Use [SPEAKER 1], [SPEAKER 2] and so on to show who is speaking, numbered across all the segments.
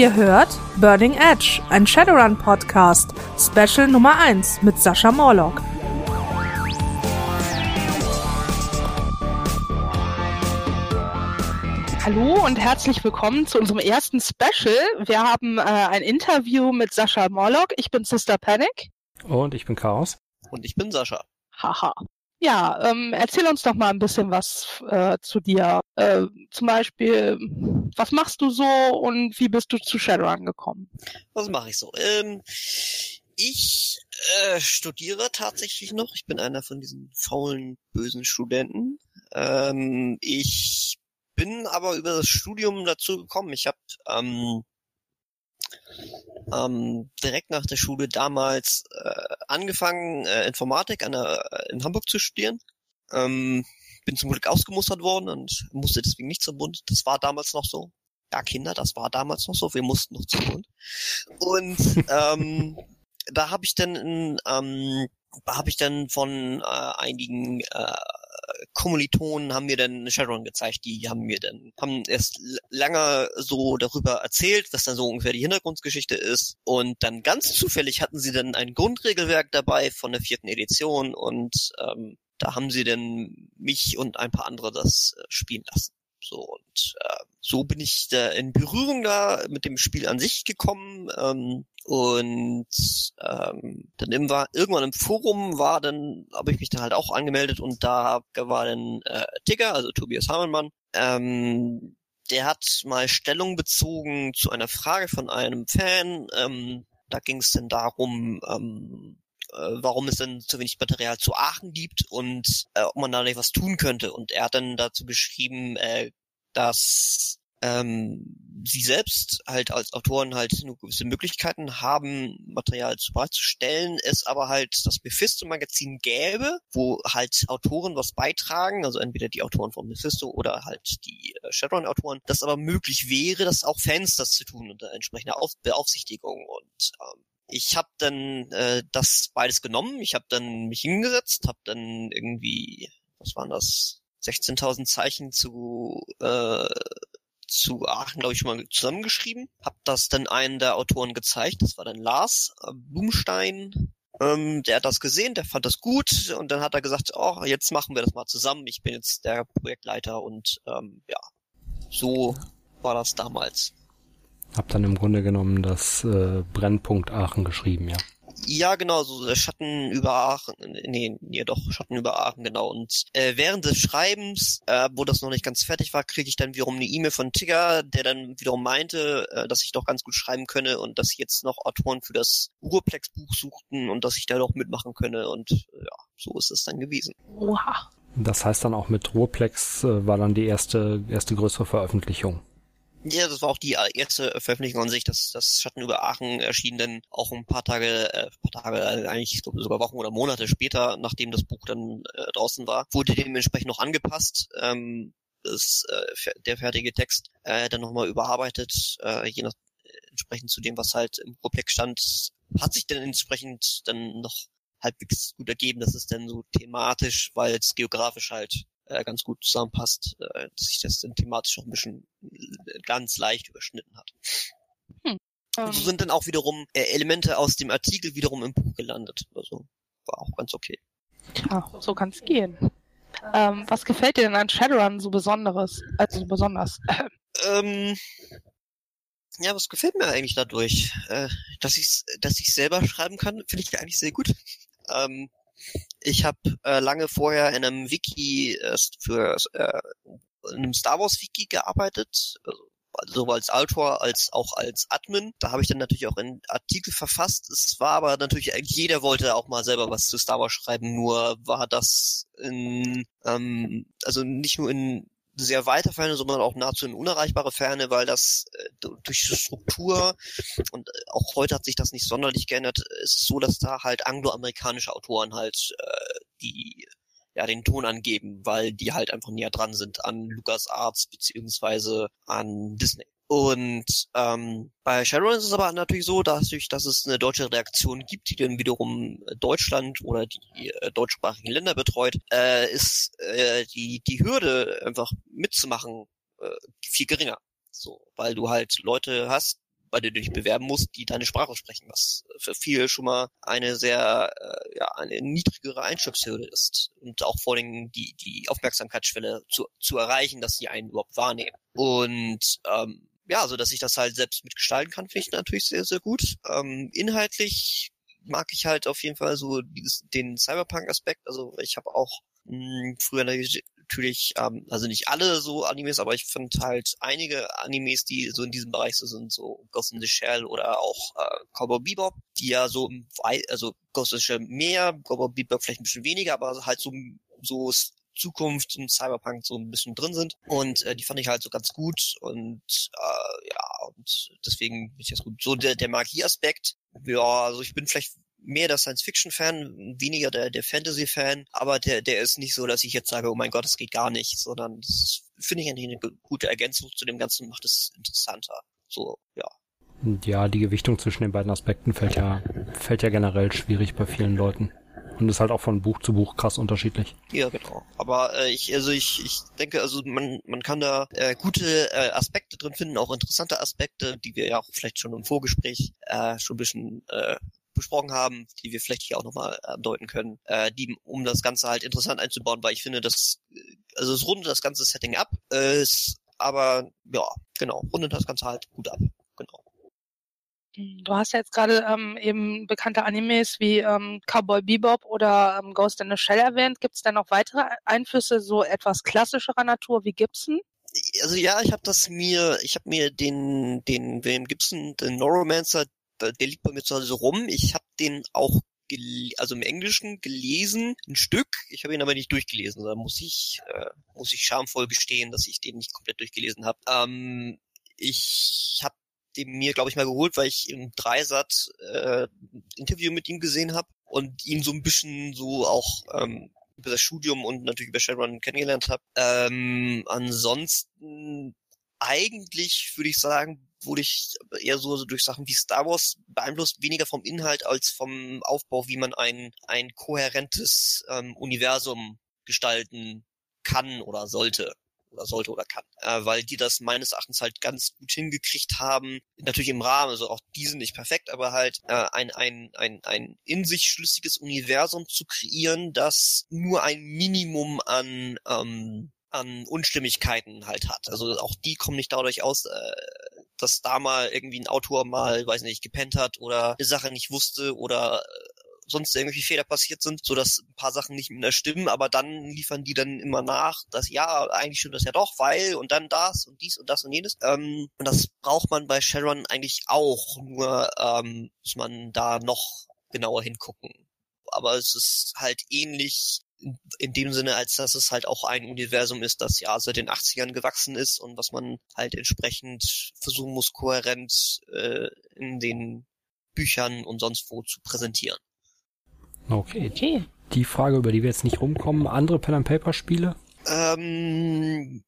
[SPEAKER 1] Ihr hört Burning Edge, ein Shadowrun Podcast, Special Nummer 1 mit Sascha Morlock. Hallo und herzlich willkommen zu unserem ersten Special. Wir haben äh, ein Interview mit Sascha Morlock. Ich bin Sister Panic.
[SPEAKER 2] Und ich bin Chaos.
[SPEAKER 3] Und ich bin Sascha.
[SPEAKER 1] Haha. Ja, ähm, erzähl uns doch mal ein bisschen was äh, zu dir. Äh, zum Beispiel, was machst du so und wie bist du zu Shadowrun gekommen?
[SPEAKER 3] Was mache ich so? Ähm, ich äh, studiere tatsächlich noch. Ich bin einer von diesen faulen, bösen Studenten. Ähm, ich bin aber über das Studium dazu gekommen. Ich habe ähm, ähm, direkt nach der Schule damals äh, angefangen, äh, Informatik an der, äh, in Hamburg zu studieren. Ähm, bin zum Glück ausgemustert worden und musste deswegen nicht zum Bund. Das war damals noch so. Ja, Kinder, das war damals noch so. Wir mussten noch zum Bund. Und ähm, da habe ich dann ähm, habe ich dann von äh, einigen äh, Kommilitonen haben mir dann Shadowrun gezeigt, die haben mir dann, haben erst lange so darüber erzählt, was dann so ungefähr die Hintergrundgeschichte ist. Und dann ganz zufällig hatten sie dann ein Grundregelwerk dabei von der vierten Edition und ähm, da haben sie dann mich und ein paar andere das äh, spielen lassen. So und äh, so bin ich da in Berührung da mit dem Spiel an sich gekommen. Ähm, und ähm, dann irgendwann, irgendwann im Forum war dann, habe ich mich dann halt auch angemeldet und da war dann äh, Tigger, also Tobias Hammelmann, ähm, der hat mal Stellung bezogen zu einer Frage von einem Fan. Ähm, da ging es dann darum, ähm, äh, warum es denn zu wenig Material zu Aachen gibt und äh, ob man da nicht was tun könnte. Und er hat dann dazu geschrieben, äh, dass ähm, sie selbst halt als Autoren halt nur gewisse Möglichkeiten haben, Material zu beizustellen, es aber halt das Mephisto-Magazin gäbe, wo halt Autoren was beitragen, also entweder die Autoren von Mephisto oder halt die äh, Shadowrun-Autoren, das aber möglich wäre, dass auch Fans das zu tun unter entsprechender Auf Beaufsichtigung und ähm, ich habe dann äh, das beides genommen. Ich habe dann mich hingesetzt, habe dann irgendwie, was waren das, 16.000 Zeichen zu äh, zu Aachen, glaube ich, schon mal zusammengeschrieben. Hab das dann einen der Autoren gezeigt. Das war dann Lars äh, Blumstein. Ähm, der hat das gesehen, der fand das gut und dann hat er gesagt, oh, jetzt machen wir das mal zusammen. Ich bin jetzt der Projektleiter und ähm, ja, so war das damals.
[SPEAKER 2] Hab dann im Grunde genommen das äh, Brennpunkt Aachen geschrieben, ja.
[SPEAKER 3] Ja, genau, so Schatten über Aachen, nee, nee, doch, Schatten über Aachen, genau. Und äh, während des Schreibens, äh, wo das noch nicht ganz fertig war, kriege ich dann wiederum eine E-Mail von Tigger, der dann wiederum meinte, äh, dass ich doch ganz gut schreiben könne und dass sie jetzt noch Autoren für das Urplex-Buch suchten und dass ich da doch mitmachen könne. Und äh, ja, so ist es dann gewesen.
[SPEAKER 1] Oha.
[SPEAKER 2] Das heißt dann auch mit Ruhrplex äh, war dann die erste, erste größere Veröffentlichung.
[SPEAKER 3] Ja, das war auch die erste Veröffentlichung an sich, dass das Schatten über Aachen erschien dann auch ein paar Tage, äh, paar Tage, äh, eigentlich sogar Wochen oder Monate später, nachdem das Buch dann äh, draußen war, wurde dementsprechend noch angepasst. Ähm, ist äh, der fertige Text äh, dann nochmal überarbeitet, äh, je nach entsprechend zu dem, was halt im Komplex stand, hat sich dann entsprechend dann noch halbwegs gut ergeben, dass es dann so thematisch, weil es geografisch halt äh, ganz gut zusammenpasst, äh, dass sich das dann thematisch auch ein bisschen äh, ganz leicht überschnitten hat. Hm. Und so sind dann auch wiederum äh, Elemente aus dem Artikel wiederum im Buch gelandet. Also war auch ganz okay.
[SPEAKER 1] Tja, so kann es gehen. Ähm, was gefällt dir denn an Shadowrun so besonderes? Also so besonders?
[SPEAKER 3] ähm, ja, was gefällt mir eigentlich dadurch? Äh, dass ich dass ich selber schreiben kann, finde ich eigentlich sehr gut. Ähm, ich habe äh, lange vorher in einem Wiki äh, für äh, in einem Star Wars Wiki gearbeitet, also sowohl als Autor als auch als Admin. Da habe ich dann natürlich auch einen Artikel verfasst. Es war aber natürlich, jeder wollte auch mal selber was zu Star Wars schreiben, nur war das in, ähm, also nicht nur in sehr weite Ferne, sondern auch nahezu in unerreichbare Ferne, weil das äh, durch die Struktur und äh, auch heute hat sich das nicht sonderlich geändert, ist es so, dass da halt angloamerikanische Autoren halt äh, die ja den Ton angeben, weil die halt einfach näher dran sind an Lucas Arts beziehungsweise an Disney. Und ähm, bei Shadowrun ist es aber natürlich so, dass, durch, dass es eine deutsche Reaktion gibt, die dann wiederum Deutschland oder die äh, deutschsprachigen Länder betreut, äh, ist äh, die, die Hürde einfach mitzumachen äh, viel geringer. So, weil du halt Leute hast, bei denen du dich bewerben musst, die deine Sprache sprechen, was für viele schon mal eine sehr, äh, ja, eine niedrigere Einstiegshürde ist und auch vor allem die, die Aufmerksamkeitsschwelle zu, zu erreichen, dass sie einen überhaupt wahrnehmen. Und ähm, ja, so dass ich das halt selbst mitgestalten kann, finde ich natürlich sehr, sehr gut. Ähm, inhaltlich mag ich halt auf jeden Fall so dieses, den Cyberpunk-Aspekt. Also ich habe auch mh, hm, früher natürlich, ähm, also nicht alle so Animes, aber ich finde halt einige Animes, die so in diesem Bereich so sind, so Ghost in the Shell oder auch äh, Cowboy Bebop, die ja so, also Ghost in the Shell mehr, Cowboy Bebop vielleicht ein bisschen weniger, aber halt so so Zukunft und Cyberpunk so ein bisschen drin sind. Und äh, die fand ich halt so ganz gut und äh, ja, und deswegen ich das gut. So der, der Magieaspekt, ja, also ich bin vielleicht mehr der Science-Fiction-Fan, weniger der, der Fantasy-Fan, aber der, der ist nicht so, dass ich jetzt sage, oh mein Gott, das geht gar nicht, sondern finde ich eigentlich eine gute Ergänzung zu dem Ganzen, macht es interessanter. So, ja.
[SPEAKER 2] Ja, die Gewichtung zwischen den beiden Aspekten fällt ja, fällt ja generell schwierig bei vielen Leuten. Und ist halt auch von Buch zu Buch krass unterschiedlich.
[SPEAKER 3] Ja, genau. Aber äh, ich, also ich, ich denke, also man, man kann da äh, gute äh, Aspekte drin finden, auch interessante Aspekte, die wir ja auch vielleicht schon im Vorgespräch äh, schon ein bisschen äh, besprochen haben, die wir vielleicht hier auch nochmal andeuten können, äh, die, um das Ganze halt interessant einzubauen, weil ich finde, das, also es rundet das ganze Setting ab, äh, ist, aber ja, genau, rundet das Ganze halt gut ab.
[SPEAKER 1] Hm, du hast ja jetzt gerade ähm, eben bekannte Animes wie ähm, Cowboy Bebop oder ähm, Ghost in the Shell erwähnt. Gibt es denn noch weitere Einflüsse so etwas klassischerer Natur wie Gibson?
[SPEAKER 3] Also ja, ich habe das mir, ich habe mir den den William Gibson, den Neuromancer, der liegt bei mir zu Hause rum. Ich habe den auch also im Englischen gelesen, ein Stück. Ich habe ihn aber nicht durchgelesen. Da muss ich äh, muss ich schamvoll gestehen, dass ich den nicht komplett durchgelesen habe. Ähm, ich habe den mir, glaube ich, mal geholt, weil ich im Dreisat äh, Interview mit ihm gesehen habe und ihn so ein bisschen so auch ähm, über das Studium und natürlich über Shadowrun kennengelernt habe. Ähm, ansonsten eigentlich würde ich sagen, wurde ich eher so, durch Sachen wie Star Wars beeinflusst, weniger vom Inhalt als vom Aufbau, wie man ein, ein kohärentes ähm, Universum gestalten kann oder sollte oder sollte oder kann, äh, weil die das meines Erachtens halt ganz gut hingekriegt haben, natürlich im Rahmen, also auch die sind nicht perfekt, aber halt äh, ein, ein, ein, ein in sich schlüssiges Universum zu kreieren, das nur ein Minimum an ähm, an Unstimmigkeiten halt hat. Also auch die kommen nicht dadurch aus, äh, dass da mal irgendwie ein Autor mal, weiß nicht, gepennt hat oder eine Sache nicht wusste oder äh, sonst irgendwie Fehler passiert sind, so dass ein paar Sachen nicht mehr stimmen, aber dann liefern die dann immer nach, dass ja, eigentlich stimmt das ja doch, weil und dann das und dies und das und jenes. Ähm, und das braucht man bei Sharon eigentlich auch, nur ähm, muss man da noch genauer hingucken. Aber es ist halt ähnlich in dem Sinne, als dass es halt auch ein Universum ist, das ja seit den 80ern gewachsen ist und was man halt entsprechend versuchen muss, kohärent äh, in den Büchern und sonst wo zu präsentieren.
[SPEAKER 2] Okay. okay. Die Frage, über die wir jetzt nicht rumkommen, andere Pen and Paper Spiele?
[SPEAKER 3] Ähm,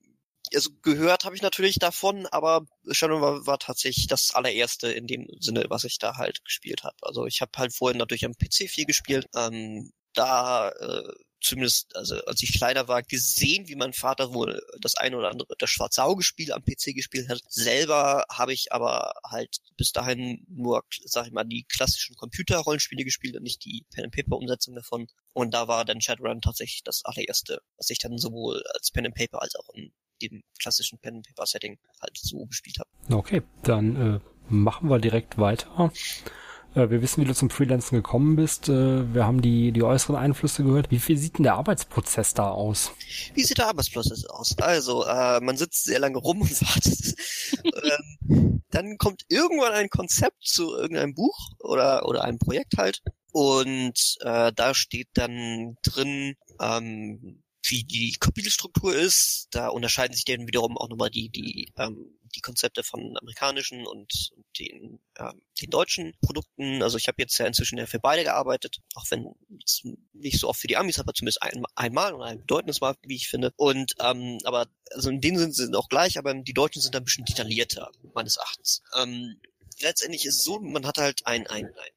[SPEAKER 3] also gehört habe ich natürlich davon, aber Shadow war, war tatsächlich das allererste in dem Sinne, was ich da halt gespielt habe. Also ich habe halt vorhin natürlich am PC viel gespielt. Ähm, da äh, zumindest, also als ich kleiner war, gesehen, wie mein Vater wohl das eine oder andere, das schwarze Auge-Spiel am PC gespielt hat. Selber habe ich aber halt bis dahin nur, sag ich mal, die klassischen Computer-Rollenspiele gespielt und nicht die Pen-and-Paper-Umsetzung davon. Und da war dann Shadowrun tatsächlich das allererste, was ich dann sowohl als Pen-and-Paper als auch in dem klassischen Pen-and-Paper-Setting halt so gespielt habe.
[SPEAKER 2] Okay, dann äh, machen wir direkt weiter. Äh, wir wissen, wie du zum Freelancen gekommen bist. Äh, wir haben die, die äußeren Einflüsse gehört. Wie viel sieht denn der Arbeitsprozess da aus?
[SPEAKER 3] Wie sieht der Arbeitsprozess aus? Also, äh, man sitzt sehr lange rum und wartet. ähm, dann kommt irgendwann ein Konzept zu irgendeinem Buch oder, oder einem Projekt halt. Und äh, da steht dann drin, ähm, wie die Kapitelstruktur ist. Da unterscheiden sich dann wiederum auch nochmal die, die, ähm, die Konzepte von amerikanischen und den, ähm, den deutschen Produkten. Also ich habe jetzt ja inzwischen ja für beide gearbeitet, auch wenn nicht so oft für die Amis, aber zumindest ein, einmal und ein bedeutendes Mal, wie ich finde. Und ähm, aber also in dem Sinne sind auch gleich, aber die Deutschen sind ein bisschen detaillierter, meines Erachtens. Ähm, letztendlich ist es so, man hat halt ein, ein, ein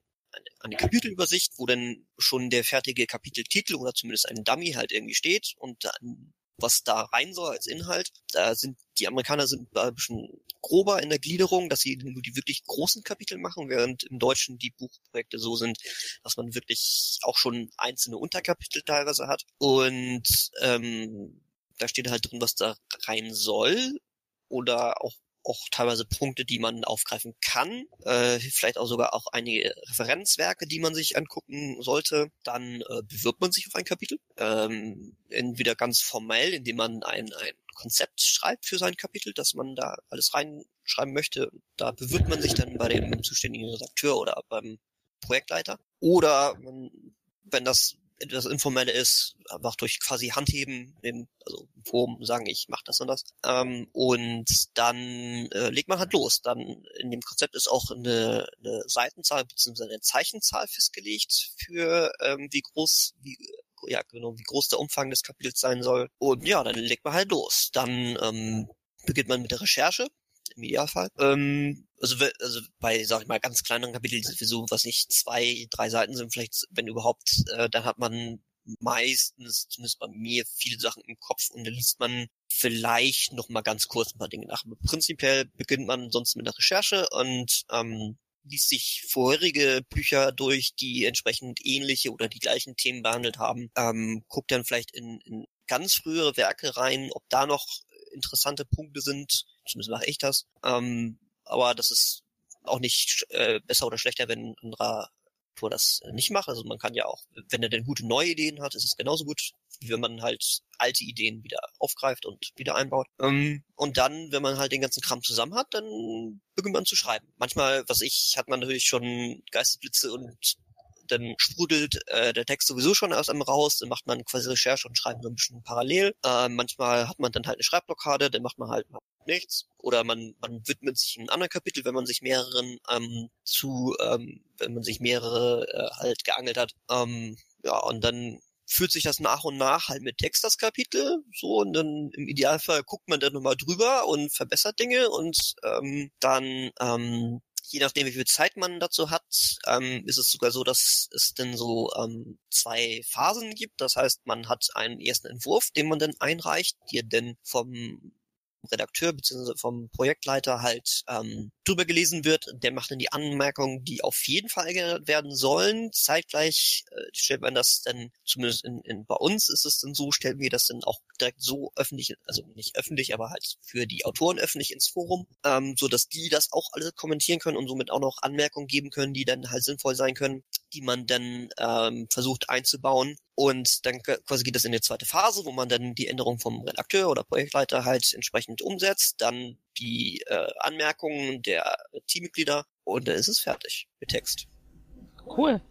[SPEAKER 3] eine Kapitelübersicht, wo dann schon der fertige Kapiteltitel oder zumindest ein Dummy halt irgendwie steht und dann was da rein soll als Inhalt. Da sind die Amerikaner sind ein bisschen grober in der Gliederung, dass sie nur die wirklich großen Kapitel machen, während im Deutschen die Buchprojekte so sind, dass man wirklich auch schon einzelne Unterkapitel teilweise hat. Und ähm, da steht halt drin, was da rein soll oder auch auch teilweise Punkte, die man aufgreifen kann, äh, vielleicht auch sogar auch einige Referenzwerke, die man sich angucken sollte. Dann äh, bewirbt man sich auf ein Kapitel, ähm, entweder ganz formell, indem man ein, ein Konzept schreibt für sein Kapitel, dass man da alles reinschreiben möchte. Da bewirbt man sich dann bei dem zuständigen Redakteur oder beim Projektleiter. Oder man, wenn das etwas informelle ist, einfach durch quasi Handheben im, also im Forum sagen, ich mache das und das. Ähm, und dann äh, legt man halt los. Dann in dem Konzept ist auch eine, eine Seitenzahl bzw. eine Zeichenzahl festgelegt für ähm, wie groß, wie ja genau, wie groß der Umfang des Kapitels sein soll. Und ja, dann legt man halt los. Dann ähm, beginnt man mit der Recherche im Idealfall. Ähm, also, also bei, sag ich mal, ganz kleineren Kapiteln, die sowieso, was nicht, zwei, drei Seiten sind, vielleicht, wenn überhaupt, äh, dann hat man meistens, zumindest bei mir, viele Sachen im Kopf und dann liest man vielleicht noch mal ganz kurz ein paar Dinge nach. Aber prinzipiell beginnt man sonst mit der Recherche und ähm, liest sich vorherige Bücher durch, die entsprechend ähnliche oder die gleichen Themen behandelt haben, ähm, guckt dann vielleicht in, in ganz frühere Werke rein, ob da noch interessante Punkte sind, zumindest mache ich das. Ähm, aber das ist auch nicht äh, besser oder schlechter, wenn ein anderer Autor das nicht macht. Also man kann ja auch, wenn er denn gute neue Ideen hat, ist es genauso gut, wie wenn man halt alte Ideen wieder aufgreift und wieder einbaut. Ähm, und dann, wenn man halt den ganzen Kram zusammen hat, dann beginnt man zu schreiben. Manchmal, was ich, hat man natürlich schon Geistesblitze und dann sprudelt äh, der Text sowieso schon aus einem raus, dann macht man quasi Recherche und schreibt so ein bisschen parallel. Äh, manchmal hat man dann halt eine Schreibblockade, dann macht man halt nichts. Oder man, man widmet sich einem anderen Kapitel, wenn man sich mehreren ähm, zu, ähm, wenn man sich mehrere äh, halt geangelt hat. Ähm, ja, und dann führt sich das nach und nach halt mit Text das Kapitel, so und dann im Idealfall guckt man dann nochmal drüber und verbessert Dinge und ähm, dann ähm, je nachdem, wie viel Zeit man dazu hat, ähm, ist es sogar so, dass es dann so ähm, zwei Phasen gibt. Das heißt, man hat einen ersten Entwurf, den man dann einreicht, der dann vom Redakteur bzw. vom Projektleiter halt ähm, drüber gelesen wird. Der macht dann die Anmerkungen, die auf jeden Fall geändert werden sollen. Zeitgleich äh, stellt man das dann, zumindest in, in, bei uns ist es dann so, stellen wir das dann auch direkt so öffentlich, also nicht öffentlich, aber halt für die Autoren öffentlich ins Forum, ähm, so dass die das auch alle kommentieren können und somit auch noch Anmerkungen geben können, die dann halt sinnvoll sein können die man dann ähm, versucht einzubauen. Und dann quasi geht das in die zweite Phase, wo man dann die Änderung vom Redakteur oder Projektleiter halt entsprechend umsetzt, dann die äh, Anmerkungen der Teammitglieder und dann ist es fertig mit Text.
[SPEAKER 1] Cool.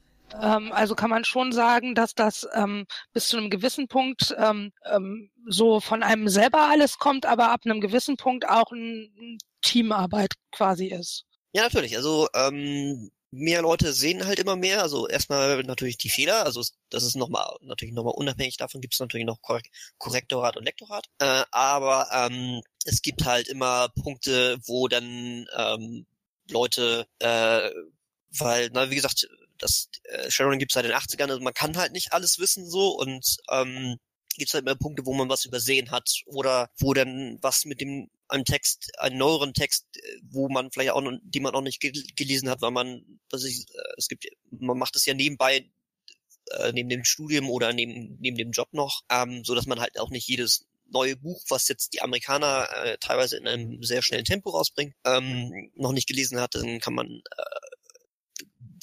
[SPEAKER 1] Ähm, also kann man schon sagen, dass das ähm, bis zu einem gewissen Punkt ähm, ähm, so von einem selber alles kommt, aber ab einem gewissen Punkt auch ein Teamarbeit quasi ist.
[SPEAKER 3] Ja, natürlich. Also ähm, mehr Leute sehen halt immer mehr. Also erstmal natürlich die Fehler. Also das ist nochmal natürlich nochmal unabhängig davon gibt es natürlich noch Korrektorat und Lektorat. Äh, aber ähm, es gibt halt immer Punkte, wo dann ähm, Leute, äh, weil, na wie gesagt, das äh, Sharon gibt seit den 80ern, also man kann halt nicht alles wissen so und ähm, gibt es halt immer Punkte, wo man was übersehen hat oder wo dann was mit dem einem Text, einen neueren Text, äh, wo man vielleicht auch noch, die man auch nicht gelesen hat, weil man, was ich, äh, es gibt, man macht es ja nebenbei äh, neben dem Studium oder neben neben dem Job noch, ähm, so dass man halt auch nicht jedes neue Buch, was jetzt die Amerikaner äh, teilweise in einem sehr schnellen Tempo rausbringen, ähm, noch nicht gelesen hat, dann kann man äh,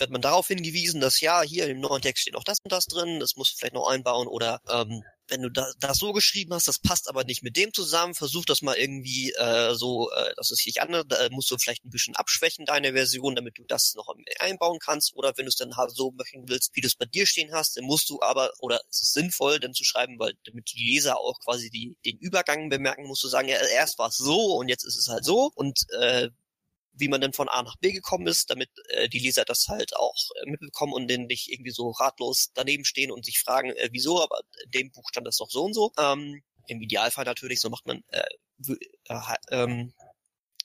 [SPEAKER 3] wird man darauf hingewiesen, dass ja, hier im neuen Text steht noch das und das drin, das muss vielleicht noch einbauen oder ähm, wenn du da, das so geschrieben hast, das passt aber nicht mit dem zusammen, versuch das mal irgendwie äh, so, äh, dass es sich an, da musst du vielleicht ein bisschen abschwächen, deine Version, damit du das noch einbauen kannst. Oder wenn du es dann halt so machen willst, wie du es bei dir stehen hast, dann musst du aber, oder es ist sinnvoll, dann zu schreiben, weil damit die Leser auch quasi die, den Übergang bemerken, musst du sagen, ja, erst war es so und jetzt ist es halt so. Und äh, wie man denn von A nach B gekommen ist, damit äh, die Leser das halt auch äh, mitbekommen und dann nicht irgendwie so ratlos daneben stehen und sich fragen, äh, wieso, aber in dem Buch stand das doch so und so. Ähm, Im Idealfall natürlich, so macht man, äh, äh, ähm,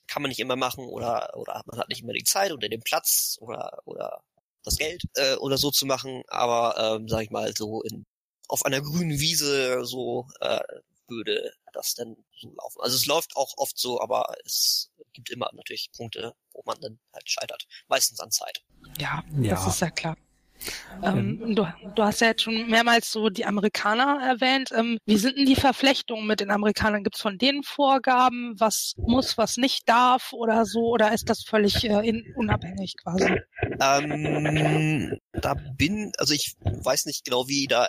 [SPEAKER 3] kann man nicht immer machen oder oder man hat nicht immer die Zeit oder den Platz oder oder das Geld äh, oder so zu machen, aber ähm, sag ich mal so in auf einer grünen Wiese so äh, würde das dann so laufen. Also es läuft auch oft so, aber es gibt immer natürlich Punkte, wo man dann halt scheitert. Meistens an Zeit.
[SPEAKER 1] Ja, ja. das ist ja klar. Ähm, du, du, hast ja jetzt schon mehrmals so die Amerikaner erwähnt. Ähm, wie sind denn die Verflechtungen mit den Amerikanern? Gibt es von denen Vorgaben, was muss, was nicht darf oder so? Oder ist das völlig äh, in, unabhängig quasi?
[SPEAKER 3] Ähm, da bin, also ich weiß nicht genau, wie da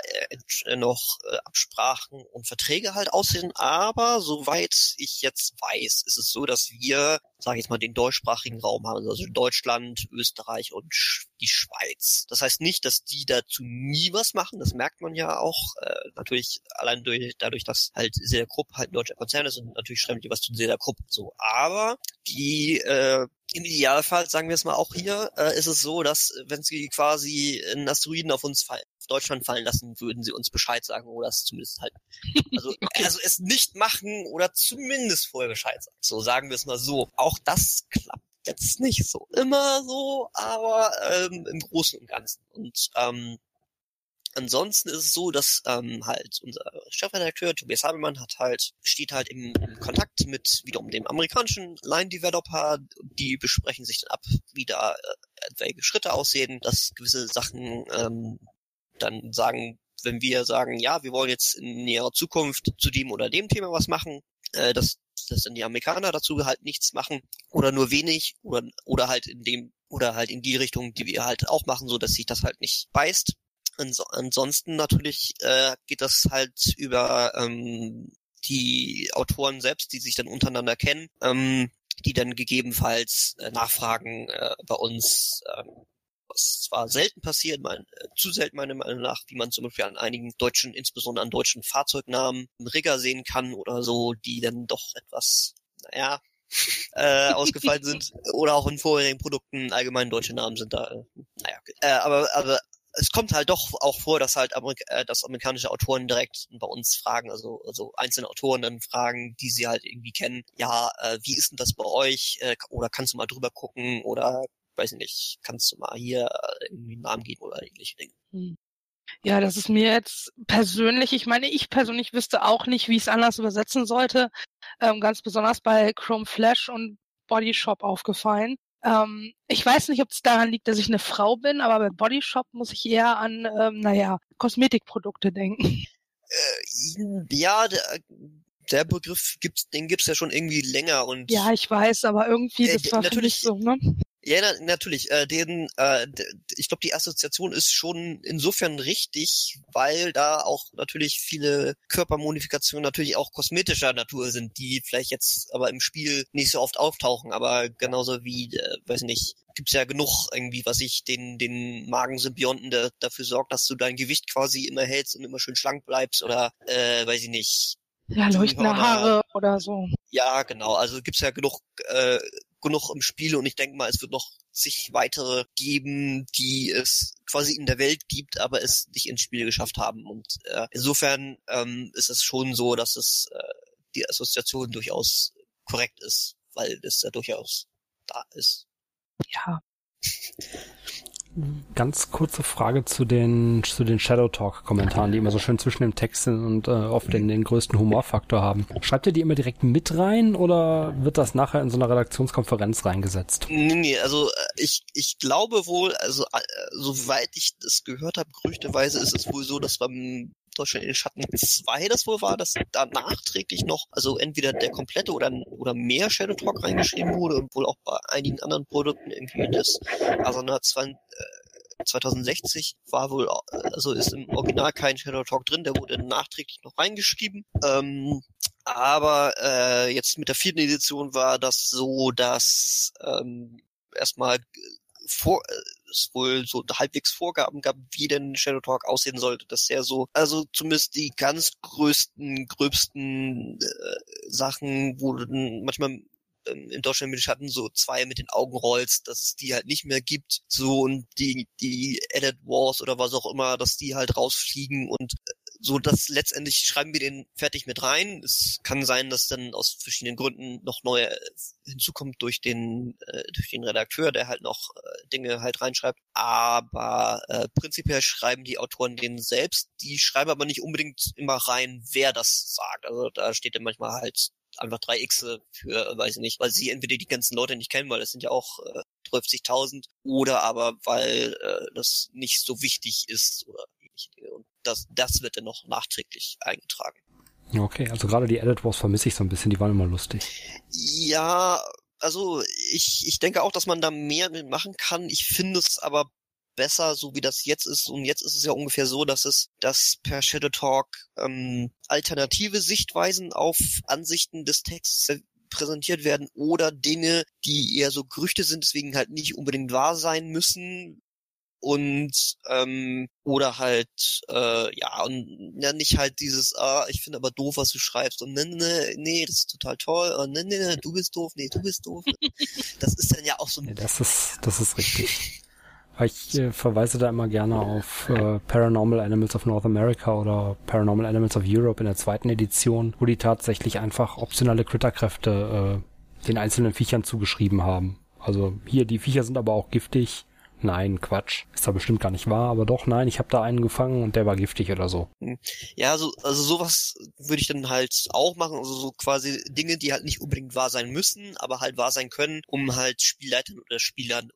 [SPEAKER 3] äh, noch äh, Absprachen und Verträge halt aussehen, aber soweit ich jetzt weiß, ist es so, dass wir, sage ich jetzt mal, den deutschsprachigen Raum haben, also Deutschland, Österreich und die Schweiz. Das heißt nicht, dass die dazu nie was machen, das merkt man ja auch äh, natürlich allein durch, dadurch, dass halt Seda Krupp halt ein deutscher Konzern ist und natürlich schreiben die was zu Seda Krupp so. Aber die äh, im Idealfall, sagen wir es mal auch hier, äh, ist es so, dass wenn sie quasi einen Asteroiden auf uns fallen, auf Deutschland fallen lassen, würden sie uns Bescheid sagen oder es zumindest halt, also, also es nicht machen oder zumindest vorher Bescheid sagen. So sagen wir es mal so. Auch das klappt jetzt nicht so immer so, aber ähm, im Großen und Ganzen. Und ähm, Ansonsten ist es so, dass ähm, halt unser Chefredakteur Tobias Habelmann hat halt steht halt im, im Kontakt mit wiederum dem amerikanischen Line Developer. Die besprechen sich dann ab, wie da äh, etwaige Schritte aussehen, dass gewisse Sachen ähm, dann sagen, wenn wir sagen, ja, wir wollen jetzt in näherer Zukunft zu dem oder dem Thema was machen, äh, dass dass dann die Amerikaner dazu halt nichts machen oder nur wenig oder oder halt in dem oder halt in die Richtung, die wir halt auch machen, so dass sich das halt nicht beißt ansonsten natürlich äh, geht das halt über ähm, die Autoren selbst, die sich dann untereinander kennen, ähm, die dann gegebenenfalls äh, nachfragen äh, bei uns, äh, was zwar selten passiert, mein, äh, zu selten meiner Meinung nach, wie man zum Beispiel an einigen deutschen, insbesondere an deutschen Fahrzeugnamen einen Rigger sehen kann oder so, die dann doch etwas, naja, äh, ausgefallen sind oder auch in vorherigen Produkten allgemein deutsche Namen sind da. Äh, naja, äh, aber aber es kommt halt doch auch vor, dass halt Amerik äh, dass amerikanische Autoren direkt bei uns fragen, also, also einzelne Autoren dann fragen, die sie halt irgendwie kennen, ja, äh, wie ist denn das bei euch? Äh, oder kannst du mal drüber gucken? Oder weiß ich nicht, kannst du mal hier äh, irgendwie einen Namen geben oder ähnliche Dinge. Hm.
[SPEAKER 1] Ja, das ist mir jetzt persönlich, ich meine, ich persönlich wüsste auch nicht, wie ich es anders übersetzen sollte. Ähm, ganz besonders bei Chrome Flash und Body Shop aufgefallen. Ähm, ich weiß nicht, ob es daran liegt, dass ich eine Frau bin, aber bei Body Shop muss ich eher an, ähm, naja, Kosmetikprodukte denken.
[SPEAKER 3] Äh, ja, der, der Begriff gibt's, den gibt's ja schon irgendwie länger und.
[SPEAKER 1] Ja, ich weiß, aber irgendwie, äh, das war natürlich so, ne?
[SPEAKER 3] Ja, na, natürlich. Äh, den, äh, ich glaube, die Assoziation ist schon insofern richtig, weil da auch natürlich viele Körpermodifikationen natürlich auch kosmetischer Natur sind, die vielleicht jetzt aber im Spiel nicht so oft auftauchen, aber genauso wie, äh, weiß nicht, gibt's ja genug irgendwie, was ich den, den Magensymbionten da, dafür sorgt, dass du dein Gewicht quasi immer hältst und immer schön schlank bleibst oder, äh, weiß ich nicht,
[SPEAKER 1] ja, leuchtende Haare oder so.
[SPEAKER 3] Ja, genau. Also gibt's ja genug äh, genug im Spiel und ich denke mal, es wird noch zig weitere geben, die es quasi in der Welt gibt, aber es nicht ins Spiel geschafft haben. Und äh, insofern ähm, ist es schon so, dass es äh, die Assoziation durchaus korrekt ist, weil es ja durchaus da ist.
[SPEAKER 1] Ja.
[SPEAKER 2] Ganz kurze Frage zu den, zu den Shadow Talk Kommentaren, die immer so schön zwischen dem Text sind und äh, oft den, den größten Humorfaktor haben. Schreibt ihr die immer direkt mit rein oder wird das nachher in so einer Redaktionskonferenz reingesetzt?
[SPEAKER 3] Nee, nee, also äh, ich, ich glaube wohl, also äh, soweit ich das gehört habe, gerüchteweise ist es wohl so, dass beim Deutschland in den Schatten 2 das wohl war, dass da nachträglich noch, also entweder der komplette oder, oder mehr Shadow Talk reingeschrieben wurde und wohl auch bei einigen anderen Produkten irgendwie das Asana 2060 war wohl, also ist im Original kein Shadow Talk drin, der wurde nachträglich noch reingeschrieben. Ähm, aber äh, jetzt mit der vierten Edition war das so, dass ähm, erstmal vor, es wohl so halbwegs Vorgaben gab, wie denn Shadow Talk aussehen sollte, dass er so, also zumindest die ganz größten, gröbsten äh, Sachen, du manchmal ähm, in Deutschland mit Schatten so zwei mit den Augen rollst, dass es die halt nicht mehr gibt, so und die, die Edit Wars oder was auch immer, dass die halt rausfliegen und äh, so dass letztendlich schreiben wir den fertig mit rein. Es kann sein, dass dann aus verschiedenen Gründen noch neue äh, hinzukommt durch den äh, durch den Redakteur, der halt noch äh, Dinge halt reinschreibt. Aber äh, prinzipiell schreiben die Autoren den selbst. Die schreiben aber nicht unbedingt immer rein, wer das sagt. Also da steht dann manchmal halt einfach drei Xe für, weiß ich nicht, weil sie entweder die ganzen Leute nicht kennen, weil das sind ja auch äh, 30.000, oder aber weil äh, das nicht so wichtig ist oder ähnliche Dinge. Und das, das wird dann noch nachträglich eingetragen.
[SPEAKER 2] Okay, also gerade die Edit Wars vermisse ich so ein bisschen, die waren immer lustig.
[SPEAKER 3] Ja, also ich, ich denke auch, dass man da mehr machen kann. Ich finde es aber besser, so wie das jetzt ist. Und jetzt ist es ja ungefähr so, dass es, dass per Shadow Talk ähm, alternative Sichtweisen auf Ansichten des Texts präsentiert werden oder Dinge, die eher so Gerüchte sind, deswegen halt nicht unbedingt wahr sein müssen, und ähm, oder halt äh, ja und ja, nicht halt dieses ah ich finde aber doof was du schreibst. Und ne, ne, nee das ist total toll. Und ne, ne, du bist doof. Nee du bist doof. Das ist dann ja auch so
[SPEAKER 2] ja, das ist das ist richtig ich äh, verweise da immer gerne auf äh, Paranormal Animals of North America oder Paranormal Animals of Europe in der zweiten Edition, wo die tatsächlich einfach optionale Critterkräfte äh, den einzelnen Viechern zugeschrieben haben. Also hier, die Viecher sind aber auch giftig. Nein, Quatsch. Ist da bestimmt gar nicht wahr, aber doch, nein, ich habe da einen gefangen und der war giftig oder so.
[SPEAKER 3] Hm. Ja, so, also sowas würde ich dann halt auch machen, also so quasi Dinge, die halt nicht unbedingt wahr sein müssen, aber halt wahr sein können, um halt Spielleitern oder Spielern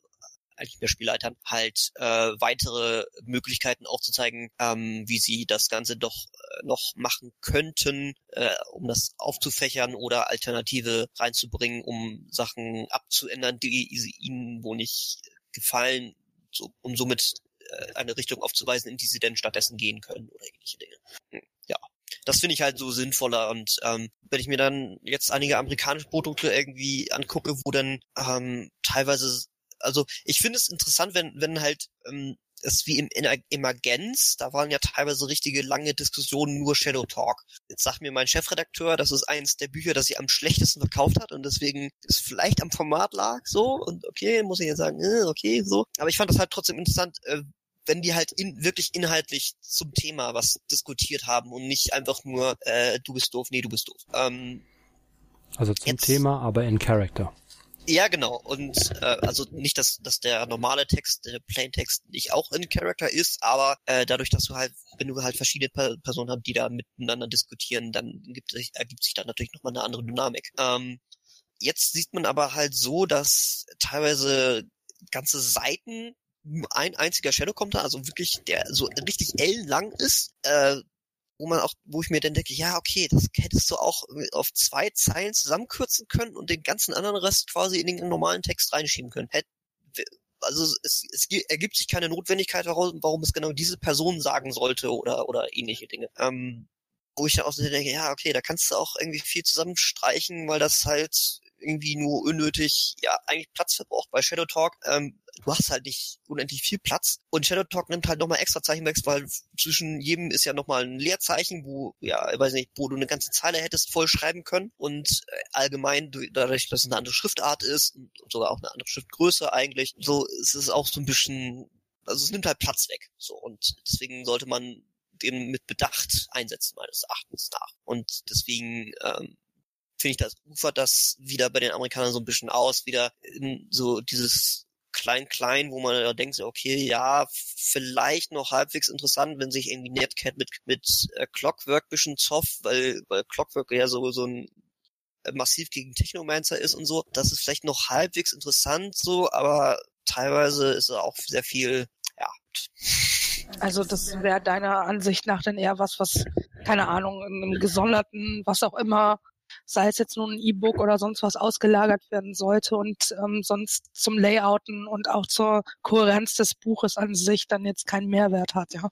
[SPEAKER 3] eigentlich mehr Spielleitern, halt äh, weitere Möglichkeiten aufzuzeigen, ähm, wie sie das Ganze doch äh, noch machen könnten, äh, um das aufzufächern oder Alternative reinzubringen, um Sachen abzuändern, die ihnen wohl nicht gefallen, so, um somit äh, eine Richtung aufzuweisen, in die sie denn stattdessen gehen können oder ähnliche Dinge. Hm, ja, das finde ich halt so sinnvoller und ähm, wenn ich mir dann jetzt einige amerikanische Produkte irgendwie angucke, wo dann ähm, teilweise, also ich finde es interessant, wenn wenn halt ähm, ist wie im Emergenz, da waren ja teilweise richtige lange Diskussionen nur Shadow Talk. Jetzt sagt mir mein Chefredakteur, das ist eins der Bücher, das sie am schlechtesten verkauft hat und deswegen es vielleicht am Format lag, so und okay, muss ich jetzt sagen, äh, okay, so. Aber ich fand das halt trotzdem interessant, äh, wenn die halt in, wirklich inhaltlich zum Thema was diskutiert haben und nicht einfach nur, äh, du bist doof, nee, du bist doof. Ähm,
[SPEAKER 2] also zum jetzt, Thema, aber in Character.
[SPEAKER 3] Ja, genau. Und äh, also nicht, dass, dass der normale Text, der Plaintext nicht auch in Character ist, aber äh, dadurch, dass du halt, wenn du halt verschiedene per Personen hast, die da miteinander diskutieren, dann gibt, ergibt sich da natürlich nochmal eine andere Dynamik. Ähm, jetzt sieht man aber halt so, dass teilweise ganze Seiten ein einziger Shadow kommt da, also wirklich der so richtig ellenlang ist, äh, wo man auch, wo ich mir dann denke, ja, okay, das hättest du auch auf zwei Zeilen zusammenkürzen können und den ganzen anderen Rest quasi in den normalen Text reinschieben können. also es, es ergibt sich keine Notwendigkeit, warum, warum es genau diese Person sagen sollte oder, oder ähnliche Dinge. Ähm, wo ich dann auch so denke, ja, okay, da kannst du auch irgendwie viel zusammenstreichen, weil das halt irgendwie nur unnötig, ja, eigentlich Platz verbraucht bei Shadow Talk. Ähm, du hast halt nicht unendlich viel Platz. Und Shadow Talk nimmt halt nochmal extra Zeichen weg, weil zwischen jedem ist ja nochmal ein Leerzeichen, wo, ja, ich weiß nicht, wo du eine ganze Zeile hättest voll schreiben können. Und äh, allgemein, dadurch, dass es eine andere Schriftart ist und sogar auch eine andere Schriftgröße eigentlich, so ist es auch so ein bisschen, also es nimmt halt Platz weg. So, und deswegen sollte man den mit Bedacht einsetzen, meines Erachtens nach. Und deswegen ähm, finde ich, das ufert das wieder bei den Amerikanern so ein bisschen aus, wieder in so dieses klein-klein, wo man denkt, okay, ja, vielleicht noch halbwegs interessant, wenn sich irgendwie Netcat mit, mit äh, Clockwork bisschen zofft, weil, weil Clockwork ja so, so ein äh, massiv gegen Technomancer ist und so. Das ist vielleicht noch halbwegs interessant so, aber teilweise ist auch sehr viel, ja.
[SPEAKER 1] Also das wäre deiner Ansicht nach dann eher was, was, keine Ahnung, in einem gesonderten, was auch immer, sei es jetzt nun ein E-Book oder sonst was ausgelagert werden sollte und ähm, sonst zum Layouten und auch zur Kohärenz des Buches an sich dann jetzt keinen Mehrwert hat, ja.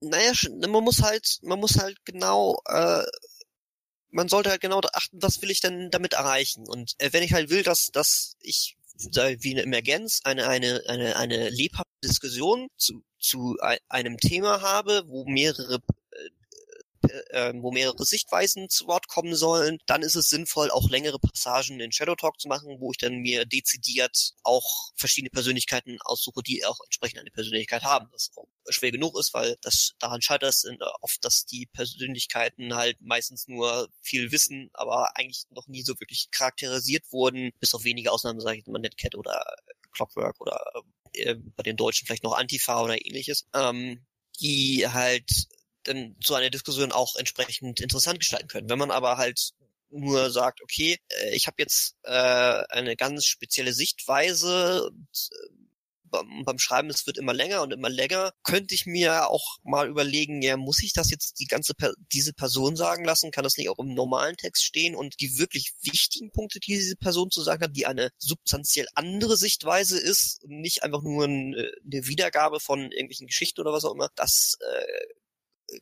[SPEAKER 3] Naja, man muss halt, man muss halt genau, äh, man sollte halt genau achten, was will ich denn damit erreichen. Und äh, wenn ich halt will, dass, dass ich wie eine Emergenz eine, eine, eine, eine lebhafte Diskussion zu, zu einem Thema habe, wo mehrere äh, wo mehrere Sichtweisen zu Wort kommen sollen, dann ist es sinnvoll, auch längere Passagen in Shadow Talk zu machen, wo ich dann mir dezidiert auch verschiedene Persönlichkeiten aussuche, die auch entsprechend eine Persönlichkeit haben. Das schwer genug ist, weil das daran scheitert es oft, dass die Persönlichkeiten halt meistens nur viel wissen, aber eigentlich noch nie so wirklich charakterisiert wurden, bis auf wenige Ausnahmen, sage ich mal, Netcat oder Clockwork oder äh, bei den Deutschen vielleicht noch Antifa oder ähnliches, ähm, die halt dann so eine Diskussion auch entsprechend interessant gestalten können. Wenn man aber halt nur sagt, okay, äh, ich habe jetzt äh, eine ganz spezielle Sichtweise und äh, beim, Schreiben, es wird immer länger und immer länger, könnte ich mir auch mal überlegen, ja, muss ich das jetzt die ganze per diese Person sagen lassen? Kann das nicht auch im normalen Text stehen? Und die wirklich wichtigen Punkte, die diese Person zu sagen hat, die eine substanziell andere Sichtweise ist und nicht einfach nur äh, eine Wiedergabe von irgendwelchen Geschichten oder was auch immer, das äh,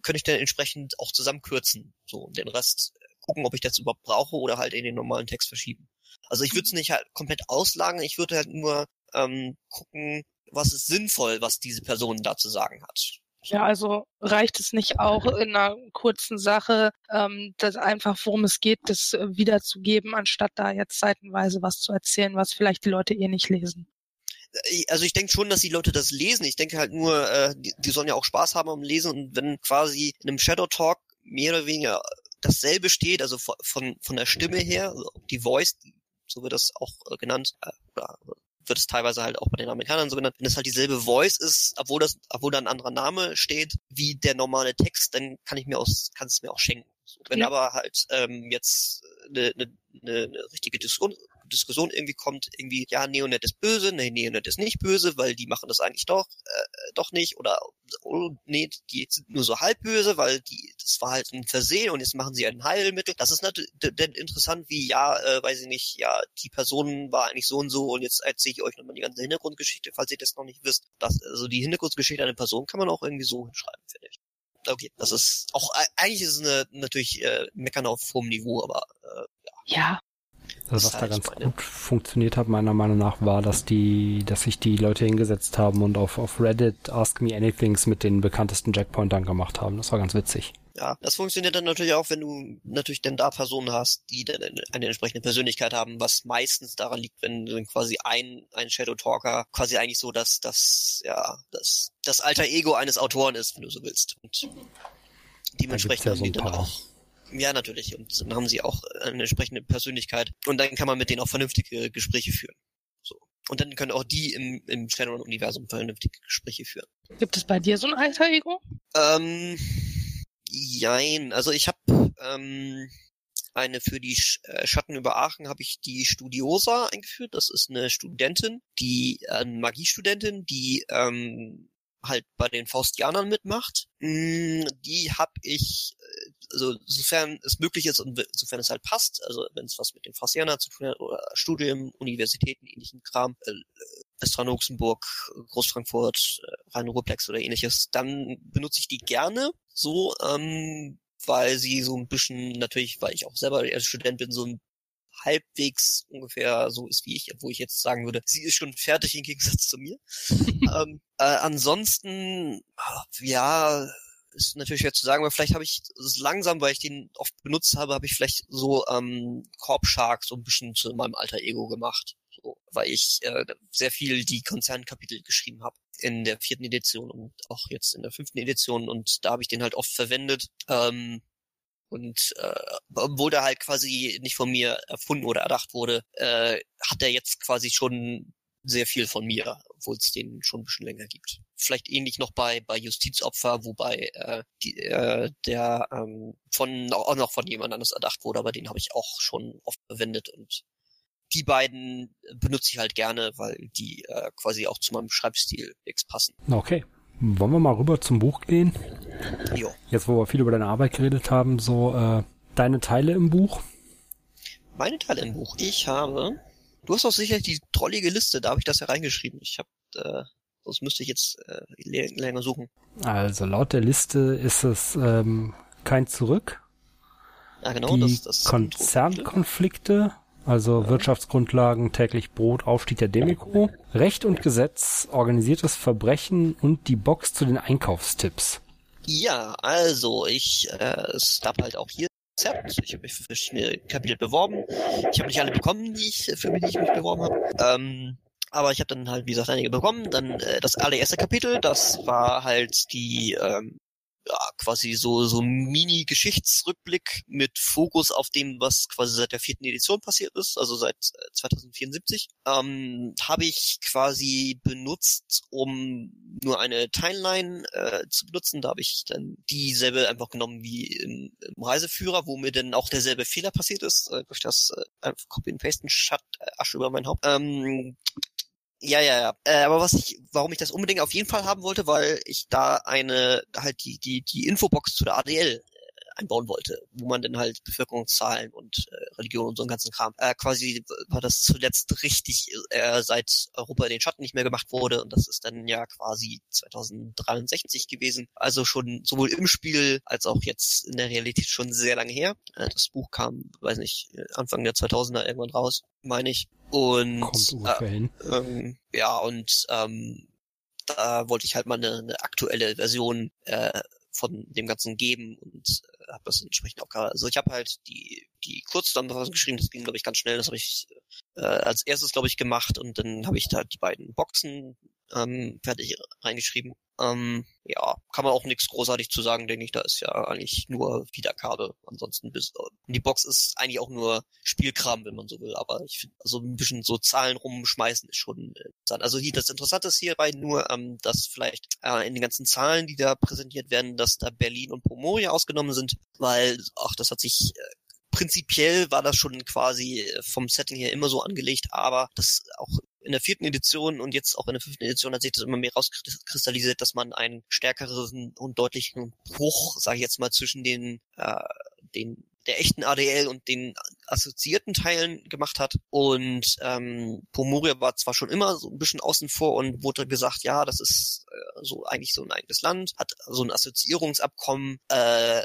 [SPEAKER 3] könnte ich dann entsprechend auch zusammenkürzen. So, und den Rest gucken, ob ich das überhaupt brauche oder halt in den normalen Text verschieben. Also ich würde es nicht halt komplett auslagern, ich würde halt nur ähm, gucken, was ist sinnvoll, was diese Person da zu sagen hat.
[SPEAKER 1] Ja, also reicht es nicht auch in einer kurzen Sache, ähm, das einfach, worum es geht, das wiederzugeben, anstatt da jetzt seitenweise was zu erzählen, was vielleicht die Leute eh nicht lesen?
[SPEAKER 3] Äh, also ich denke schon, dass die Leute das lesen. Ich denke halt nur, äh, die, die sollen ja auch Spaß haben am Lesen und wenn quasi in einem Shadow Talk mehr oder weniger dasselbe steht, also von, von, der Stimme her, also die Voice, so wird das auch äh, genannt, äh, oder wird es teilweise halt auch bei den Amerikanern so genannt, wenn es halt dieselbe Voice ist, obwohl das, obwohl da ein anderer Name steht, wie der normale Text, dann kann ich mir aus, kann es mir auch schenken. Wenn ja. aber halt ähm, jetzt eine, eine, eine richtige Diskussion, Diskussion irgendwie kommt, irgendwie, ja, Neonet ist böse, nee, Neonet ist nicht böse, weil die machen das eigentlich doch, äh, doch nicht, oder, oh, nee, die sind nur so halb böse, weil die, das war halt ein Versehen und jetzt machen sie ein Heilmittel. Das ist natürlich denn interessant, wie, ja, äh, weiß ich nicht, ja, die Person war eigentlich so und so und jetzt erzähle ich euch nochmal die ganze Hintergrundgeschichte, falls ihr das noch nicht wisst. Das, also die Hintergrundgeschichte einer Person kann man auch irgendwie so hinschreiben, finde ich okay, das ist auch eigentlich ist es eine, natürlich äh, meckern auf hohem Niveau, aber äh,
[SPEAKER 1] ja. Ja,
[SPEAKER 2] also was da ganz gut funktioniert hat, meiner Meinung nach, war, dass die, dass sich die Leute hingesetzt haben und auf, auf Reddit Ask Me Anythings mit den bekanntesten Jackpointern gemacht haben. Das war ganz witzig.
[SPEAKER 3] Ja, das funktioniert dann natürlich auch, wenn du natürlich dann da Personen hast, die dann eine entsprechende Persönlichkeit haben, was meistens daran liegt, wenn dann quasi ein, ein Shadow Talker quasi eigentlich so, dass das, ja, das, das alter Ego eines Autoren ist, wenn du so willst. Und dementsprechend
[SPEAKER 2] ja so
[SPEAKER 3] die dann auch ja, natürlich. Und dann haben sie auch eine entsprechende Persönlichkeit. Und dann kann man mit denen auch vernünftige Gespräche führen. So. Und dann können auch die im, im Shadowrun-Universum vernünftige Gespräche führen.
[SPEAKER 1] Gibt es bei dir so ein alter Ego?
[SPEAKER 3] Ähm, jein. Also ich habe ähm, eine für die Sch äh, Schatten über Aachen habe ich die Studiosa eingeführt. Das ist eine Studentin, die äh, Magiestudentin, die ähm, halt bei den Faustianern mitmacht. Mm, die habe ich, äh, also sofern es möglich ist und sofern es halt passt, also wenn es was mit den Faustianern zu tun hat oder Studium, Universitäten, ähnlichen Kram, äh, Westfalen-Luxemburg, Großfrankfurt, äh, Rhein-Ruhrplex oder ähnliches, dann benutze ich die gerne so, ähm, weil sie so ein bisschen, natürlich, weil ich auch selber als Student bin, so ein halbwegs ungefähr so ist wie ich, obwohl ich jetzt sagen würde, sie ist schon fertig im Gegensatz zu mir. ähm, äh, ansonsten, ja, ist natürlich schwer zu sagen, aber vielleicht habe ich langsam, weil ich den oft benutzt habe, habe ich vielleicht so ähm, Corp Shark so ein bisschen zu meinem alter Ego gemacht. So, weil ich äh, sehr viel die Konzernkapitel geschrieben habe in der vierten Edition und auch jetzt in der fünften Edition und da habe ich den halt oft verwendet. Ähm, und äh, obwohl der halt quasi nicht von mir erfunden oder erdacht wurde, äh, hat er jetzt quasi schon sehr viel von mir, obwohl es den schon ein bisschen länger gibt. Vielleicht ähnlich noch bei bei Justizopfer, wobei äh, die, äh, der ähm, von auch noch von jemand anders erdacht wurde, aber den habe ich auch schon oft verwendet und die beiden benutze ich halt gerne, weil die äh, quasi auch zu meinem Schreibstil X passen.
[SPEAKER 2] Okay. Wollen wir mal rüber zum Buch gehen?
[SPEAKER 3] Jo.
[SPEAKER 2] Jetzt, wo wir viel über deine Arbeit geredet haben, so äh, deine Teile im Buch?
[SPEAKER 3] Meine Teile im Buch. Ich habe. Du hast auch sicherlich die trollige Liste, da habe ich das ja reingeschrieben. Ich habe, äh, sonst müsste ich jetzt äh, länger suchen.
[SPEAKER 2] Also laut der Liste ist es ähm, kein Zurück.
[SPEAKER 3] Ja, genau.
[SPEAKER 2] Die
[SPEAKER 3] das, das
[SPEAKER 2] Konzernkonflikte, also Wirtschaftsgrundlagen, täglich Brot, Aufstieg der Demiko, Recht und Gesetz, organisiertes Verbrechen und die Box zu den Einkaufstipps.
[SPEAKER 3] Ja, also ich, äh, es gab halt auch hier Rezept. Ich habe mich für verschiedene Kapitel beworben. Ich habe nicht alle bekommen, die ich, für die ich mich beworben habe. Ähm, aber ich habe dann halt, wie gesagt, einige bekommen. Dann äh, das allererste Kapitel, das war halt die ähm, ja, quasi so, so Mini-Geschichtsrückblick mit Fokus auf dem, was quasi seit der vierten Edition passiert ist, also seit 2074, äh, ähm, habe ich quasi benutzt, um nur eine Timeline äh, zu benutzen. Da habe ich dann dieselbe einfach genommen wie im, im Reiseführer, wo mir dann auch derselbe Fehler passiert ist, äh, durch das äh, einfach Copy and Pasten Schatt äh, über mein Haupt. Ähm, ja, ja, ja. Äh, aber was ich, warum ich das unbedingt auf jeden Fall haben wollte, weil ich da eine, halt die, die, die Infobox zu der ADL einbauen wollte, wo man dann halt Bevölkerungszahlen und äh, Religion und so einen ganzen Kram. Äh, quasi war das zuletzt richtig, äh, seit Europa in den Schatten nicht mehr gemacht wurde und das ist dann ja quasi 2063 gewesen. Also schon sowohl im Spiel als auch jetzt in der Realität schon sehr lange her. Äh, das Buch kam, weiß nicht, Anfang der 2000er irgendwann raus, meine ich. Und
[SPEAKER 2] Kommt
[SPEAKER 3] äh, ähm, ja, und ähm, da wollte ich halt mal eine, eine aktuelle Version äh, von dem Ganzen geben und äh, habe das entsprechend auch also ich habe halt die die Kurzzusammenfassung geschrieben, das ging glaube ich ganz schnell, das habe ich äh, als erstes glaube ich gemacht und dann habe ich da die beiden Boxen ähm, fertig reingeschrieben. Ähm, ja, kann man auch nichts großartig zu sagen, denke ich. Da ist ja eigentlich nur Wiedergabe. Ansonsten bis die Box ist eigentlich auch nur Spielkram, wenn man so will. Aber ich finde, also ein bisschen so Zahlen rumschmeißen ist schon interessant. Also hier das Interessante ist hierbei nur, ähm, dass vielleicht äh, in den ganzen Zahlen, die da präsentiert werden, dass da Berlin und Pomoria ausgenommen sind, weil ach, das hat sich äh, prinzipiell war das schon quasi äh, vom Setting her immer so angelegt, aber das auch in der vierten Edition und jetzt auch in der fünften Edition hat sich das immer mehr rauskristallisiert, dass man einen stärkeren und deutlichen Bruch, sage ich jetzt mal, zwischen den, äh, den der echten ADL und den assoziierten Teilen gemacht hat. Und ähm, Pomoria war zwar schon immer so ein bisschen außen vor und wurde gesagt, ja, das ist äh, so eigentlich so ein eigenes Land, hat so ein Assoziierungsabkommen, äh,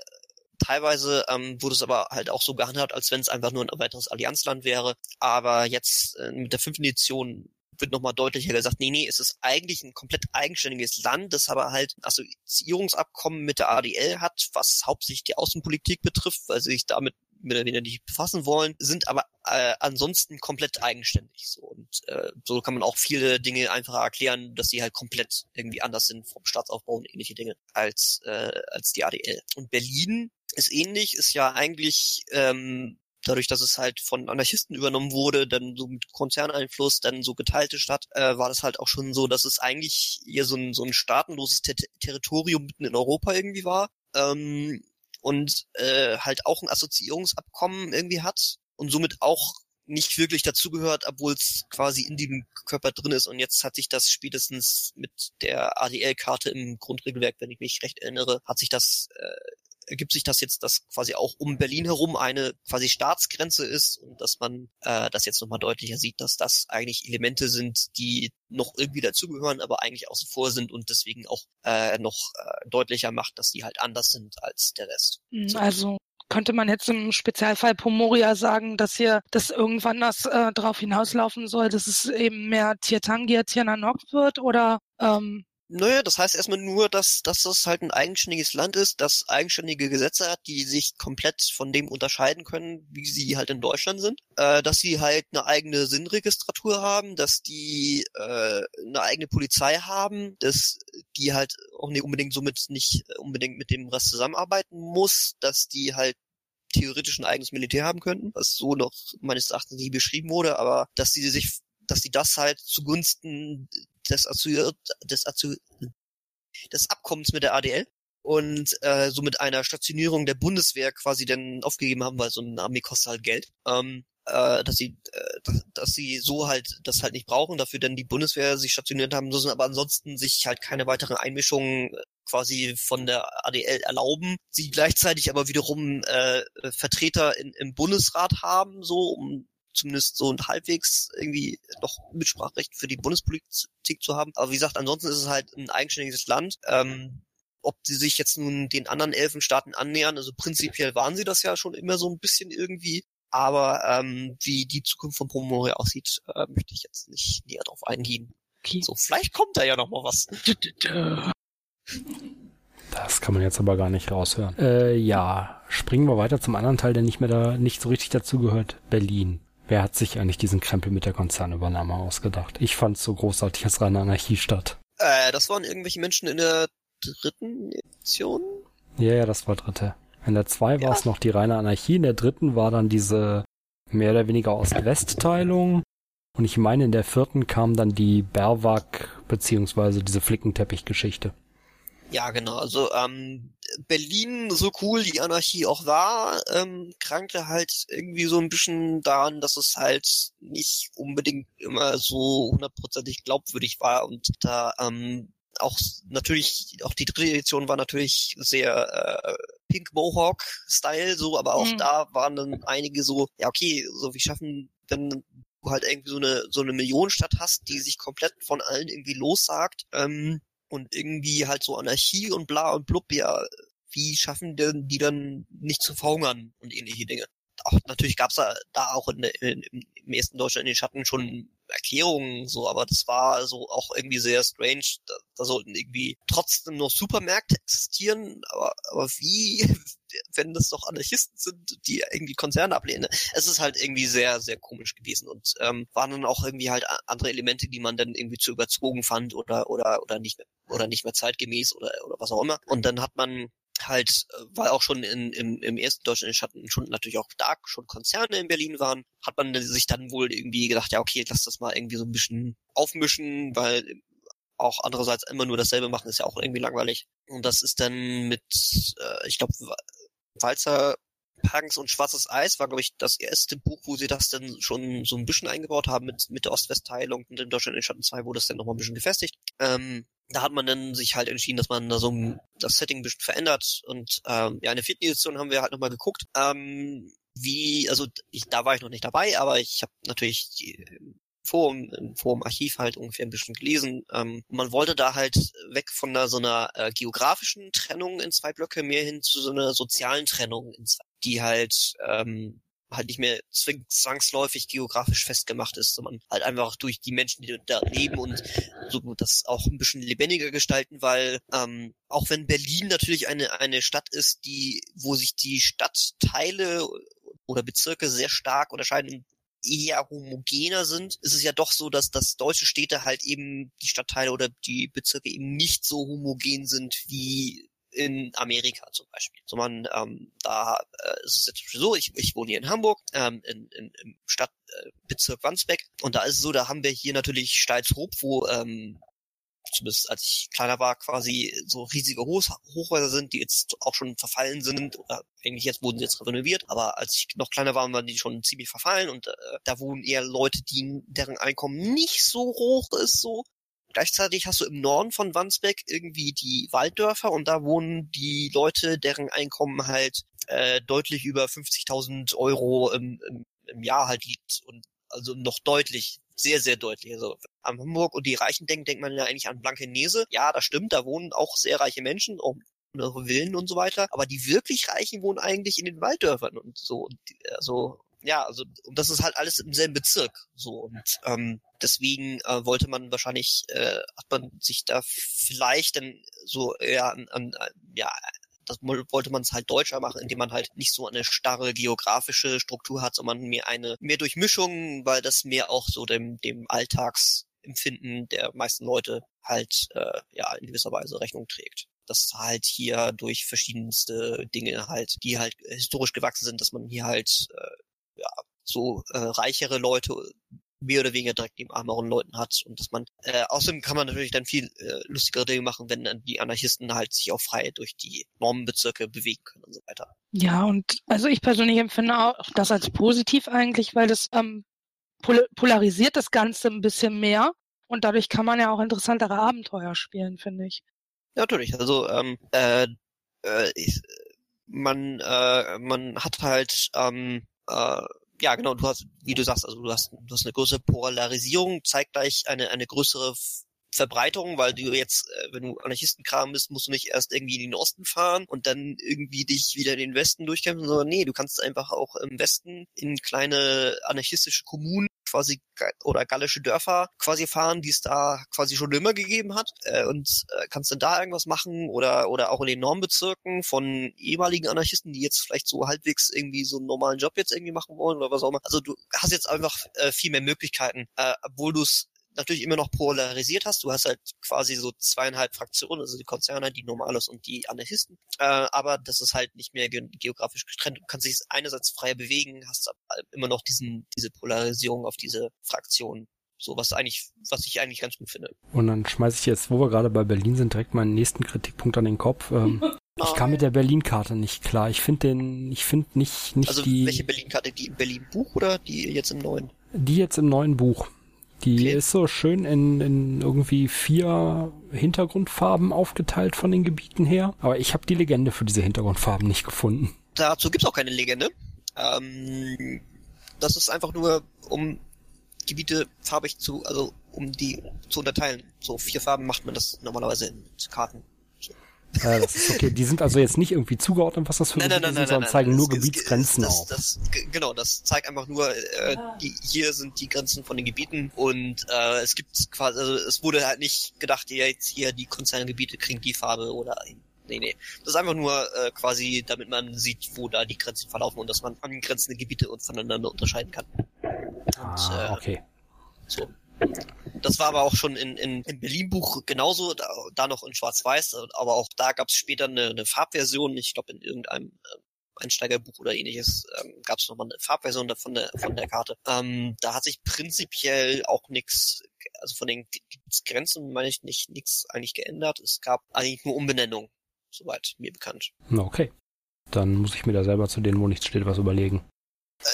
[SPEAKER 3] Teilweise ähm, wurde es aber halt auch so gehandhabt, als wenn es einfach nur ein weiteres Allianzland wäre. Aber jetzt äh, mit der fünften Edition wird nochmal deutlicher gesagt, nee, nee, es ist eigentlich ein komplett eigenständiges Land, das aber halt ein Assoziierungsabkommen mit der ADL hat, was hauptsächlich die Außenpolitik betrifft, weil sie sich damit mit oder weniger nicht befassen wollen, sind aber äh, ansonsten komplett eigenständig. So. Und äh, so kann man auch viele Dinge einfacher erklären, dass sie halt komplett irgendwie anders sind vom Staatsaufbau und ähnliche Dinge als, äh, als die ADL. Und Berlin ist ähnlich, ist ja eigentlich ähm, dadurch, dass es halt von Anarchisten übernommen wurde, dann so mit Konzerneinfluss, dann so geteilte Stadt, äh, war das halt auch schon so, dass es eigentlich hier so ein, so ein staatenloses Ter Territorium mitten in Europa irgendwie war. Ähm, und äh, halt auch ein Assoziierungsabkommen irgendwie hat und somit auch nicht wirklich dazugehört, obwohl es quasi in dem Körper drin ist. Und jetzt hat sich das spätestens mit der ADL-Karte im Grundregelwerk, wenn ich mich recht erinnere, hat sich das äh, ergibt sich das jetzt, dass quasi auch um Berlin herum eine quasi Staatsgrenze ist und dass man äh, das jetzt nochmal deutlicher sieht, dass das eigentlich Elemente sind, die noch irgendwie dazugehören, aber eigentlich außen vor sind und deswegen auch äh, noch äh, deutlicher macht, dass die halt anders sind als der Rest.
[SPEAKER 1] Hm, also könnte man jetzt im Spezialfall Pomoria sagen, dass hier das irgendwann das äh, darauf hinauslaufen soll, dass es eben mehr Tirtangia Tirnanok wird oder ähm,
[SPEAKER 3] naja, das heißt erstmal nur, dass, dass das halt ein eigenständiges Land ist, das eigenständige Gesetze hat, die sich komplett von dem unterscheiden können, wie sie halt in Deutschland sind. Äh, dass sie halt eine eigene Sinnregistratur haben, dass die äh, eine eigene Polizei haben, dass die halt auch nicht unbedingt somit nicht unbedingt mit dem Rest zusammenarbeiten muss, dass die halt theoretisch ein eigenes Militär haben könnten, was so noch meines Erachtens nie beschrieben wurde, aber dass sie sich dass sie das halt zugunsten des, des, des Abkommens mit der ADL und äh, so mit einer Stationierung der Bundeswehr quasi dann aufgegeben haben, weil so eine Armee kostet halt Geld. Ähm, äh, dass sie, äh, dass, dass sie so halt das halt nicht brauchen, dafür dann die Bundeswehr sich stationiert haben müssen, aber ansonsten sich halt keine weiteren Einmischungen äh, quasi von der ADL erlauben, sie gleichzeitig aber wiederum äh, Vertreter in, im Bundesrat haben, so um zumindest so ein halbwegs irgendwie noch Mitspracherecht für die Bundespolitik zu haben. Aber wie gesagt, ansonsten ist es halt ein eigenständiges Land. Ähm, ob sie sich jetzt nun den anderen Elfenstaaten annähern, also prinzipiell waren sie das ja schon immer so ein bisschen irgendwie. Aber ähm, wie die Zukunft von Promoria aussieht, äh, möchte ich jetzt nicht näher drauf eingehen. Okay. So, vielleicht kommt da ja noch mal was.
[SPEAKER 2] Das kann man jetzt aber gar nicht raushören. Äh, ja, springen wir weiter zum anderen Teil, der nicht mehr da, nicht so richtig dazugehört. Berlin. Wer hat sich eigentlich diesen Krempel mit der Konzernübernahme ausgedacht? Ich fand's so großartig als reine Anarchiestadt.
[SPEAKER 3] Äh, das waren irgendwelche Menschen in der dritten Edition?
[SPEAKER 2] Ja, ja, das war dritte. In der zwei war es noch die reine Anarchie, in der dritten war dann diese mehr oder weniger Ost-West-Teilung. Und ich meine, in der vierten kam dann die Berwag beziehungsweise diese Flickenteppich-Geschichte.
[SPEAKER 3] Ja, genau. Also ähm, Berlin, so cool die Anarchie auch war, ähm, krankte halt irgendwie so ein bisschen daran, dass es halt nicht unbedingt immer so hundertprozentig glaubwürdig war und da ähm, auch natürlich, auch die dritte Edition war natürlich sehr äh, Pink Mohawk Style, so, aber auch mhm. da waren dann einige so, ja okay, so wie schaffen, wenn du halt irgendwie so eine so eine Millionenstadt hast, die sich komplett von allen irgendwie lossagt, ähm, und irgendwie halt so Anarchie und bla und blub, ja, wie schaffen denn die dann nicht zu verhungern und ähnliche Dinge? Auch natürlich gab's da, da auch in, in, im ersten Deutschland in den Schatten schon Erklärungen so, aber das war so auch irgendwie sehr strange. Da, da sollten irgendwie trotzdem noch Supermärkte existieren, aber, aber wie, wenn das doch Anarchisten sind, die irgendwie Konzerne ablehnen. Es ist halt irgendwie sehr, sehr komisch gewesen und ähm, waren dann auch irgendwie halt andere Elemente, die man dann irgendwie zu überzogen fand oder oder oder nicht mehr oder nicht mehr zeitgemäß oder oder was auch immer. Und dann hat man halt, äh, weil auch schon in, im, im ersten deutschen Schatten schon natürlich auch da schon Konzerne in Berlin waren, hat man sich dann wohl irgendwie gedacht, ja okay, lass das mal irgendwie so ein bisschen aufmischen, weil auch andererseits immer nur dasselbe machen ist ja auch irgendwie langweilig. Und das ist dann mit, äh, ich glaube, Walzer Punks und Schwarzes Eis war, glaube ich, das erste Buch, wo sie das dann schon so ein bisschen eingebaut haben mit, mit der Ost-West-Teilung und in Deutschland in Schatten 2 wurde es dann nochmal ein bisschen gefestigt. Ähm, da hat man dann sich halt entschieden, dass man da so das Setting ein bisschen verändert und ähm, ja, in der vierten Edition haben wir halt nochmal geguckt, ähm, wie, also ich, da war ich noch nicht dabei, aber ich habe natürlich die, Forum, im Forum-Archiv halt ungefähr ein bisschen gelesen. Ähm, man wollte da halt weg von einer, so einer äh, geografischen Trennung in zwei Blöcke mehr hin zu so einer sozialen Trennung in zwei, die halt ähm, halt nicht mehr zwangsläufig geografisch festgemacht ist, sondern halt einfach durch die Menschen, die da leben und so das auch ein bisschen lebendiger gestalten, weil ähm, auch wenn Berlin natürlich eine eine Stadt ist, die wo sich die Stadtteile oder Bezirke sehr stark unterscheiden eher homogener sind, ist es ja doch so, dass, dass deutsche Städte halt eben die Stadtteile oder die Bezirke eben nicht so homogen sind wie in Amerika zum Beispiel. So man, ähm, da äh, ist es jetzt so, ich, ich wohne hier in Hamburg, ähm, in, in, im Stadtbezirk äh, Wandsbeck und da ist es so, da haben wir hier natürlich Steilshoop, wo ähm, zumindest als ich kleiner war, quasi so riesige Hochhäuser sind, die jetzt auch schon verfallen sind. Oder eigentlich jetzt wurden sie jetzt renoviert, aber als ich noch kleiner war, waren die schon ziemlich verfallen und äh, da wohnen eher Leute, die deren Einkommen nicht so hoch ist, so. Gleichzeitig hast du im Norden von Wandsbek irgendwie die Walddörfer und da wohnen die Leute, deren Einkommen halt äh, deutlich über 50.000 Euro im, im, im Jahr halt liegt und also noch deutlich sehr, sehr deutlich. Also am Hamburg und die Reichen denken, denkt man ja eigentlich an Blankenese. Ja, das stimmt, da wohnen auch sehr reiche Menschen, auch ihre Villen und so weiter. Aber die wirklich Reichen wohnen eigentlich in den Walddörfern und so. Also ja, also und das ist halt alles im selben Bezirk so und ähm, deswegen äh, wollte man wahrscheinlich äh, hat man sich da vielleicht dann so eher an, an ja das wollte man es halt deutscher machen, indem man halt nicht so eine starre geografische Struktur hat, sondern mehr eine mehr Durchmischung, weil das mehr auch so dem dem Alltagsempfinden der meisten Leute halt äh, ja in gewisser Weise Rechnung trägt. Dass halt hier durch verschiedenste Dinge halt, die halt historisch gewachsen sind, dass man hier halt äh, ja so äh, reichere Leute mehr oder weniger direkt neben armeren Leuten hat und dass man äh, außerdem kann man natürlich dann viel äh, lustigere Dinge machen, wenn dann die Anarchisten halt sich auch frei durch die Normenbezirke bewegen können und so weiter.
[SPEAKER 1] Ja, und also ich persönlich empfinde auch das als positiv eigentlich, weil das ähm, pol polarisiert das Ganze ein bisschen mehr und dadurch kann man ja auch interessantere Abenteuer spielen, finde ich.
[SPEAKER 3] Ja, natürlich. Also ähm, äh, äh, ich, man äh, man hat halt ähm, äh, ja, genau, du hast, wie du sagst, also du hast, du hast eine größere Polarisierung, zeigt gleich eine, eine größere Verbreiterung, weil du jetzt, äh, wenn du Anarchistenkram bist, musst du nicht erst irgendwie in den Osten fahren und dann irgendwie dich wieder in den Westen durchkämpfen, sondern nee, du kannst einfach auch im Westen in kleine anarchistische Kommunen quasi oder gallische Dörfer quasi fahren, die es da quasi schon immer gegeben hat äh, und äh, kannst dann da irgendwas machen oder oder auch in den Normbezirken von ehemaligen Anarchisten, die jetzt vielleicht so halbwegs irgendwie so einen normalen Job jetzt irgendwie machen wollen oder was auch immer. Also du hast jetzt einfach äh, viel mehr Möglichkeiten, äh, obwohl du es natürlich immer noch polarisiert hast. Du hast halt quasi so zweieinhalb Fraktionen, also die Konzerne, die Normales und die Anarchisten. Äh, aber das ist halt nicht mehr ge geografisch getrennt. Du kannst dich einerseits frei bewegen, hast immer noch diesen, diese Polarisierung auf diese Fraktionen. So was eigentlich, was ich eigentlich ganz gut finde.
[SPEAKER 2] Und dann schmeiße ich jetzt, wo wir gerade bei Berlin sind, direkt meinen nächsten Kritikpunkt an den Kopf. Ähm, ich kam mit der Berlin-Karte nicht klar. Ich finde den, ich finde nicht, nicht
[SPEAKER 3] also
[SPEAKER 2] die.
[SPEAKER 3] welche Berlin-Karte? Die im Berlin-Buch oder die jetzt im neuen?
[SPEAKER 2] Die jetzt im neuen Buch. Die okay. ist so schön in, in irgendwie vier Hintergrundfarben aufgeteilt von den Gebieten her. Aber ich habe die Legende für diese Hintergrundfarben nicht gefunden.
[SPEAKER 3] Dazu gibt's auch keine Legende. Ähm, das ist einfach nur, um Gebiete farbig zu, also um die zu unterteilen. So vier Farben macht man das normalerweise in Karten. So.
[SPEAKER 2] Ja, das ist okay. Die sind also jetzt nicht irgendwie zugeordnet, was das für
[SPEAKER 3] nein, nein, nein,
[SPEAKER 2] sind, sondern zeigen nur das, Gebietsgrenzen
[SPEAKER 3] das,
[SPEAKER 2] auf.
[SPEAKER 3] Das, genau, das zeigt einfach nur, äh, die, hier sind die Grenzen von den Gebieten und äh, es gibt quasi, also es wurde halt nicht gedacht, ja, jetzt hier die Konzerngebiete kriegen die Farbe oder Nee, nee. Das ist einfach nur äh, quasi, damit man sieht, wo da die Grenzen verlaufen und dass man angrenzende Gebiete voneinander unterscheiden kann.
[SPEAKER 2] Und, ah, okay.
[SPEAKER 3] So. Das war aber auch schon in, in, im Berlin-Buch genauso, da, da noch in Schwarz-Weiß, aber auch da gab es später eine, eine Farbversion, ich glaube in irgendeinem äh, Einsteigerbuch oder ähnliches ähm, gab es nochmal eine Farbversion von der von der Karte. Ähm, da hat sich prinzipiell auch nichts, also von den Grenzen meine ich nicht nichts eigentlich geändert. Es gab eigentlich nur Umbenennung, soweit mir bekannt.
[SPEAKER 2] Okay. Dann muss ich mir da selber zu denen, wo nichts steht, was überlegen.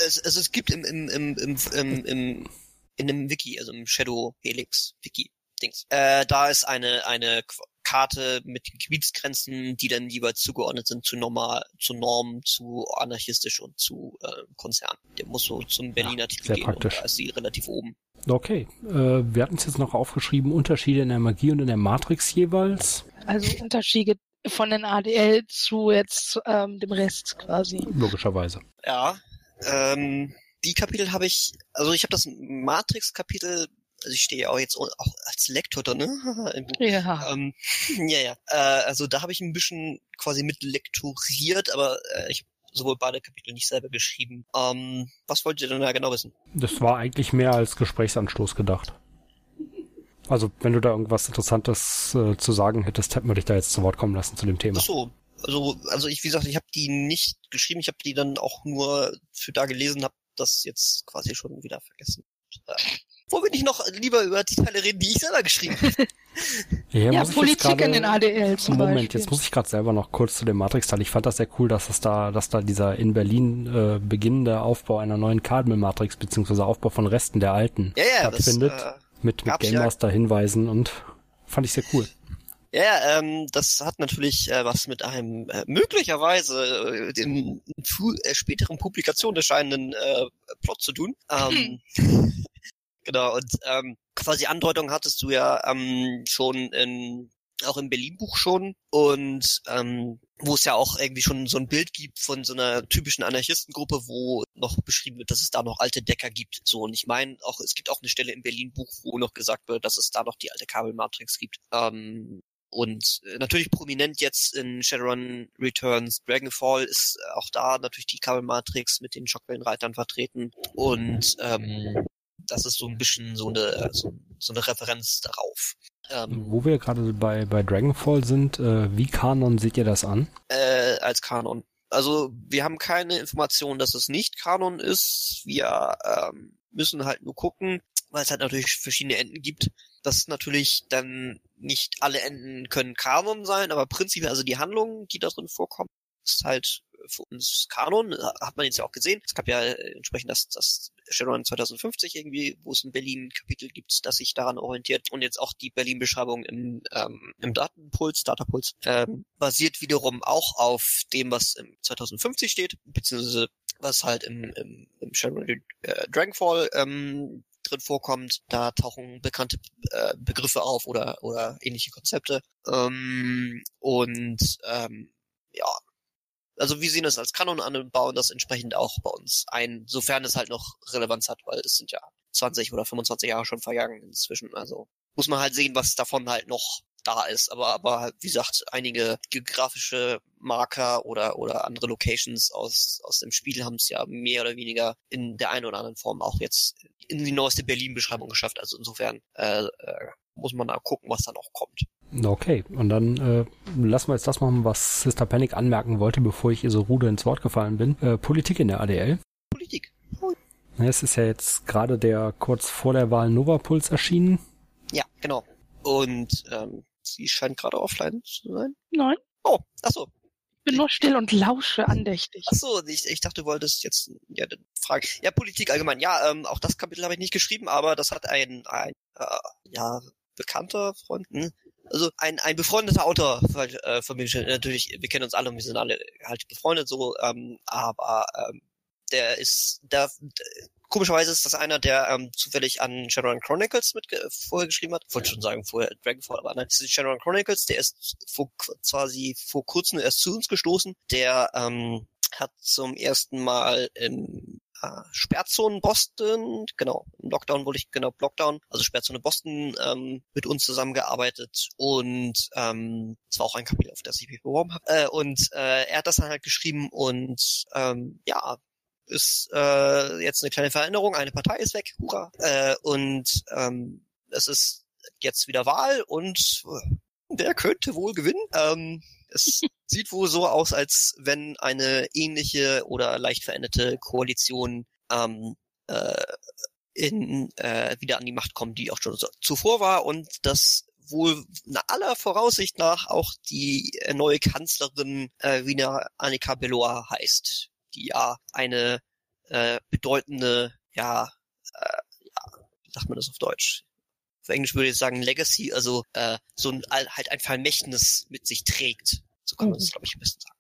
[SPEAKER 3] Es, es, es gibt im, im, im, im, im, im in einem Wiki, also im Shadow Helix Wiki Dings. Äh, da ist eine eine Karte mit Gebietsgrenzen, die dann jeweils zugeordnet sind zu normal, zu Norm, zu anarchistisch und zu äh, Konzern. Der muss so zum Berliner Artikel
[SPEAKER 2] sehr
[SPEAKER 3] gehen
[SPEAKER 2] praktisch.
[SPEAKER 3] und da ist sie relativ oben.
[SPEAKER 2] Okay, äh, wir hatten es jetzt noch aufgeschrieben, Unterschiede in der Magie und in der Matrix jeweils.
[SPEAKER 1] Also Unterschiede von den ADL zu jetzt ähm, dem Rest quasi.
[SPEAKER 2] Logischerweise.
[SPEAKER 3] Ja, ähm, die Kapitel habe ich, also ich habe das Matrix-Kapitel, also ich stehe ja auch jetzt auch als Lektor da, ne?
[SPEAKER 1] Ja.
[SPEAKER 3] Ähm, ja, ja. Äh, also da habe ich ein bisschen quasi mit lektoriert, aber äh, ich sowohl beide Kapitel nicht selber geschrieben. Ähm, was wollt ihr denn da genau wissen?
[SPEAKER 2] Das war eigentlich mehr als Gesprächsanstoß gedacht. Also, wenn du da irgendwas Interessantes äh, zu sagen hättest, hätten wir dich da jetzt zu Wort kommen lassen zu dem Thema.
[SPEAKER 3] Ach so, also, also ich, wie gesagt, ich habe die nicht geschrieben, ich habe die dann auch nur für da gelesen, habe das jetzt quasi schon wieder vergessen. Wo will ich noch lieber über die Teile reden, die ich selber geschrieben habe?
[SPEAKER 2] Ja,
[SPEAKER 1] ja Politik grade, in den ADL zum
[SPEAKER 2] Moment,
[SPEAKER 1] Beispiel.
[SPEAKER 2] jetzt muss ich gerade selber noch kurz zu dem Matrix-Teil. Ich fand das sehr cool, dass es da, dass da dieser in Berlin äh, beginnende Aufbau einer neuen Cardinal-Matrix beziehungsweise Aufbau von Resten der alten
[SPEAKER 3] ja, ja,
[SPEAKER 2] stattfindet.
[SPEAKER 3] Das, äh,
[SPEAKER 2] mit mit Game Master ja. Hinweisen und fand ich sehr cool.
[SPEAKER 3] Ja, ähm, das hat natürlich äh, was mit einem äh, möglicherweise äh, in äh, späteren Publikationen erscheinenden äh, Plot zu tun. Ähm, genau, und ähm, quasi Andeutung hattest du ja ähm, schon in auch im Berlin-Buch schon und ähm, wo es ja auch irgendwie schon so ein Bild gibt von so einer typischen Anarchistengruppe, wo noch beschrieben wird, dass es da noch alte Decker gibt. So und ich meine auch, es gibt auch eine Stelle im Berlin-Buch, wo noch gesagt wird, dass es da noch die alte Kabelmatrix gibt. Ähm, und äh, natürlich prominent jetzt in Shadowrun Returns Dragonfall ist auch da natürlich die Kabelmatrix mit den Schockwellenreitern vertreten. Und ähm, das ist so ein bisschen so eine, so, so eine Referenz darauf.
[SPEAKER 2] Ähm, Wo wir gerade bei, bei Dragonfall sind, äh, wie Kanon seht ihr das an?
[SPEAKER 3] Äh, als Kanon. Also wir haben keine Information, dass es nicht Kanon ist. Wir ähm, müssen halt nur gucken, weil es halt natürlich verschiedene Enden gibt. Das natürlich dann nicht alle Enden können Kanon sein, aber prinzipiell also die Handlungen, die da drin vorkommen, ist halt für uns Kanon, hat man jetzt ja auch gesehen. Es gab ja entsprechend das, das Shadowrun 2050 irgendwie, wo es ein Berlin-Kapitel gibt, das sich daran orientiert und jetzt auch die Berlin-Beschreibung im, ähm, im Datenpuls, Datapuls, ähm, basiert wiederum auch auf dem, was im 2050 steht, beziehungsweise was halt im, im, im Shadowrun äh, Dragonfall ähm, drin vorkommt. Da tauchen bekannte äh, Begriffe auf oder oder ähnliche Konzepte. Ähm, und ähm, ja, also wir sehen es als Kanon an und bauen das entsprechend auch bei uns ein, sofern es halt noch Relevanz hat, weil es sind ja 20 oder 25 Jahre schon vergangen inzwischen. Also muss man halt sehen, was davon halt noch da ist. Aber, aber wie gesagt, einige geografische Marker oder, oder andere Locations aus, aus dem Spiel haben es ja mehr oder weniger in der einen oder anderen Form auch jetzt in die neueste Berlin-Beschreibung geschafft. Also insofern äh, äh, muss man da gucken, was dann auch kommt.
[SPEAKER 2] Okay, und dann äh, lassen wir jetzt das machen, was Sister Panic anmerken wollte, bevor ich ihr so rude ins Wort gefallen bin. Äh, Politik in der ADL.
[SPEAKER 3] Politik.
[SPEAKER 2] Es ist ja jetzt gerade der kurz vor der Wahl Nova Puls erschienen.
[SPEAKER 3] Ja, genau. Und ähm, sie scheint gerade offline zu sein.
[SPEAKER 1] Nein.
[SPEAKER 3] Oh, ach so.
[SPEAKER 1] Ich bin nur still und lausche andächtig.
[SPEAKER 3] Ach so, ich, ich dachte, du wolltest jetzt ja fragen. Ja, Politik allgemein. Ja, ähm, auch das Kapitel habe ich nicht geschrieben, aber das hat ein ein äh, ja bekannter Freund, hm? also ein ein befreundeter Autor äh, von mir natürlich. Wir kennen uns alle und wir sind alle halt befreundet so, ähm, aber ähm, der ist da komischerweise ist das einer, der ähm, zufällig an Shadowrun Chronicles mit vorher geschrieben hat. Ich wollte schon sagen vorher Dragonfall, aber nein, das ist Shadowrun Chronicles, der ist vor, quasi vor kurzem erst zu uns gestoßen. Der ähm, hat zum ersten Mal im äh, Sperrzone Boston, genau, im Lockdown wurde ich, genau, Lockdown, also Sperrzone Boston ähm, mit uns zusammengearbeitet und ähm, das war auch ein Kapitel, auf das ich mich beworben habe. Äh, und äh, er hat das dann halt geschrieben und ähm, ja, ist äh, jetzt eine kleine Veränderung, eine Partei ist weg, hurra. Äh, und ähm, es ist jetzt wieder Wahl und äh, der könnte wohl gewinnen. Ähm, es sieht wohl so aus, als wenn eine ähnliche oder leicht veränderte Koalition ähm, äh, in, äh, wieder an die Macht kommt, die auch schon zuvor war und das wohl nach aller Voraussicht nach auch die neue Kanzlerin äh, Wiener Annika Beloa heißt die ja eine äh, bedeutende, ja, äh, ja, wie sagt man das auf Deutsch? Auf Englisch würde ich sagen Legacy, also äh, so ein halt ein Vermächtnis mit sich trägt. So kann man das, mhm. glaube ich, am besten sagen.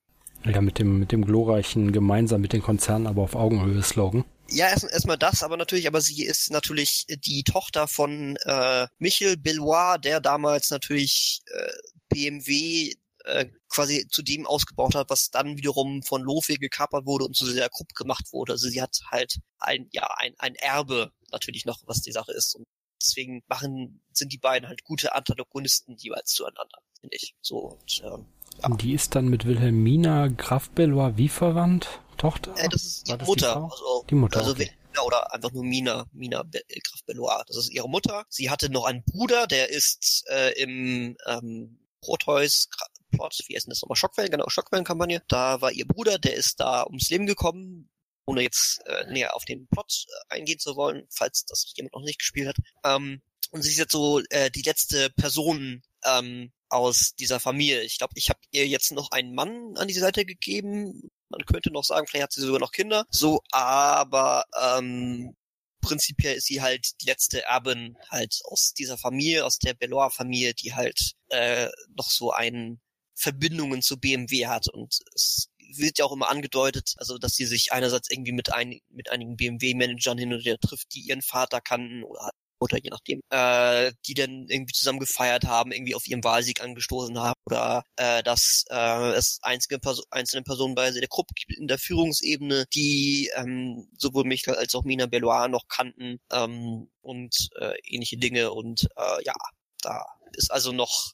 [SPEAKER 2] Ja, mit dem, mit dem glorreichen gemeinsam mit den Konzernen, aber auf Augenhöhe Slogan.
[SPEAKER 3] Ja, erstmal erst das, aber natürlich, aber sie ist natürlich die Tochter von äh, Michel Bellois, der damals natürlich äh, BMW äh, quasi zu dem ausgebaut hat, was dann wiederum von Lofe gekapert wurde und zu sehr Krupp gemacht wurde. Also sie hat halt ein, ja, ein, ein Erbe natürlich noch, was die Sache ist. Und deswegen machen, sind die beiden halt gute Antagonisten jeweils zueinander, finde ich. So, und, ähm,
[SPEAKER 2] ja. Und die ist dann mit Wilhelmina Graf Bellois wie verwandt? Tochter?
[SPEAKER 3] Äh, das ist die das Mutter. Die, also,
[SPEAKER 2] die Mutter.
[SPEAKER 3] Also,
[SPEAKER 2] okay.
[SPEAKER 3] oder einfach nur Mina, Mina Be Graf Bellois. Das ist ihre Mutter. Sie hatte noch einen Bruder, der ist äh, im ähm, Proteus Plot, wie heißt das nochmal? Schockwellen, genau, Schockwellenkampagne. Da war ihr Bruder, der ist da ums Leben gekommen, ohne jetzt äh, näher auf den Plot äh, eingehen zu wollen, falls das jemand noch nicht gespielt hat. Ähm, und sie ist jetzt so äh, die letzte Person ähm, aus dieser Familie. Ich glaube, ich habe ihr jetzt noch einen Mann an die Seite gegeben. Man könnte noch sagen, vielleicht hat sie sogar noch Kinder. So, aber ähm, prinzipiell ist sie halt die letzte Erbin halt aus dieser Familie, aus der Belloir-Familie, die halt äh, noch so einen Verbindungen zu BMW hat. Und es wird ja auch immer angedeutet, also dass sie sich einerseits irgendwie mit, ein, mit einigen BMW-Managern hin und her trifft, die ihren Vater kannten oder oder je nachdem, äh, die dann irgendwie zusammen gefeiert haben, irgendwie auf ihrem Wahlsieg angestoßen haben oder äh, dass äh, es einzige Perso einzelne Personen bei der Gruppe gibt in der Führungsebene, die ähm, sowohl mich als auch Mina Belloir noch kannten ähm, und äh, ähnliche Dinge. Und äh, ja, da ist also noch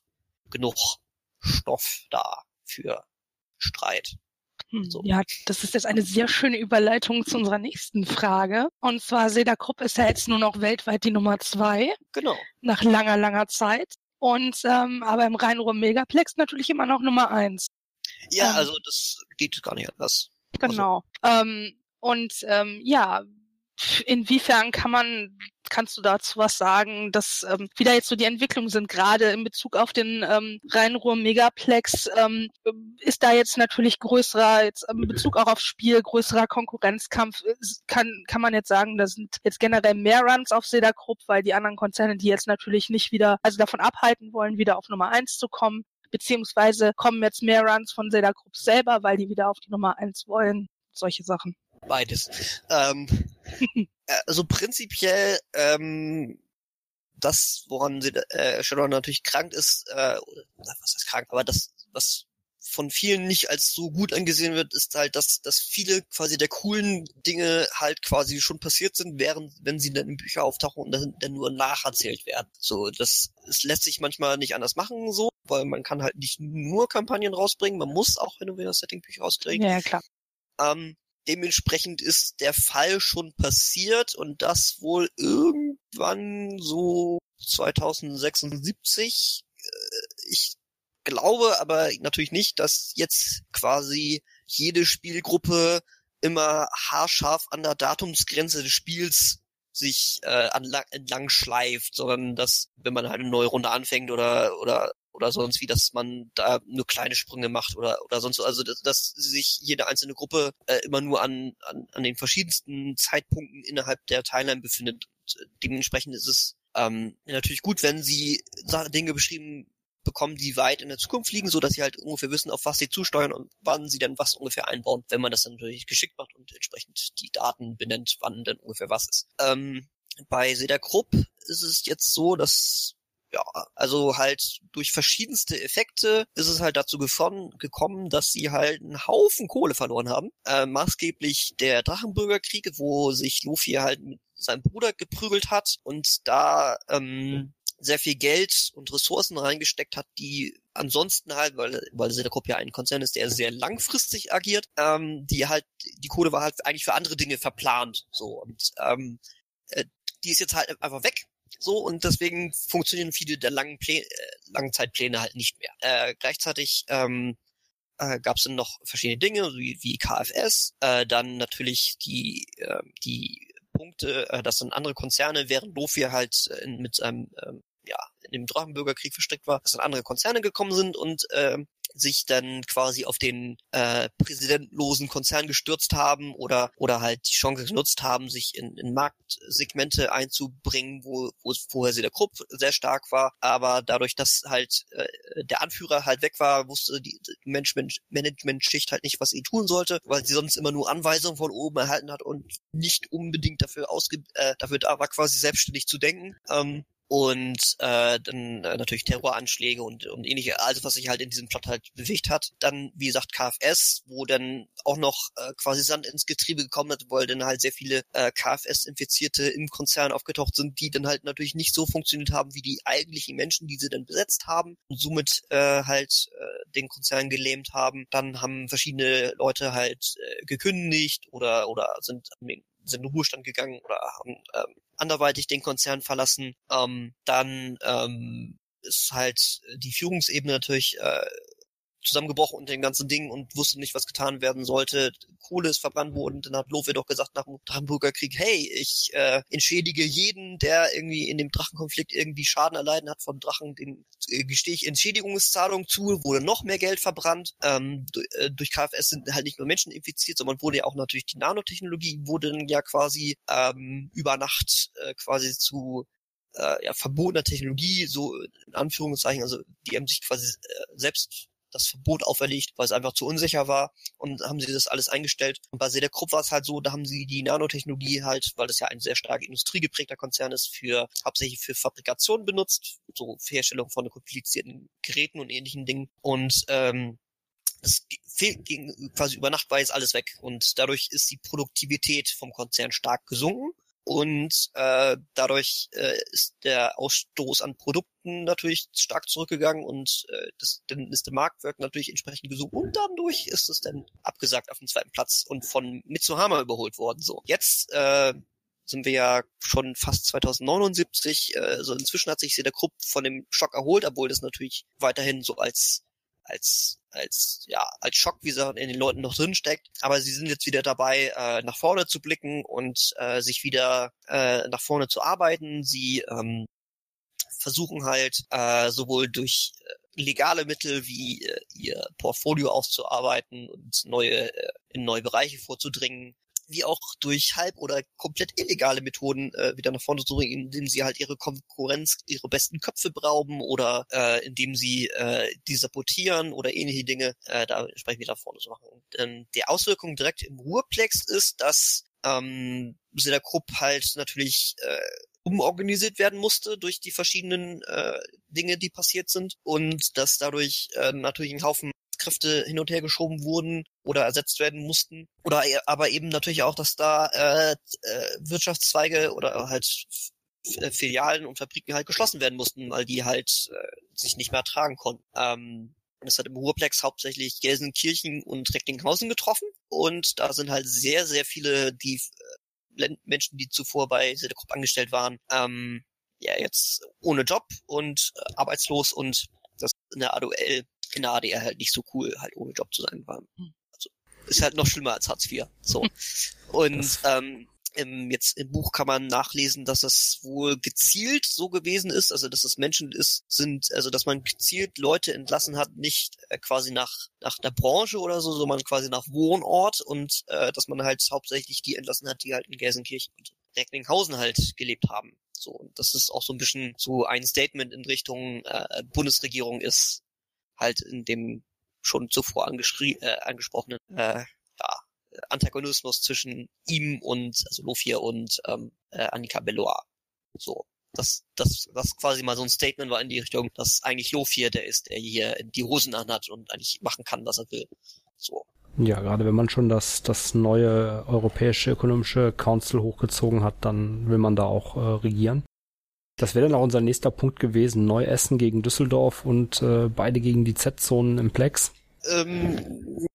[SPEAKER 3] genug Stoff da für Streit.
[SPEAKER 1] Hm, so. Ja, das ist jetzt eine sehr schöne Überleitung zu unserer nächsten Frage. Und zwar Seda Krupp ist ja jetzt nur noch weltweit die Nummer zwei.
[SPEAKER 3] Genau.
[SPEAKER 1] Nach langer, langer Zeit. Und ähm, aber im Rhein-Ruhr Megaplex natürlich immer noch Nummer eins.
[SPEAKER 3] Ja, ähm, also das geht gar nicht anders.
[SPEAKER 1] Genau. Also. Ähm, und ähm, ja, inwiefern kann man, kannst du dazu was sagen, dass ähm, wie da jetzt so die Entwicklungen sind, gerade in Bezug auf den ähm, Rhein-Ruhr-Megaplex, ähm, ist da jetzt natürlich größerer, jetzt in Bezug auch auf Spiel, größerer Konkurrenzkampf, kann, kann man jetzt sagen, da sind jetzt generell mehr Runs auf Seda Krupp, weil die anderen Konzerne, die jetzt natürlich nicht wieder, also davon abhalten wollen, wieder auf Nummer eins zu kommen, beziehungsweise kommen jetzt mehr Runs von Seda Krupp selber, weil die wieder auf die Nummer eins wollen, solche Sachen.
[SPEAKER 3] Beides. Ähm, äh, also prinzipiell ähm, das, woran sie, äh, Sharon natürlich krank ist, äh, was heißt krank, aber das, was von vielen nicht als so gut angesehen wird, ist halt, dass, dass viele quasi der coolen Dinge halt quasi schon passiert sind, während, wenn sie dann in Bücher auftauchen und dann, dann nur nacherzählt werden. So, das, es lässt sich manchmal nicht anders machen, so, weil man kann halt nicht nur Kampagnen rausbringen, man muss auch Renovator-Setting-Bücher rauskriegen.
[SPEAKER 1] Ja, klar.
[SPEAKER 3] Ähm, dementsprechend ist der Fall schon passiert und das wohl irgendwann so 2076. Äh, ich glaube aber natürlich nicht, dass jetzt quasi jede Spielgruppe immer haarscharf an der Datumsgrenze des Spiels sich äh, entlang schleift, sondern dass, wenn man halt eine neue Runde anfängt oder oder oder sonst wie, dass man da nur kleine Sprünge macht oder oder sonst so. Also dass, dass sich jede einzelne Gruppe äh, immer nur an, an an den verschiedensten Zeitpunkten innerhalb der Timeline befindet. Und, äh, dementsprechend ist es ähm, natürlich gut, wenn sie Dinge beschrieben bekommen, die weit in der Zukunft liegen, so dass sie halt ungefähr wissen, auf was sie zusteuern und wann sie dann was ungefähr einbauen, wenn man das dann natürlich geschickt macht und entsprechend die Daten benennt, wann denn ungefähr was ist. Ähm, bei Seda Krupp ist es jetzt so, dass ja, also halt durch verschiedenste Effekte ist es halt dazu gekommen, dass sie halt einen Haufen Kohle verloren haben. Äh, maßgeblich der Drachenbürgerkrieg, wo sich Luffy halt mit seinem Bruder geprügelt hat und da ähm, sehr viel Geld und Ressourcen reingesteckt hat, die ansonsten halt, weil, weil Sedacop ja ein Konzern ist, der sehr langfristig agiert, ähm, die halt, die Kohle war halt eigentlich für andere Dinge verplant. So und ähm, äh, die ist jetzt halt einfach weg. So, und deswegen funktionieren viele der langen Plä äh, Langzeitpläne halt nicht mehr. Äh, gleichzeitig ähm, äh, gab es dann noch verschiedene Dinge, wie, wie KFS, äh, dann natürlich die, äh, die Punkte, äh, dass dann andere Konzerne, während Lofi halt äh, mit seinem ähm, ja, in dem Drachenbürgerkrieg verstrickt war, dass dann andere Konzerne gekommen sind und äh, sich dann quasi auf den äh, präsidentenlosen Konzern gestürzt haben oder oder halt die Chance genutzt haben, sich in, in Marktsegmente einzubringen, wo, wo vorher sie der Krupp sehr stark war, aber dadurch, dass halt äh, der Anführer halt weg war, wusste die Management-Schicht halt nicht, was sie tun sollte, weil sie sonst immer nur Anweisungen von oben erhalten hat und nicht unbedingt dafür ausge äh, dafür da war, quasi selbstständig zu denken. Ähm, und äh, dann äh, natürlich Terroranschläge und, und ähnliche, also was sich halt in diesem Plot halt bewegt hat. Dann, wie gesagt, KFS, wo dann auch noch äh, quasi Sand ins Getriebe gekommen hat, weil dann halt sehr viele äh, KFS-Infizierte im Konzern aufgetaucht sind, die dann halt natürlich nicht so funktioniert haben wie die eigentlichen Menschen, die sie dann besetzt haben und somit äh, halt äh, den Konzern gelähmt haben. Dann haben verschiedene Leute halt äh, gekündigt oder oder sind sind in Ruhestand gegangen oder haben ähm, anderweitig den Konzern verlassen. Ähm, dann ähm, ist halt die Führungsebene natürlich äh, zusammengebrochen unter den ganzen Dingen und wusste nicht, was getan werden sollte. Kohle ist verbrannt worden. Dann hat Lowe doch gesagt nach dem Hamburger Krieg, hey, ich äh, entschädige jeden, der irgendwie in dem Drachenkonflikt irgendwie Schaden erleiden hat von Drachen, den äh, gestehe ich Entschädigungszahlung zu, wurde noch mehr Geld verbrannt. Ähm, äh, durch KFS sind halt nicht nur Menschen infiziert, sondern wurde ja auch natürlich die Nanotechnologie, wurde dann ja quasi ähm, über Nacht äh, quasi zu äh, ja, verbotener Technologie, so in Anführungszeichen, also die haben sich quasi äh, selbst das Verbot auferlegt, weil es einfach zu unsicher war und haben sie das alles eingestellt. Und bei Sedekrupp war es halt so, da haben sie die Nanotechnologie halt, weil das ja ein sehr stark industriegeprägter Konzern ist, für hauptsächlich für Fabrikation benutzt, so Herstellung von komplizierten Geräten und ähnlichen Dingen. Und ähm, es ging quasi über Nacht war jetzt alles weg und dadurch ist die Produktivität vom Konzern stark gesunken und äh, dadurch äh, ist der Ausstoß an Produkten natürlich stark zurückgegangen und äh, das, dann ist der Marktwert natürlich entsprechend gesunken und dadurch ist es dann abgesagt auf dem zweiten Platz und von Mitsuhama überholt worden. So jetzt äh, sind wir ja schon fast 2079. Äh, also inzwischen hat sich der Krupp von dem Schock erholt, obwohl das natürlich weiterhin so als als als ja als Schock, wie gesagt, in den Leuten noch drin steckt. Aber sie sind jetzt wieder dabei, äh, nach vorne zu blicken und äh, sich wieder äh, nach vorne zu arbeiten. Sie ähm, versuchen halt äh, sowohl durch äh, legale Mittel wie äh, ihr Portfolio auszuarbeiten und neue äh, in neue Bereiche vorzudringen, wie auch durch halb oder komplett illegale Methoden äh, wieder nach vorne zu bringen, indem sie halt ihre Konkurrenz, ihre besten Köpfe brauben oder äh, indem sie äh, die sabotieren oder ähnliche Dinge, äh, da entsprechend wieder nach vorne zu machen. Und ähm, die Auswirkung direkt im Ruhrplex ist, dass ähm, Krupp halt natürlich äh, umorganisiert werden musste durch die verschiedenen äh, Dinge, die passiert sind und dass dadurch äh, natürlich ein Haufen Arbeitskräfte hin und her geschoben wurden oder ersetzt werden mussten. Oder e, aber eben natürlich auch, dass da äh, äh, Wirtschaftszweige oder halt äh, Filialen und Fabriken halt geschlossen werden mussten, weil die halt äh, sich nicht mehr ertragen konnten. Ähm, und hat im Ruhrplex hauptsächlich Gelsenkirchen und Recklinghausen getroffen. Und da sind halt sehr, sehr viele, die äh, Menschen, die zuvor bei Sedekop angestellt waren, ähm, ja jetzt ohne Job und äh, arbeitslos und das in der ADL, in der ADR halt nicht so cool, halt ohne Job zu sein war. Hm. Also ist halt noch schlimmer als Hartz IV. So. Und ähm, im, jetzt im Buch kann man nachlesen, dass es wohl gezielt so gewesen ist, also dass es Menschen ist, sind, also dass man gezielt Leute entlassen hat, nicht äh, quasi nach nach der Branche oder so, sondern quasi nach Wohnort und äh, dass man halt hauptsächlich die entlassen hat, die halt in Gelsenkirchen und Recklinghausen halt gelebt haben. So, und das ist auch so ein bisschen so ein Statement in Richtung äh, Bundesregierung ist, halt in dem schon zuvor äh, angesprochenen äh, ja, Antagonismus zwischen ihm und, also Lofir und ähm, äh, Annika Belloir. So. Das, das, das quasi mal so ein Statement war in die Richtung, dass eigentlich Lofir der ist, der hier die Hosen anhat und eigentlich machen kann, was er will. So.
[SPEAKER 2] Ja, gerade wenn man schon das, das neue Europäische Ökonomische Council hochgezogen hat, dann will man da auch äh, regieren. Das wäre dann auch unser nächster Punkt gewesen. Neuessen gegen Düsseldorf und äh, beide gegen die Z-Zonen im Plex.
[SPEAKER 3] Ähm,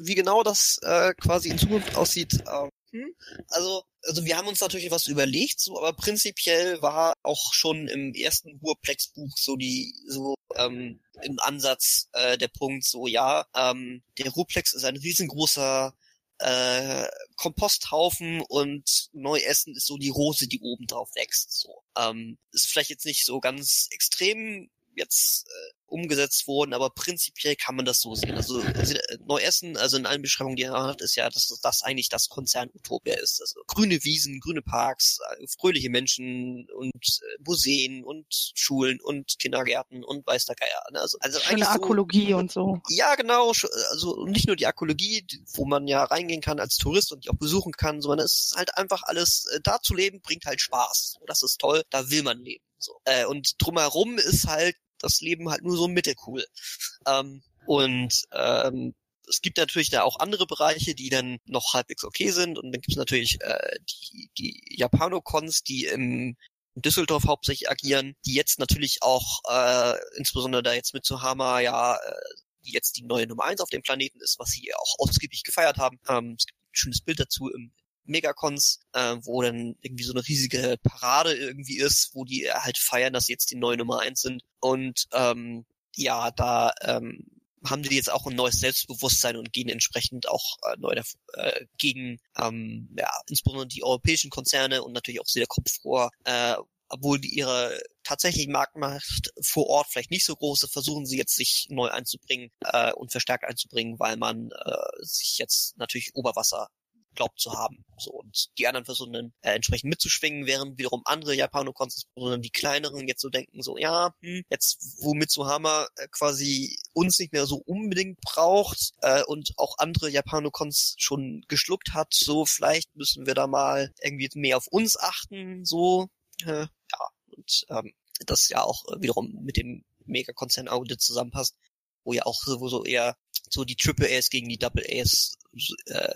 [SPEAKER 3] wie genau das äh, quasi in Zukunft aussieht. Ähm, hm? Also, also wir haben uns natürlich was überlegt, so, aber prinzipiell war auch schon im ersten Ruhrplex-Buch so die, so ähm, im Ansatz äh, der Punkt, so ja, ähm, der Ruhrplex ist ein riesengroßer äh, Komposthaufen und Neuessen ist so die Rose, die oben drauf wächst. So. Ähm, ist vielleicht jetzt nicht so ganz extrem jetzt äh, umgesetzt worden, aber prinzipiell kann man das so sehen. Also äh, Neuessen, also in allen Beschreibungen, die er hat, ist ja, dass das eigentlich das Konzern Utopia ist. Also grüne Wiesen, grüne Parks, äh, fröhliche Menschen und äh, Museen und Schulen und Kindergärten und weiß der Geier. Ne? Also,
[SPEAKER 1] also Schöne Arkologie so, und so.
[SPEAKER 3] Ja, genau. Also nicht nur die Arkologie, wo man ja reingehen kann als Tourist und die auch besuchen kann, sondern es ist halt einfach alles, da zu leben, bringt halt Spaß. Das ist toll, da will man leben. So. Äh, und drumherum ist halt das Leben halt nur so mittelcool. Ähm, und ähm, es gibt natürlich da auch andere Bereiche, die dann noch halbwegs okay sind. Und dann gibt es natürlich äh, die, die Japanocons, die im Düsseldorf hauptsächlich agieren, die jetzt natürlich auch, äh, insbesondere da jetzt mit Suhama ja, äh, die jetzt die neue Nummer eins auf dem Planeten ist, was sie auch ausgiebig gefeiert haben. Ähm, es gibt ein schönes Bild dazu im Megacons, äh, wo dann irgendwie so eine riesige Parade irgendwie ist, wo die halt feiern, dass sie jetzt die neue Nummer eins sind. Und ähm, ja, da ähm, haben die jetzt auch ein neues Selbstbewusstsein und gehen entsprechend auch äh, neu äh, gegen ähm, ja, insbesondere die europäischen Konzerne und natürlich auch sehr Kopf vor, äh, obwohl die ihre tatsächliche Marktmacht vor Ort vielleicht nicht so große, versuchen sie jetzt sich neu einzubringen äh, und verstärkt einzubringen, weil man äh, sich jetzt natürlich Oberwasser glaubt zu haben. So und die anderen versuchen dann äh, entsprechend mitzuschwingen, während wiederum andere Japanokons, sondern die kleineren jetzt so denken, so ja, hm, jetzt wo Mitsuhama äh, quasi uns nicht mehr so unbedingt braucht äh, und auch andere Japanokons schon geschluckt hat, so vielleicht müssen wir da mal irgendwie mehr auf uns achten, so äh, ja und ähm, das ja auch äh, wiederum mit dem Megakonzern-Audit zusammenpasst, wo ja auch so, wo so eher so die Triple A's gegen die Double A's äh,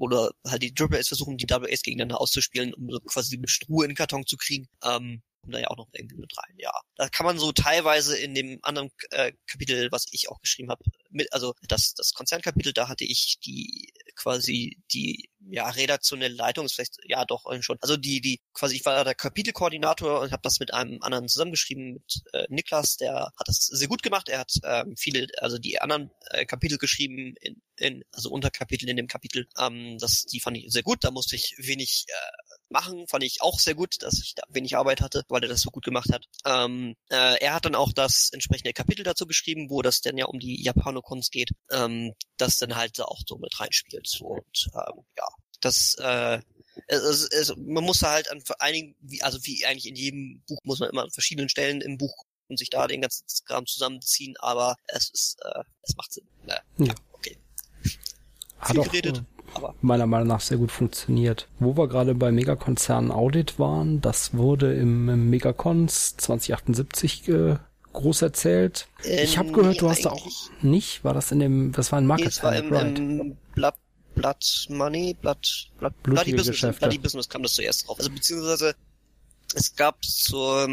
[SPEAKER 3] oder halt die Triple A's versuchen, die Double A's gegeneinander auszuspielen, um quasi mit Ruhe in den Karton zu kriegen. Ähm, da ja auch noch irgendwie mit rein. Ja, da kann man so teilweise in dem anderen äh, Kapitel, was ich auch geschrieben habe, mit, also das das Konzernkapitel, da hatte ich die quasi die ja redaktionelle Leitung ist vielleicht ja doch schon. Also die die quasi ich war der Kapitelkoordinator und habe das mit einem anderen zusammengeschrieben mit äh, Niklas, der hat das sehr gut gemacht. Er hat ähm, viele also die anderen äh, Kapitel geschrieben in, in also Unterkapitel in dem Kapitel. Ähm, das die fand ich sehr gut. Da musste ich wenig äh, machen, fand ich auch sehr gut, dass ich da wenig Arbeit hatte, weil er das so gut gemacht hat. Ähm, äh, er hat dann auch das entsprechende Kapitel dazu geschrieben, wo das dann ja um die Japanokons geht, ähm, das dann halt auch so mit reinspielt. Und ähm, ja, das äh, es, es, man muss halt an einigen, wie, also wie eigentlich in jedem Buch muss man immer an verschiedenen Stellen im Buch und sich da den ganzen Kram zusammenziehen, aber es ist, äh, es macht Sinn. Äh, ja. ja, okay.
[SPEAKER 2] Hat Viel auch, geredet aber meiner Meinung nach sehr gut funktioniert. Wo wir gerade bei Megakonzernen Audit waren, das wurde im, im Megacons 2078 äh, groß erzählt.
[SPEAKER 3] Äh,
[SPEAKER 2] ich habe gehört,
[SPEAKER 3] nee,
[SPEAKER 2] du hast da auch nicht. War das in dem, das war ein Market
[SPEAKER 3] nee, es war im,
[SPEAKER 2] right?
[SPEAKER 3] im Blood, Blood Money, Blood, Blood
[SPEAKER 2] Blutige
[SPEAKER 3] Bloody Business,
[SPEAKER 2] Geschäfte.
[SPEAKER 3] Bloody Business kam das zuerst drauf. Also beziehungsweise es gab zur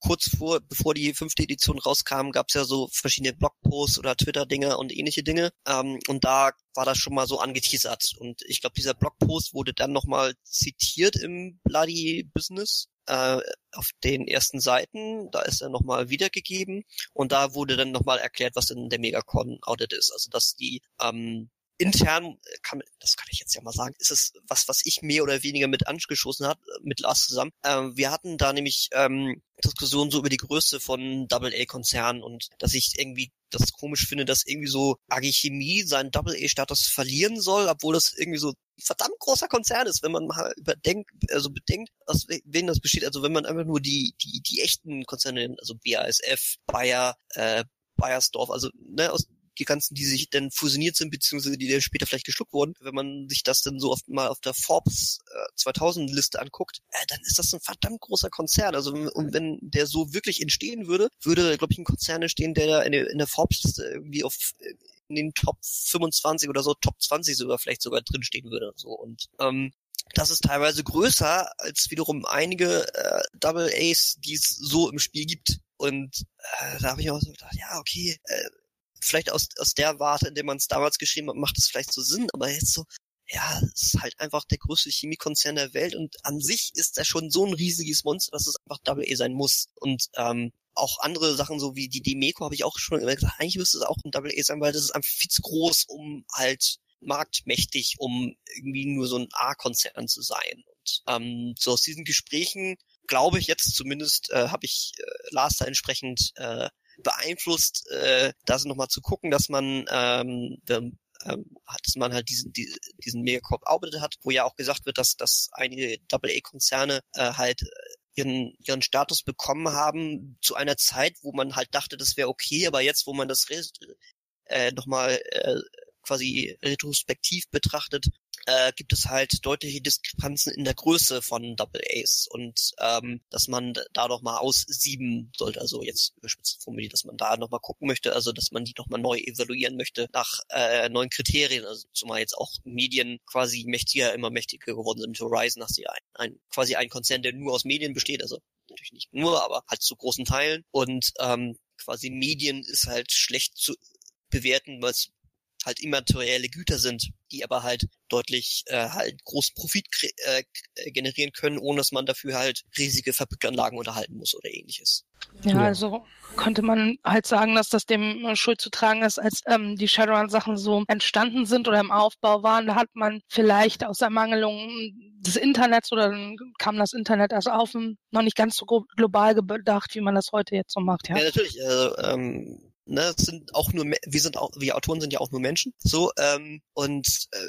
[SPEAKER 3] kurz vor, bevor die fünfte Edition rauskam, gab es ja so verschiedene Blogposts oder Twitter-Dinge und ähnliche Dinge. Ähm, und da war das schon mal so angeteasert. Und ich glaube, dieser Blogpost wurde dann nochmal zitiert im Bloody Business äh, auf den ersten Seiten. Da ist er nochmal wiedergegeben. Und da wurde dann nochmal erklärt, was denn der Megacon Audit ist. Also dass die ähm, intern, kann, das kann ich jetzt ja mal sagen, ist es was, was ich mehr oder weniger mit angeschossen hat, mit Lars zusammen. Ähm, wir hatten da nämlich ähm, Diskussionen so über die Größe von Double-A-Konzernen und dass ich irgendwie das komisch finde, dass irgendwie so AG Chemie seinen Double-A-Status verlieren soll, obwohl das irgendwie so verdammt großer Konzern ist, wenn man mal überdenkt, also bedenkt, aus wen das besteht. Also wenn man einfach nur die, die, die echten Konzerne also BASF, Bayer, äh, Bayersdorf, also ne, aus die ganzen, die sich dann fusioniert sind, beziehungsweise die dann später vielleicht geschluckt wurden, wenn man sich das dann so oft mal auf der Forbes äh, 2000 Liste anguckt, äh, dann ist das ein verdammt großer Konzern. Also und wenn der so wirklich entstehen würde, würde, glaube ich, ein Konzern entstehen, der da in der, in der Forbes-Liste irgendwie auf äh, in den Top 25 oder so, Top 20 sogar vielleicht sogar drinstehen würde. So und ähm, das ist teilweise größer als wiederum einige äh, Double A's, die es so im Spiel gibt. Und äh, da habe ich auch so gedacht, ja, okay, äh, vielleicht aus, aus der Warte, in der man es damals geschrieben hat, macht es vielleicht so Sinn, aber jetzt so, ja, es ist halt einfach der größte Chemiekonzern der Welt und an sich ist er schon so ein riesiges Monster, dass es einfach Double A sein muss. Und ähm, auch andere Sachen, so wie die Demeco, habe ich auch schon immer gesagt, eigentlich müsste es auch ein Double A sein, weil das ist einfach viel zu groß, um halt marktmächtig, um irgendwie nur so ein A-Konzern zu sein. Und ähm, so aus diesen Gesprächen glaube ich jetzt zumindest, äh, habe ich äh, Lars da entsprechend äh, beeinflusst, äh, das nochmal zu gucken, dass man ähm, ähm, dass man halt diesen, die, diesen Megacorp Audit hat, wo ja auch gesagt wird, dass, dass einige AA-Konzerne äh, halt ihren, ihren Status bekommen haben zu einer Zeit, wo man halt dachte, das wäre okay, aber jetzt, wo man das äh, nochmal äh, quasi retrospektiv betrachtet, äh, gibt es halt deutliche Diskrepanzen in der Größe von Double A's und ähm, dass man da noch mal aussieben sollte, also jetzt überspitzt formuliert, dass man da noch mal gucken möchte, also dass man die noch mal neu evaluieren möchte nach äh, neuen Kriterien, also zumal jetzt auch Medien quasi mächtiger, immer mächtiger geworden sind. Horizon du ja ein, ein, quasi ein Konzern, der nur aus Medien besteht, also natürlich nicht nur, aber halt zu großen Teilen. Und ähm, quasi Medien ist halt schlecht zu bewerten, weil es halt immaterielle Güter sind, die aber halt deutlich äh, halt großen Profit äh, generieren können, ohne dass man dafür halt riesige Fabrikanlagen unterhalten muss oder ähnliches.
[SPEAKER 1] Ja, ja, also könnte man halt sagen, dass das dem äh, Schuld zu tragen ist, als ähm, die Shadowrun-Sachen so entstanden sind oder im Aufbau waren. Da hat man vielleicht aus Ermangelung des Internets oder dann kam das Internet erst auf, noch nicht ganz so global gedacht, wie man das heute jetzt so macht. Ja,
[SPEAKER 3] ja natürlich. Also, ähm ne, sind auch nur, wir sind auch, wir Autoren sind ja auch nur Menschen, so, ähm, und äh,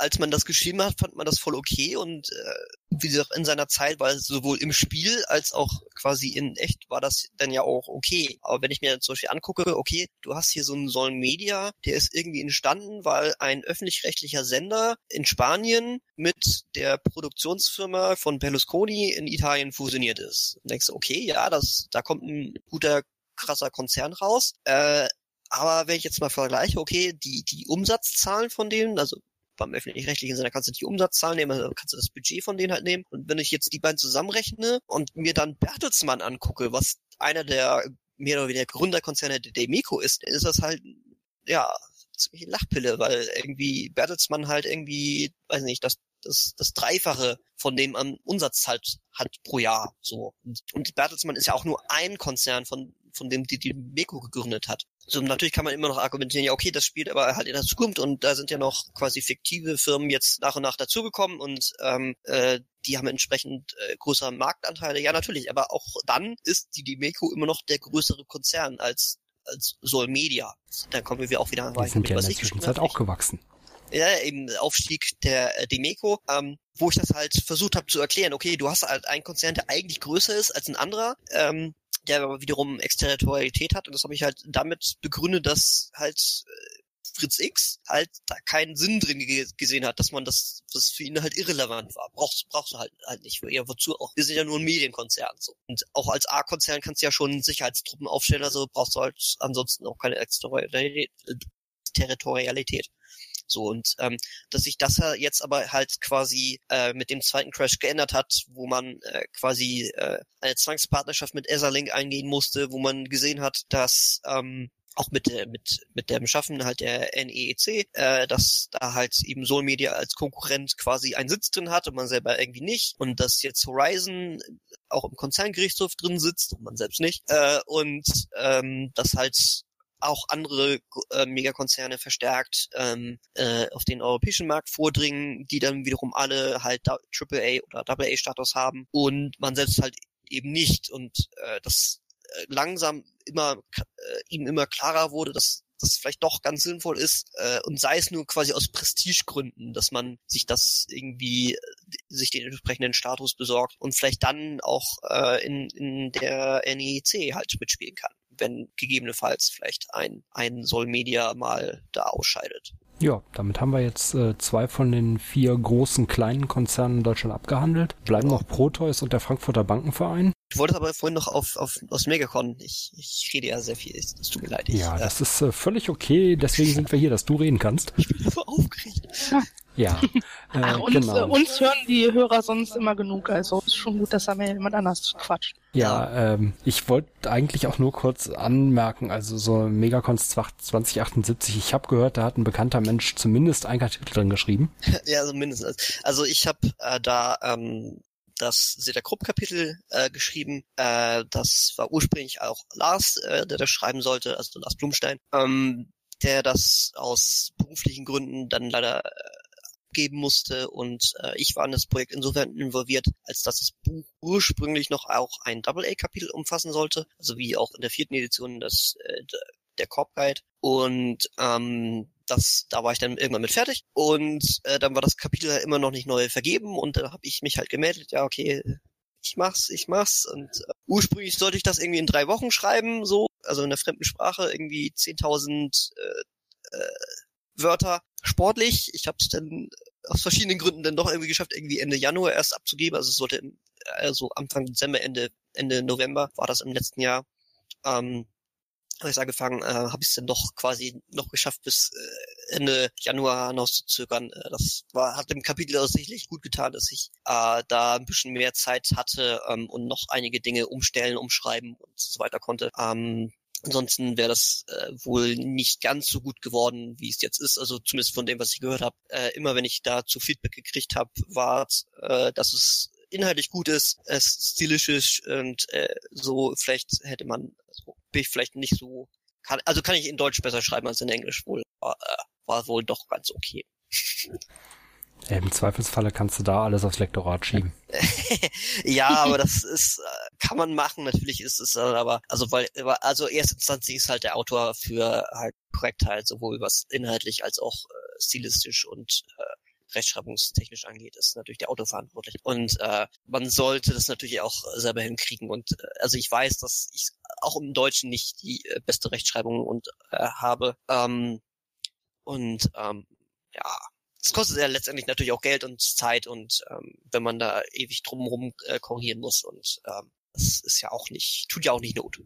[SPEAKER 3] als man das geschrieben hat, fand man das voll okay und äh, wie gesagt, in seiner Zeit war es sowohl im Spiel als auch quasi in echt war das dann ja auch okay. Aber wenn ich mir zum Beispiel angucke, okay, du hast hier so einen Soln Media, der ist irgendwie entstanden, weil ein öffentlich-rechtlicher Sender in Spanien mit der Produktionsfirma von Berlusconi in Italien fusioniert ist. Und denkst du, okay, ja, das, da kommt ein guter krasser Konzern raus. Äh, aber wenn ich jetzt mal vergleiche, okay, die, die Umsatzzahlen von denen, also beim öffentlich-rechtlichen Sinne kannst du die Umsatzzahlen nehmen, also kannst du das Budget von denen halt nehmen. Und wenn ich jetzt die beiden zusammenrechne und mir dann Bertelsmann angucke, was einer der mehr oder weniger Gründerkonzerne der Demeco ist, ist das halt, ja, ziemlich Lachpille, weil irgendwie Bertelsmann halt irgendwie, weiß nicht, das das, das Dreifache von dem am Umsatz halt hat pro Jahr so. Und, und Bertelsmann ist ja auch nur ein Konzern von von dem die die Beko gegründet hat. So natürlich kann man immer noch argumentieren, ja okay, das spielt aber halt in der Zukunft und da sind ja noch quasi fiktive Firmen jetzt nach und nach dazugekommen und ähm, äh, die haben entsprechend äh, größere Marktanteile. Ja natürlich, aber auch dann ist die Dimeco immer noch der größere Konzern als als Sol Media. Dann kommen wir auch wieder
[SPEAKER 2] Die sind ja in der Zwischenzeit auch gewachsen
[SPEAKER 3] ja, eben Aufstieg der äh, Demeco, ähm, wo ich das halt versucht habe zu erklären, okay, du hast halt einen Konzern, der eigentlich größer ist als ein anderer, ähm, der aber wiederum Exterritorialität hat und das habe ich halt damit begründet, dass halt äh, Fritz X halt da keinen Sinn drin gesehen hat, dass man das, das für ihn halt irrelevant war. Brauchst, brauchst du halt, halt nicht. Ja, wozu auch? Wir sind ja nur ein Medienkonzern, so. Und auch als A-Konzern kannst du ja schon Sicherheitstruppen aufstellen, also brauchst du halt ansonsten auch keine Exterritorialität. So und ähm, dass sich das jetzt aber halt quasi äh, mit dem zweiten Crash geändert hat, wo man äh, quasi äh, eine Zwangspartnerschaft mit Etherlink eingehen musste, wo man gesehen hat, dass ähm, auch mit der mit mit dem Schaffen halt der NEEC, äh, dass da halt eben Soul Media als Konkurrent quasi einen Sitz drin hat und man selber irgendwie nicht. Und dass jetzt Horizon auch im Konzerngerichtshof drin sitzt und man selbst nicht. Äh, und ähm, dass halt auch andere äh, Megakonzerne verstärkt ähm, äh, auf den europäischen Markt vordringen, die dann wiederum alle halt AAA oder AA-Status haben und man selbst halt eben nicht. Und äh, das äh, langsam immer äh, ihm immer klarer wurde, dass das vielleicht doch ganz sinnvoll ist äh, und sei es nur quasi aus Prestigegründen, dass man sich das irgendwie sich den entsprechenden Status besorgt und vielleicht dann auch äh, in, in der NEC halt mitspielen kann wenn gegebenenfalls vielleicht ein, ein Sol Media mal da ausscheidet.
[SPEAKER 2] Ja, damit haben wir jetzt äh, zwei von den vier großen kleinen Konzernen in Deutschland abgehandelt. Bleiben noch Proteus und der Frankfurter Bankenverein.
[SPEAKER 3] Du wolltest aber vorhin noch auf, auf aus Megacon. Ich, ich rede ja sehr viel. Es tut mir leid. Ich,
[SPEAKER 2] ja, das ist äh, völlig okay. Deswegen sind wir hier, dass du reden kannst.
[SPEAKER 3] Ich bin so aufgeregt.
[SPEAKER 2] Ja.
[SPEAKER 1] Äh, Ach, uns, genau. uns hören die Hörer sonst immer genug, also ist schon gut, dass da mal jemand anders quatscht.
[SPEAKER 2] Ja, ähm, ich wollte eigentlich auch nur kurz anmerken, also so Megacons 2078, ich habe gehört, da hat ein bekannter Mensch zumindest ein Kapitel drin geschrieben.
[SPEAKER 3] ja, also mindestens. Also ich habe äh, da ähm, das Seta Krupp Kapitel äh, geschrieben. Äh, das war ursprünglich auch Lars, äh, der das schreiben sollte, also Lars Blumstein, ähm, der das aus beruflichen Gründen dann leider äh, geben musste. Und äh, ich war in das Projekt insofern involviert, als dass das Buch ursprünglich noch auch ein Double-A-Kapitel umfassen sollte, also wie auch in der vierten Edition das äh, der Corp Guide. Und ähm, das, da war ich dann irgendwann mit fertig. Und äh, dann war das Kapitel immer noch nicht neu vergeben. Und dann habe ich mich halt gemeldet, ja okay, ich mach's, ich mach's. Und äh, ursprünglich sollte ich das irgendwie in drei Wochen schreiben, so, also in der fremden Sprache irgendwie 10.000 äh, äh, Wörter sportlich. Ich habe es dann aus verschiedenen Gründen dann doch irgendwie geschafft, irgendwie Ende Januar erst abzugeben. Also es sollte im, also Anfang Dezember, Ende Ende November war das im letzten Jahr. Ähm, habe ich angefangen, äh, habe ich es dann doch quasi noch geschafft, bis äh, Ende Januar hinauszuzögern. Äh, das war, hat dem Kapitel aussichtlich gut getan, dass ich äh, da ein bisschen mehr Zeit hatte ähm, und noch einige Dinge umstellen, umschreiben und so weiter konnte. Ähm, Ansonsten wäre das äh, wohl nicht ganz so gut geworden, wie es jetzt ist. Also zumindest von dem, was ich gehört habe. Äh, immer wenn ich dazu Feedback gekriegt habe, war, äh, dass es inhaltlich gut ist, es stilisch ist und äh, so vielleicht hätte man, also bin ich vielleicht nicht so, kann, also kann ich in Deutsch besser schreiben als in Englisch wohl. War, äh, war wohl doch ganz okay.
[SPEAKER 2] Im Zweifelsfalle kannst du da alles aufs Lektorat schieben.
[SPEAKER 3] ja, aber das ist, äh, kann man machen. Natürlich ist es aber, also weil, also erstinstanzlich ist halt der Autor für halt Korrektheit, sowohl was inhaltlich als auch äh, stilistisch und äh, rechtschreibungstechnisch angeht, ist natürlich der Autor verantwortlich. Und äh, man sollte das natürlich auch selber hinkriegen. Und äh, also ich weiß, dass ich auch im Deutschen nicht die äh, beste Rechtschreibung und äh, habe. Ähm, und ähm, ja, es kostet ja letztendlich natürlich auch Geld und Zeit und ähm, wenn man da ewig drumherum äh, korrigieren muss und ähm, das ist ja auch nicht, tut ja auch nicht Not.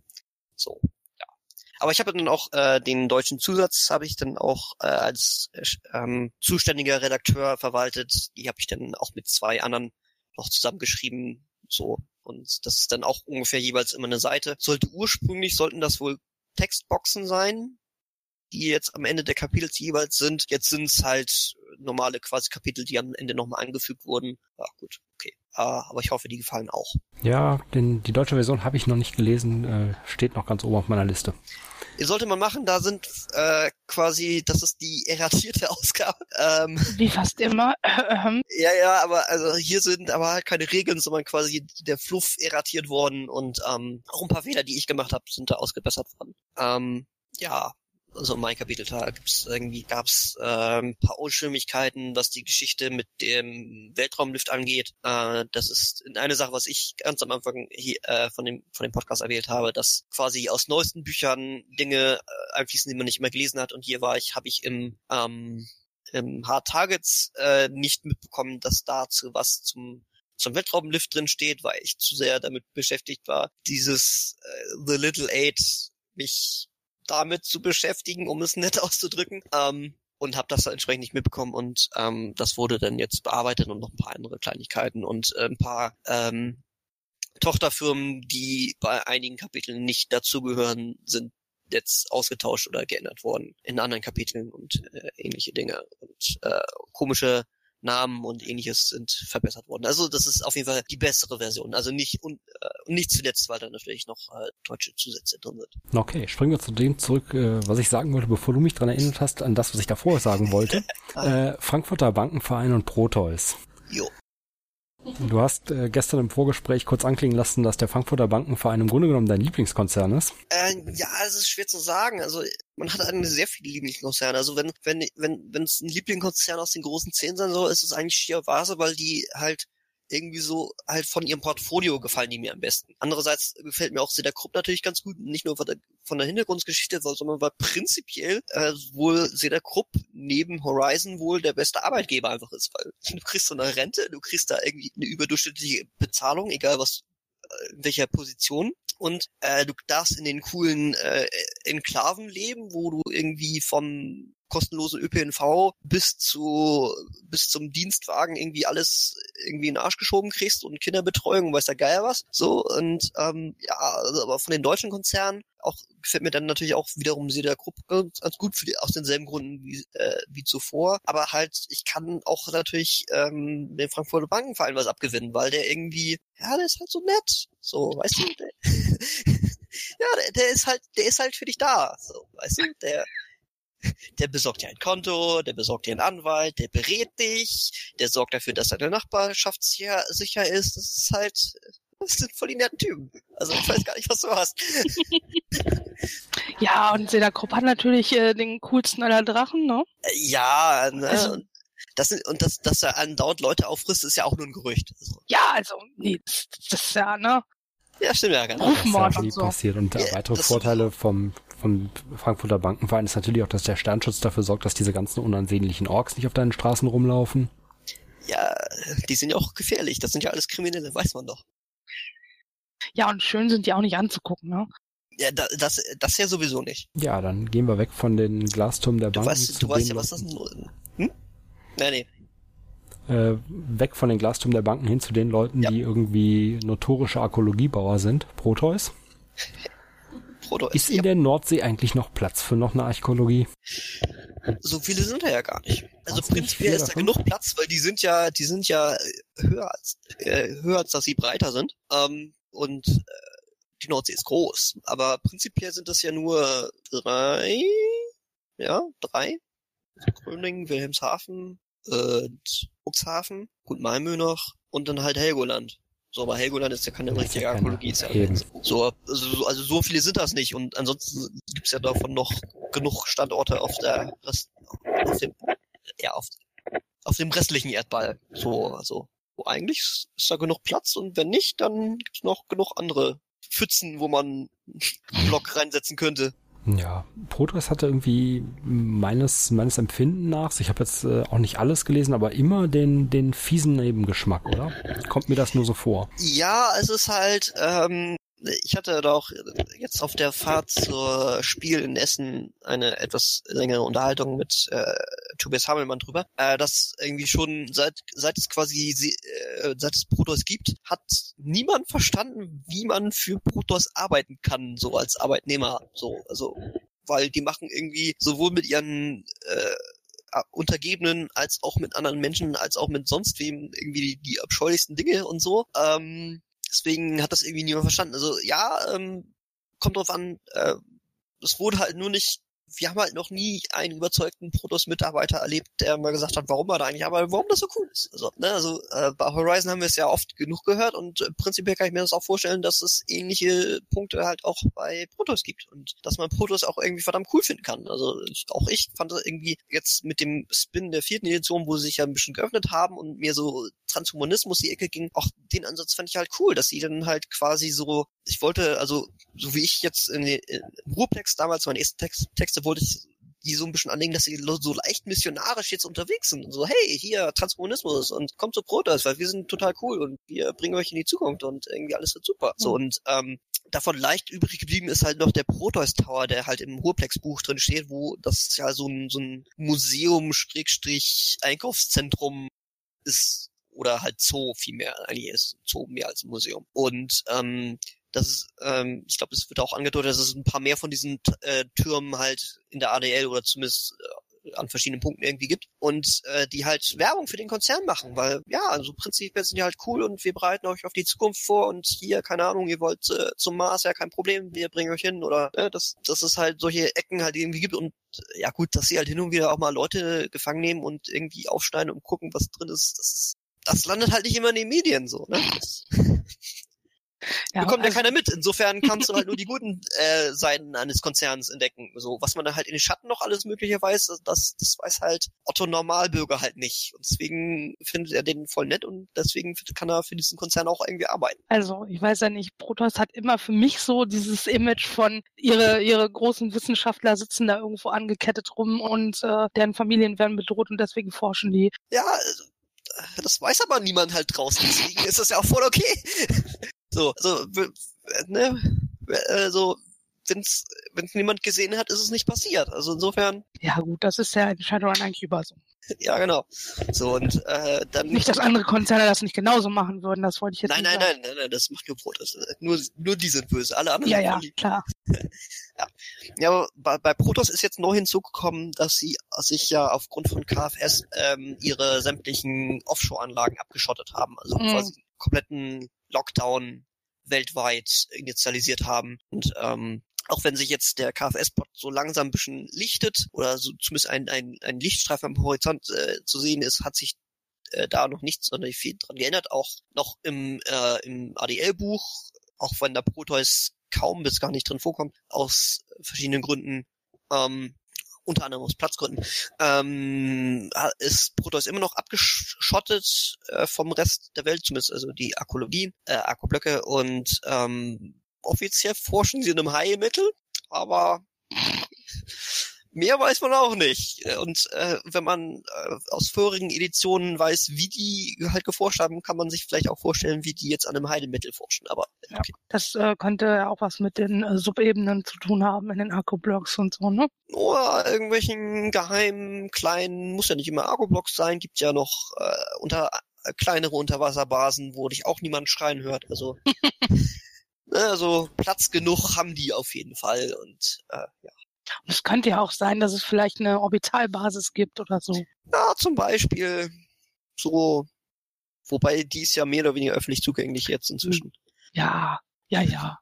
[SPEAKER 3] So, ja. Aber ich habe dann auch äh, den deutschen Zusatz habe ich dann auch äh, als äh, ähm, zuständiger Redakteur verwaltet. Die habe ich dann auch mit zwei anderen noch zusammengeschrieben. So und das ist dann auch ungefähr jeweils immer eine Seite. Sollte ursprünglich sollten das wohl Textboxen sein, die jetzt am Ende der Kapitel jeweils sind. Jetzt sind es halt normale quasi Kapitel, die am Ende nochmal angefügt wurden. Ja, gut, okay. Uh, aber ich hoffe, die gefallen auch.
[SPEAKER 2] Ja, denn die deutsche Version habe ich noch nicht gelesen, äh, steht noch ganz oben auf meiner Liste.
[SPEAKER 3] Sollte man machen, da sind äh, quasi, das ist die erratierte Ausgabe. Ähm,
[SPEAKER 1] Wie fast immer.
[SPEAKER 3] ja, ja, aber also hier sind aber halt keine Regeln, sondern quasi der Fluff erratiert worden und ähm, auch ein paar Fehler, die ich gemacht habe, sind da ausgebessert worden. Ähm, ja, also mein Kapitel, da gibt's irgendwie gab's äh, ein paar Unstimmigkeiten, was die Geschichte mit dem Weltraumlift angeht. Äh, das ist eine Sache, was ich ganz am Anfang hier, äh, von dem von dem Podcast erwähnt habe, dass quasi aus neuesten Büchern Dinge äh, einfließen, die man nicht immer gelesen hat. Und hier war ich, habe ich im ähm, im Hard Targets äh, nicht mitbekommen, dass dazu was zum zum Weltraumlift drin steht, weil ich zu sehr damit beschäftigt war, dieses äh, The Little Eight mich damit zu beschäftigen, um es nett auszudrücken. Ähm, und habe das entsprechend nicht mitbekommen und ähm, das wurde dann jetzt bearbeitet und noch ein paar andere Kleinigkeiten und äh, ein paar ähm, Tochterfirmen, die bei einigen Kapiteln nicht dazugehören, sind jetzt ausgetauscht oder geändert worden in anderen Kapiteln und äh, ähnliche Dinge und äh, komische Namen und ähnliches sind verbessert worden. Also das ist auf jeden Fall die bessere Version. Also nicht und äh, nicht zuletzt, weil da natürlich noch äh, deutsche Zusätze drin sind.
[SPEAKER 2] Okay, springen wir zu dem zurück, äh, was ich sagen wollte, bevor du mich dran erinnert hast, an das, was ich davor sagen wollte. äh, Frankfurter Bankenverein und Proteus.
[SPEAKER 3] Jo.
[SPEAKER 2] Du hast äh, gestern im Vorgespräch kurz anklingen lassen, dass der Frankfurter Bankenverein im Grunde genommen dein Lieblingskonzern ist.
[SPEAKER 3] Äh, ja, es ist schwer zu sagen. Also man hat eine sehr viele Lieblingskonzerne. Also wenn wenn wenn wenn es ein Lieblingskonzern aus den großen zehn sein soll, ist es eigentlich schier Vase, weil die halt irgendwie so halt von ihrem Portfolio gefallen die mir am besten. Andererseits gefällt mir auch Seda Krupp natürlich ganz gut, nicht nur von der, Hintergrundgeschichte, sondern weil prinzipiell äh, wohl Seda Krupp neben Horizon wohl der beste Arbeitgeber einfach ist, weil du kriegst so eine Rente, du kriegst da irgendwie eine überdurchschnittliche Bezahlung, egal was äh, in welcher Position und äh, du darfst in den coolen äh, Enklaven leben, wo du irgendwie vom kostenlosen ÖPNV bis zu bis zum Dienstwagen irgendwie alles irgendwie in den Arsch geschoben kriegst und Kinderbetreuung, weiß der Geier was. So und ähm, ja, also, aber von den deutschen Konzernen auch gefällt mir dann natürlich auch wiederum Seda Krupp ganz, ganz gut für die, aus denselben Gründen wie, äh, wie zuvor. Aber halt, ich kann auch natürlich ähm, den Frankfurter Bankenverein was abgewinnen, weil der irgendwie, ja, der ist halt so nett. So, weißt du, der, ja, der, der ist halt, der ist halt für dich da. So, weißt du, der der besorgt dir ein Konto, der besorgt dir einen Anwalt, der berät dich, der sorgt dafür, dass deine Nachbarschaft sicher, sicher ist. Das ist halt, das sind voll die netten Typen. Also ich weiß gar nicht, was du hast.
[SPEAKER 1] ja, und Seda Krupp hat natürlich äh, den coolsten aller Drachen, ne?
[SPEAKER 3] Ja, ne? Also, das sind, und das, dass er andauernd Leute auffrisst, ist ja auch nur ein Gerücht.
[SPEAKER 1] Also. Ja, also, nee, das, das ist ja, ne?
[SPEAKER 3] Ja, stimmt ja,
[SPEAKER 2] genau. Das ist ja so. passiert. Und ja, weitere Vorteile vom vom Frankfurter Bankenverein ist natürlich auch, dass der Sternschutz dafür sorgt, dass diese ganzen unansehnlichen Orks nicht auf deinen Straßen rumlaufen.
[SPEAKER 3] Ja, die sind ja auch gefährlich. Das sind ja alles Kriminelle, weiß man doch.
[SPEAKER 1] Ja, und schön sind die auch nicht anzugucken, ne?
[SPEAKER 3] Ja, das, das, das ja sowieso nicht.
[SPEAKER 2] Ja, dann gehen wir weg von den Glasturmen der Banken.
[SPEAKER 3] Du weißt, du weißt ja, was das ist. Hm? Nee,
[SPEAKER 2] nee. Äh, weg von den Glasturmen der Banken hin zu den Leuten, ja. die irgendwie notorische Arkologiebauer sind. Proteus. Ist. In ja. der Nordsee eigentlich noch Platz für noch eine Archäologie?
[SPEAKER 3] So viele sind da ja gar nicht. Also Hat's prinzipiell ist da genug Platz, weil die sind ja, die sind ja höher als, äh, höher als dass sie breiter sind. Ähm, und äh, die Nordsee ist groß. Aber prinzipiell sind das ja nur drei, ja, drei. Gröningen, Wilhelmshaven, äh, Cuxhaven, gut Malmö noch und dann halt Helgoland. So, aber Helgoland ist ja keine das richtige Archäologie. Ist ja so, also, also so viele sind das nicht und ansonsten gibt's ja davon noch genug Standorte auf der Rest, auf dem, ja, auf, auf dem restlichen Erdball. So, also wo eigentlich ist da genug Platz und wenn nicht, dann gibt's noch genug andere Pfützen, wo man einen Block reinsetzen könnte.
[SPEAKER 2] Ja, Protoss hatte irgendwie meines meines Empfinden nach, ich habe jetzt äh, auch nicht alles gelesen, aber immer den den fiesen Nebengeschmack, oder? Kommt mir das nur so vor?
[SPEAKER 3] Ja, es ist halt ähm, ich hatte doch jetzt auf der Fahrt zur Spiel in Essen eine etwas längere Unterhaltung mit äh, Tobias Hamelmann drüber, äh, dass irgendwie schon seit seit es quasi äh, seit es Protoss gibt, hat niemand verstanden, wie man für Protoss arbeiten kann, so als Arbeitnehmer, so also weil die machen irgendwie sowohl mit ihren äh, Untergebenen als auch mit anderen Menschen, als auch mit sonst wem irgendwie die, die abscheulichsten Dinge und so. Ähm, Deswegen hat das irgendwie niemand verstanden. Also ja, ähm, kommt drauf an, äh, es wurde halt nur nicht wir haben halt noch nie einen überzeugten Protoss-Mitarbeiter erlebt, der mal gesagt hat, warum er da eigentlich aber warum das so cool ist. Also, ne, also äh, bei Horizon haben wir es ja oft genug gehört und äh, prinzipiell kann ich mir das auch vorstellen, dass es ähnliche Punkte halt auch bei Protoss gibt und dass man Protoss auch irgendwie verdammt cool finden kann. Also ich, auch ich fand das irgendwie jetzt mit dem Spin der vierten Edition, wo sie sich ja ein bisschen geöffnet haben und mir so Transhumanismus die Ecke ging, auch den Ansatz fand ich halt cool, dass sie dann halt quasi so, ich wollte, also so wie ich jetzt in, in Ruhrplex damals meine ersten Text, Texte wollte ich die so ein bisschen anlegen, dass sie so leicht missionarisch jetzt unterwegs sind. Und so, hey, hier, Transhumanismus und kommt zu Protoss, weil wir sind total cool und wir bringen euch in die Zukunft und irgendwie alles wird super. Mhm. So, und ähm, davon leicht übrig geblieben ist halt noch der Proteus Tower, der halt im Ruhrplex-Buch drin steht, wo das ja so ein, so ein Museum-Einkaufszentrum ist oder halt Zoo vielmehr. Eigentlich ist Zoo mehr als ein Museum. Und ähm, das ist, ähm, ich glaube, es wird auch angedeutet, dass es ein paar mehr von diesen äh, Türmen halt in der ADL oder zumindest äh, an verschiedenen Punkten irgendwie gibt und äh, die halt Werbung für den Konzern machen, weil ja, also prinzipiell sind die halt cool und wir bereiten euch auf die Zukunft vor und hier, keine Ahnung, ihr wollt äh, zum Mars, ja kein Problem, wir bringen euch hin oder äh, dass, dass es halt solche Ecken halt irgendwie gibt und äh, ja gut, dass sie halt hin und wieder auch mal Leute gefangen nehmen und irgendwie aufschneiden und gucken, was drin ist, das, das landet halt nicht immer in den Medien so, ne? Ja, bekommt also, ja keiner mit. Insofern kannst du halt nur die guten äh, Seiten eines Konzerns entdecken. So, was man dann halt in den Schatten noch alles mögliche weiß, das, das weiß halt Otto Normalbürger halt nicht. Und deswegen findet er den voll nett und deswegen kann er für diesen Konzern auch irgendwie arbeiten.
[SPEAKER 1] Also, ich weiß ja nicht, Protoss hat immer für mich so dieses Image von ihre, ihre großen Wissenschaftler sitzen da irgendwo angekettet rum und äh, deren Familien werden bedroht und deswegen forschen die.
[SPEAKER 3] Ja, das weiß aber niemand halt draußen. Deswegen ist das ja auch voll okay. So, so, ne, also, wenn's, wenn's niemand gesehen hat, ist es nicht passiert. Also insofern.
[SPEAKER 1] Ja gut, das ist ja in Shadowrun eigentlich über so.
[SPEAKER 3] ja, genau. So und äh, dann.
[SPEAKER 1] Nicht, dass andere Konzerne das nicht genauso machen würden, das wollte ich jetzt
[SPEAKER 3] nein,
[SPEAKER 1] nicht
[SPEAKER 3] nein, sagen. Nein, nein, nein, nein, das macht nur Brot. Das, nur, nur die sind böse, alle anderen
[SPEAKER 1] ja, ja, lieb. klar.
[SPEAKER 3] ja, ja aber bei, bei Protoss ist jetzt neu hinzugekommen, dass sie sich ja aufgrund von KFS ähm, ihre sämtlichen Offshore-Anlagen abgeschottet haben. Also mhm. quasi kompletten Lockdown weltweit initialisiert haben. Und ähm, auch wenn sich jetzt der KFS-Pod so langsam ein bisschen lichtet oder so zumindest ein, ein, ein Lichtstreifen am Horizont äh, zu sehen ist, hat sich äh, da noch nichts sonderlich viel dran geändert. Auch noch im, äh, im ADL-Buch, auch wenn der Proteus kaum bis gar nicht drin vorkommt, aus verschiedenen Gründen, ähm, unter anderem aus Platzgründen, ähm, ist Proteus immer noch abgeschottet äh, vom Rest der Welt, zumindest also die Akkologie, äh, Akkublöcke und ähm, offiziell forschen sie in einem Heilmittel, aber mehr weiß man auch nicht. Und äh, wenn man äh, aus vorigen Editionen weiß, wie die halt geforscht haben, kann man sich vielleicht auch vorstellen, wie die jetzt an einem Heilmittel forschen. Aber
[SPEAKER 1] okay. ja, das äh, könnte ja auch was mit den äh, Subebenen zu tun haben in den Akkublocks und so, ne?
[SPEAKER 3] Oder irgendwelchen geheimen kleinen, muss ja nicht immer Akkublocks sein, gibt ja noch äh, unter äh, kleinere Unterwasserbasen, wo dich auch niemand schreien hört. Also ne, also Platz genug haben die auf jeden Fall und äh, ja.
[SPEAKER 1] Und es könnte ja auch sein, dass es vielleicht eine Orbitalbasis gibt oder so.
[SPEAKER 3] Ja, zum Beispiel so, wobei die ist ja mehr oder weniger öffentlich zugänglich jetzt inzwischen.
[SPEAKER 1] Ja, ja, ja.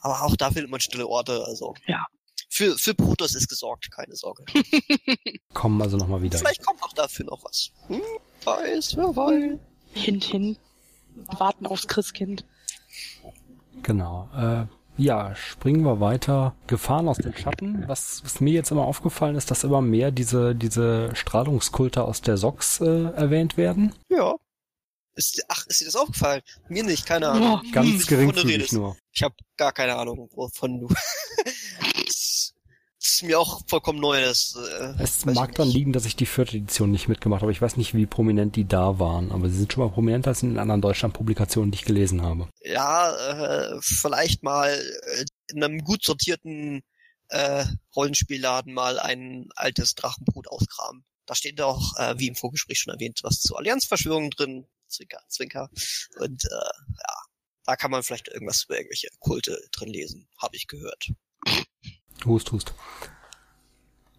[SPEAKER 3] Aber auch da findet man stille Orte, also.
[SPEAKER 1] Ja.
[SPEAKER 3] Für, für Protoss ist gesorgt, keine Sorge.
[SPEAKER 2] Kommen also nochmal wieder.
[SPEAKER 3] Vielleicht kommt auch dafür noch was. Hm, weiß, wer weiß.
[SPEAKER 1] Hint, hin. Warten aufs Christkind.
[SPEAKER 2] Genau. Äh, ja, springen wir weiter. Gefahren aus den Schatten. Was, was mir jetzt immer aufgefallen ist, dass immer mehr diese, diese Strahlungskulte aus der SOX äh, erwähnt werden.
[SPEAKER 3] Ja. Ist, ach, ist dir das aufgefallen? Mir nicht, keine Ahnung.
[SPEAKER 2] Oh, ganz geringfügig nur.
[SPEAKER 3] Ich habe gar keine Ahnung, wovon du. ist mir auch vollkommen neu. Das,
[SPEAKER 2] äh, es mag dann liegen, dass ich die vierte Edition nicht mitgemacht habe. Ich weiß nicht, wie prominent die da waren, aber sie sind schon mal prominenter als in den anderen Deutschland-Publikationen, die ich gelesen habe.
[SPEAKER 3] Ja, äh, vielleicht mal äh, in einem gut sortierten äh, Rollenspielladen mal ein altes Drachenbrut auskramen. Da steht auch, äh, wie im Vorgespräch schon erwähnt, was zu Allianzverschwörungen drin. Zwinker, Zwinker. Und äh, ja, da kann man vielleicht irgendwas über irgendwelche Kulte drin lesen, habe ich gehört.
[SPEAKER 2] Hust, hust.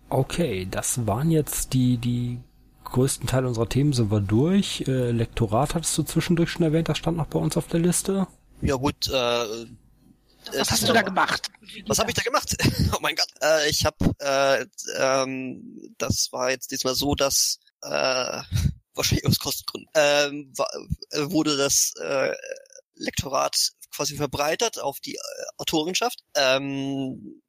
[SPEAKER 2] Okay, das waren jetzt die, die größten Teile unserer Themen sind wir durch. Äh, Lektorat hattest du zwischendurch schon erwähnt, das stand noch bei uns auf der Liste.
[SPEAKER 3] Ja gut, äh,
[SPEAKER 1] Was hast du da gemacht?
[SPEAKER 3] Was habe ich da gemacht? oh mein Gott. Äh, ich habe, äh, ähm, das war jetzt diesmal so, dass äh, wahrscheinlich aus Kostengründen ähm, war, äh, wurde das äh, Lektorat quasi verbreitert auf die äh, Autorenschaft. Ähm,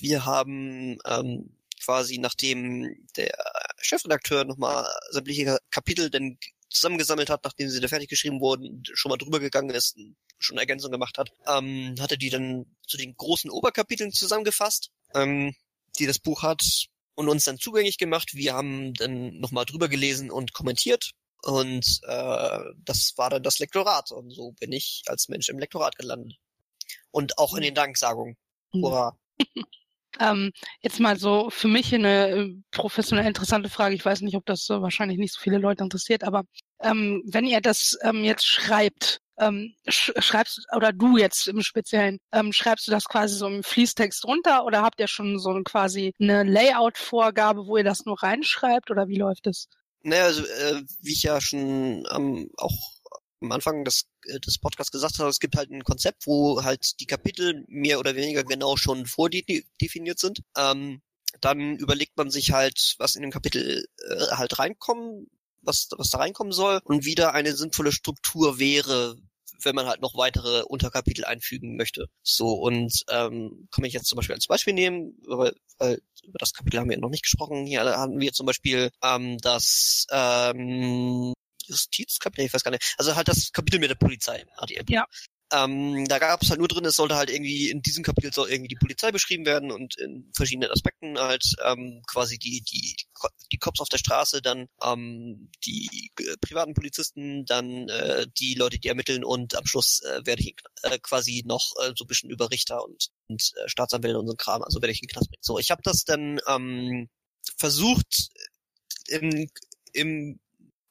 [SPEAKER 3] wir haben ähm, quasi nachdem der Chefredakteur nochmal sämtliche Kapitel denn zusammengesammelt hat, nachdem sie da fertig geschrieben wurden, schon mal drüber gegangen ist, schon Ergänzung gemacht hat, ähm, hatte die dann zu den großen Oberkapiteln zusammengefasst, ähm, die das Buch hat und uns dann zugänglich gemacht. Wir haben dann nochmal drüber gelesen und kommentiert und äh, das war dann das Lektorat und so bin ich als Mensch im Lektorat gelandet. Und auch in den Danksagungen. Hurra.
[SPEAKER 1] Ähm, jetzt mal so für mich eine äh, professionell interessante Frage. Ich weiß nicht, ob das so wahrscheinlich nicht so viele Leute interessiert, aber ähm, wenn ihr das ähm, jetzt schreibt, ähm, sch schreibst oder du jetzt im Speziellen, ähm, schreibst du das quasi so im Fließtext runter oder habt ihr schon so ein, quasi eine Layout-Vorgabe, wo ihr das nur reinschreibt oder wie läuft es?
[SPEAKER 3] Naja, also äh, wie ich ja schon ähm, auch am Anfang des, äh, des Podcasts gesagt habe, es gibt halt ein Konzept, wo halt die Kapitel mehr oder weniger genau schon vordefiniert sind. Ähm, dann überlegt man sich halt, was in dem Kapitel äh, halt reinkommen, was, was da reinkommen soll und wieder eine sinnvolle Struktur wäre, wenn man halt noch weitere Unterkapitel einfügen möchte. So, und ähm, kann ich jetzt zum Beispiel als Beispiel nehmen, weil, weil über das Kapitel haben wir noch nicht gesprochen. Hier haben wir zum Beispiel ähm, das ähm, Justizkapitel, ich weiß gar nicht. Also halt das Kapitel mit der Polizei, ADL.
[SPEAKER 1] Ja.
[SPEAKER 3] Ähm, da gab es halt nur drin, es sollte halt irgendwie in diesem Kapitel soll irgendwie die Polizei beschrieben werden und in verschiedenen Aspekten halt ähm, quasi die die die Cops auf der Straße, dann ähm, die äh, privaten Polizisten, dann äh, die Leute, die ermitteln und am Schluss äh, werde ich äh, quasi noch äh, so ein bisschen über Richter und, und äh, Staatsanwälte und so ein Kram, also werde ich in den Knast bringen. So, ich habe das dann ähm, versucht im, im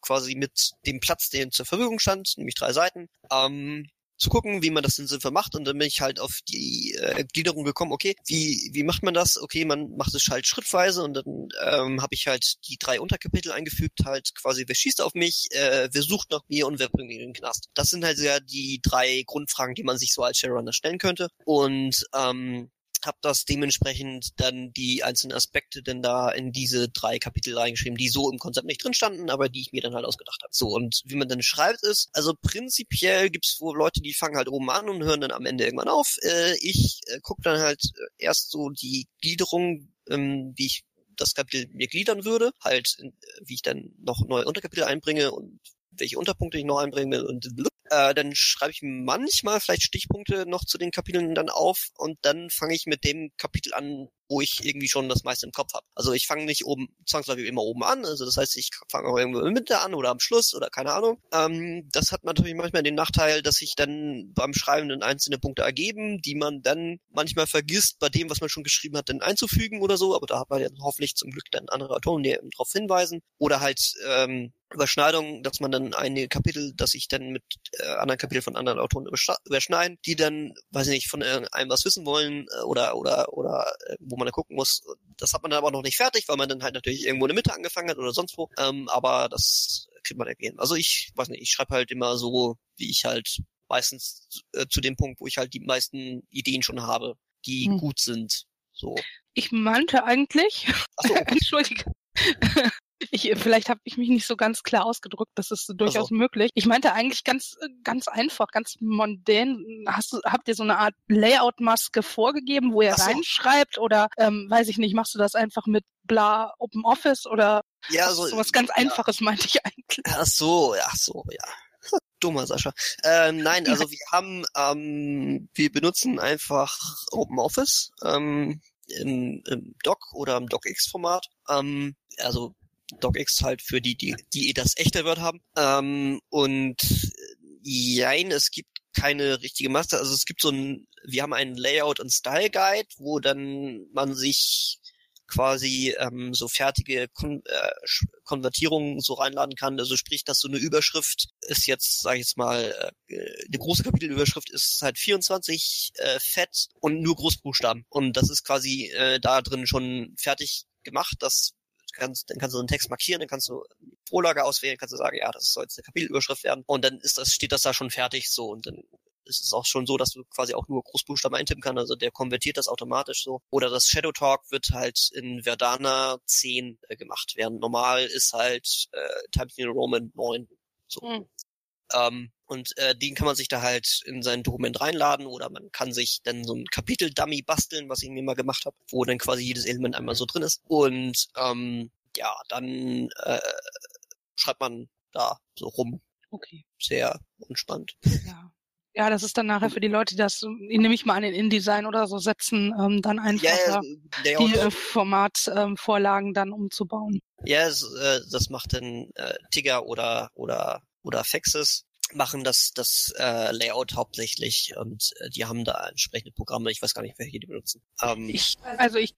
[SPEAKER 3] quasi mit dem Platz, den zur Verfügung stand, nämlich drei Seiten, ähm, zu gucken, wie man das denn sinnvoll macht. Und dann bin ich halt auf die äh, Gliederung gekommen, okay, wie, wie macht man das? Okay, man macht es halt schrittweise und dann ähm, habe ich halt die drei Unterkapitel eingefügt, halt quasi, wer schießt auf mich, äh, wer sucht nach mir und wer bringt mich in den Knast. Das sind halt ja die drei Grundfragen, die man sich so als Shadowrunner stellen könnte. Und ähm, habe das dementsprechend dann die einzelnen Aspekte denn da in diese drei Kapitel reingeschrieben, die so im Konzept nicht drin standen, aber die ich mir dann halt ausgedacht habe. So, und wie man dann schreibt ist, also prinzipiell gibt's wohl Leute, die fangen halt oben an und hören dann am Ende irgendwann auf. Äh, ich äh, gucke dann halt äh, erst so die Gliederung, ähm, wie ich das Kapitel mir gliedern würde, halt äh, wie ich dann noch neue Unterkapitel einbringe und welche Unterpunkte ich noch einbringe und äh, dann schreibe ich manchmal vielleicht Stichpunkte noch zu den Kapiteln dann auf und dann fange ich mit dem Kapitel an, wo ich irgendwie schon das meiste im Kopf habe. Also ich fange nicht oben zwangsläufig immer oben an, also das heißt, ich fange auch irgendwo der Mitte an oder am Schluss oder keine Ahnung. Ähm, das hat natürlich manchmal den Nachteil, dass sich dann beim Schreiben dann einzelne Punkte ergeben, die man dann manchmal vergisst, bei dem, was man schon geschrieben hat, dann einzufügen oder so, aber da hat man ja hoffentlich zum Glück dann andere Autoren, die darauf hinweisen. Oder halt ähm, Überschneidungen, dass man dann einige Kapitel, dass ich dann mit äh, anderen Kapiteln von anderen Autoren überschneiden, die dann, weiß ich nicht, von einem was wissen wollen äh, oder oder oder äh, wo man da gucken muss. Das hat man dann aber noch nicht fertig, weil man dann halt natürlich irgendwo in der Mitte angefangen hat oder sonst wo. Ähm, aber das kriegt man ergehen. Also ich weiß nicht, ich schreibe halt immer so, wie ich halt meistens äh, zu dem Punkt, wo ich halt die meisten Ideen schon habe, die hm. gut sind. So.
[SPEAKER 1] Ich meinte eigentlich, so. entschuldige, ich, vielleicht habe ich mich nicht so ganz klar ausgedrückt, das ist durchaus also. möglich. Ich meinte eigentlich ganz, ganz einfach, ganz mondän. Hast du, habt ihr so eine Art Layout-Maske vorgegeben, wo ihr so. reinschreibt oder ähm, weiß ich nicht, machst du das einfach mit bla Open Office oder
[SPEAKER 3] ja, so,
[SPEAKER 1] was ganz ja. Einfaches meinte ich eigentlich.
[SPEAKER 3] Ach so, ja, so, ja. Dummer Sascha. Ähm, nein, also wir haben, ähm, wir benutzen einfach Open Office ähm, im, im Doc oder im DocX-Format. Ähm, also DocX halt für die, die, die das echte Word haben. Ähm, und jein, es gibt keine richtige Master. Also es gibt so ein, wir haben einen Layout und Style Guide, wo dann man sich quasi ähm, so fertige Kon äh, Konvertierungen so reinladen kann. Also sprich, dass so eine Überschrift ist jetzt, sage ich jetzt mal, äh, eine große Kapitelüberschrift ist halt 24 äh, fett und nur Großbuchstaben. Und das ist quasi äh, da drin schon fertig gemacht, dass kannst, dann kannst du einen Text markieren, dann kannst du Vorlage auswählen, kannst du sagen, ja, das soll jetzt eine Kapitelüberschrift werden und dann ist das, steht das da schon fertig so und dann ist es auch schon so, dass du quasi auch nur Großbuchstaben eintippen kannst, also der konvertiert das automatisch so. Oder das Shadow Talk wird halt in Verdana 10 äh, gemacht, während normal ist halt äh, Times New Roman 9. So. Mhm. Ähm, und äh, den kann man sich da halt in sein Dokument reinladen oder man kann sich dann so ein Kapitel-Dummy basteln, was ich mir mal gemacht habe, wo dann quasi jedes Element einmal so drin ist. Und ähm, ja, dann äh, schreibt man da so rum.
[SPEAKER 1] Okay.
[SPEAKER 3] Sehr entspannt.
[SPEAKER 1] Ja. Ja, das ist dann nachher für die Leute, die das, nehme ich mal an den InDesign oder so setzen, ähm, dann einfach ja, ja, die äh, Formatvorlagen ähm, dann umzubauen.
[SPEAKER 3] Ja, das, äh, das macht dann äh, Tigger oder oder oder Fexes machen das das äh, Layout hauptsächlich und äh, die haben da entsprechende Programme. Ich weiß gar nicht, welche die benutzen.
[SPEAKER 1] Ähm, ich, also ich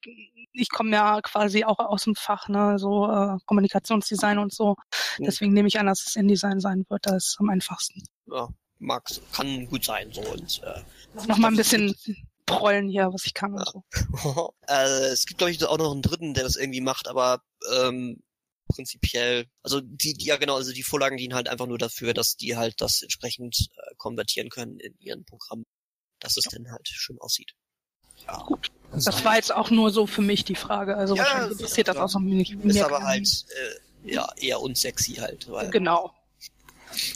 [SPEAKER 1] ich komme ja quasi auch aus dem Fach, ne, so äh, Kommunikationsdesign und so. Hm. Deswegen nehme ich an, dass es InDesign sein wird. Das ist am einfachsten.
[SPEAKER 3] Ja, mag, kann gut sein. So und äh,
[SPEAKER 1] noch mal ein bisschen prollen hier, was ich kann und
[SPEAKER 3] so. äh, es gibt glaube ich auch noch einen dritten, der das irgendwie macht, aber ähm, prinzipiell, also die, die ja genau, also die Vorlagen dienen halt einfach nur dafür, dass die halt das entsprechend äh, konvertieren können in ihren Programmen, dass es ja. dann halt schön aussieht.
[SPEAKER 1] Ja. Gut. Das war jetzt auch nur so für mich die Frage. Also ja, wahrscheinlich interessiert das auch so
[SPEAKER 3] nicht. Ist aber halt äh, ja eher unsexy halt.
[SPEAKER 1] Weil, genau.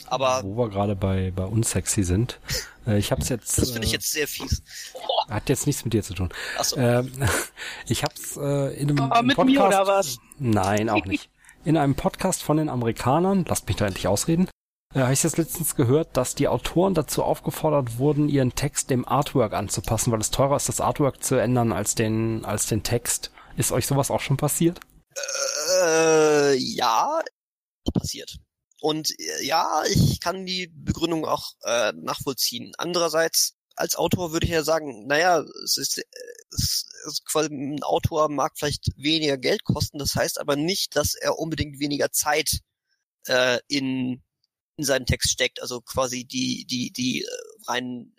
[SPEAKER 2] Aber wo wir gerade bei bei unsexy sind, äh, ich habe es jetzt.
[SPEAKER 3] Das finde ich äh, jetzt sehr fies.
[SPEAKER 2] Hat jetzt nichts mit dir zu tun. Ach so. Ähm, ich habe es äh, in einem
[SPEAKER 1] oh, mit Podcast. Mir oder was?
[SPEAKER 2] Nein, auch nicht. In einem Podcast von den Amerikanern, lasst mich da endlich ausreden, äh, habe ich jetzt letztens gehört, dass die Autoren dazu aufgefordert wurden, ihren Text dem Artwork anzupassen, weil es teurer ist, das Artwork zu ändern als den als den Text. Ist euch sowas auch schon passiert?
[SPEAKER 3] Äh, ja, passiert. Und äh, ja, ich kann die Begründung auch äh, nachvollziehen. Andererseits, als Autor würde ich ja sagen, naja, es ist, äh, es ist quasi, ein Autor mag vielleicht weniger Geld kosten, das heißt aber nicht, dass er unbedingt weniger Zeit äh, in, in seinen Text steckt. Also quasi die, die, die äh, rein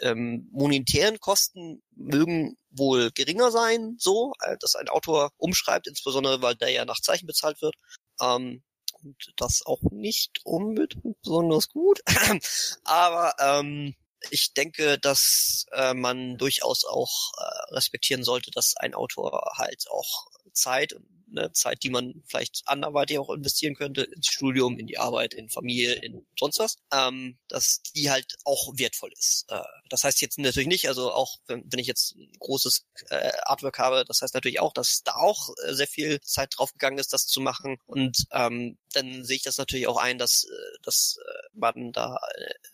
[SPEAKER 3] ähm, monetären Kosten mögen wohl geringer sein, so, äh, dass ein Autor umschreibt, insbesondere weil der ja nach Zeichen bezahlt wird. Ähm, und das auch nicht unbedingt besonders gut. Aber ähm, ich denke, dass äh, man durchaus auch äh, respektieren sollte, dass ein Autor halt auch Zeit und eine Zeit, die man vielleicht anderweitig auch investieren könnte, ins Studium, in die Arbeit, in Familie, in sonst was, ähm, dass die halt auch wertvoll ist. Äh, das heißt jetzt natürlich nicht, also auch wenn, wenn ich jetzt ein großes äh, Artwork habe, das heißt natürlich auch, dass da auch äh, sehr viel Zeit draufgegangen ist, das zu machen. Und ähm, dann sehe ich das natürlich auch ein, dass, äh, dass äh, man da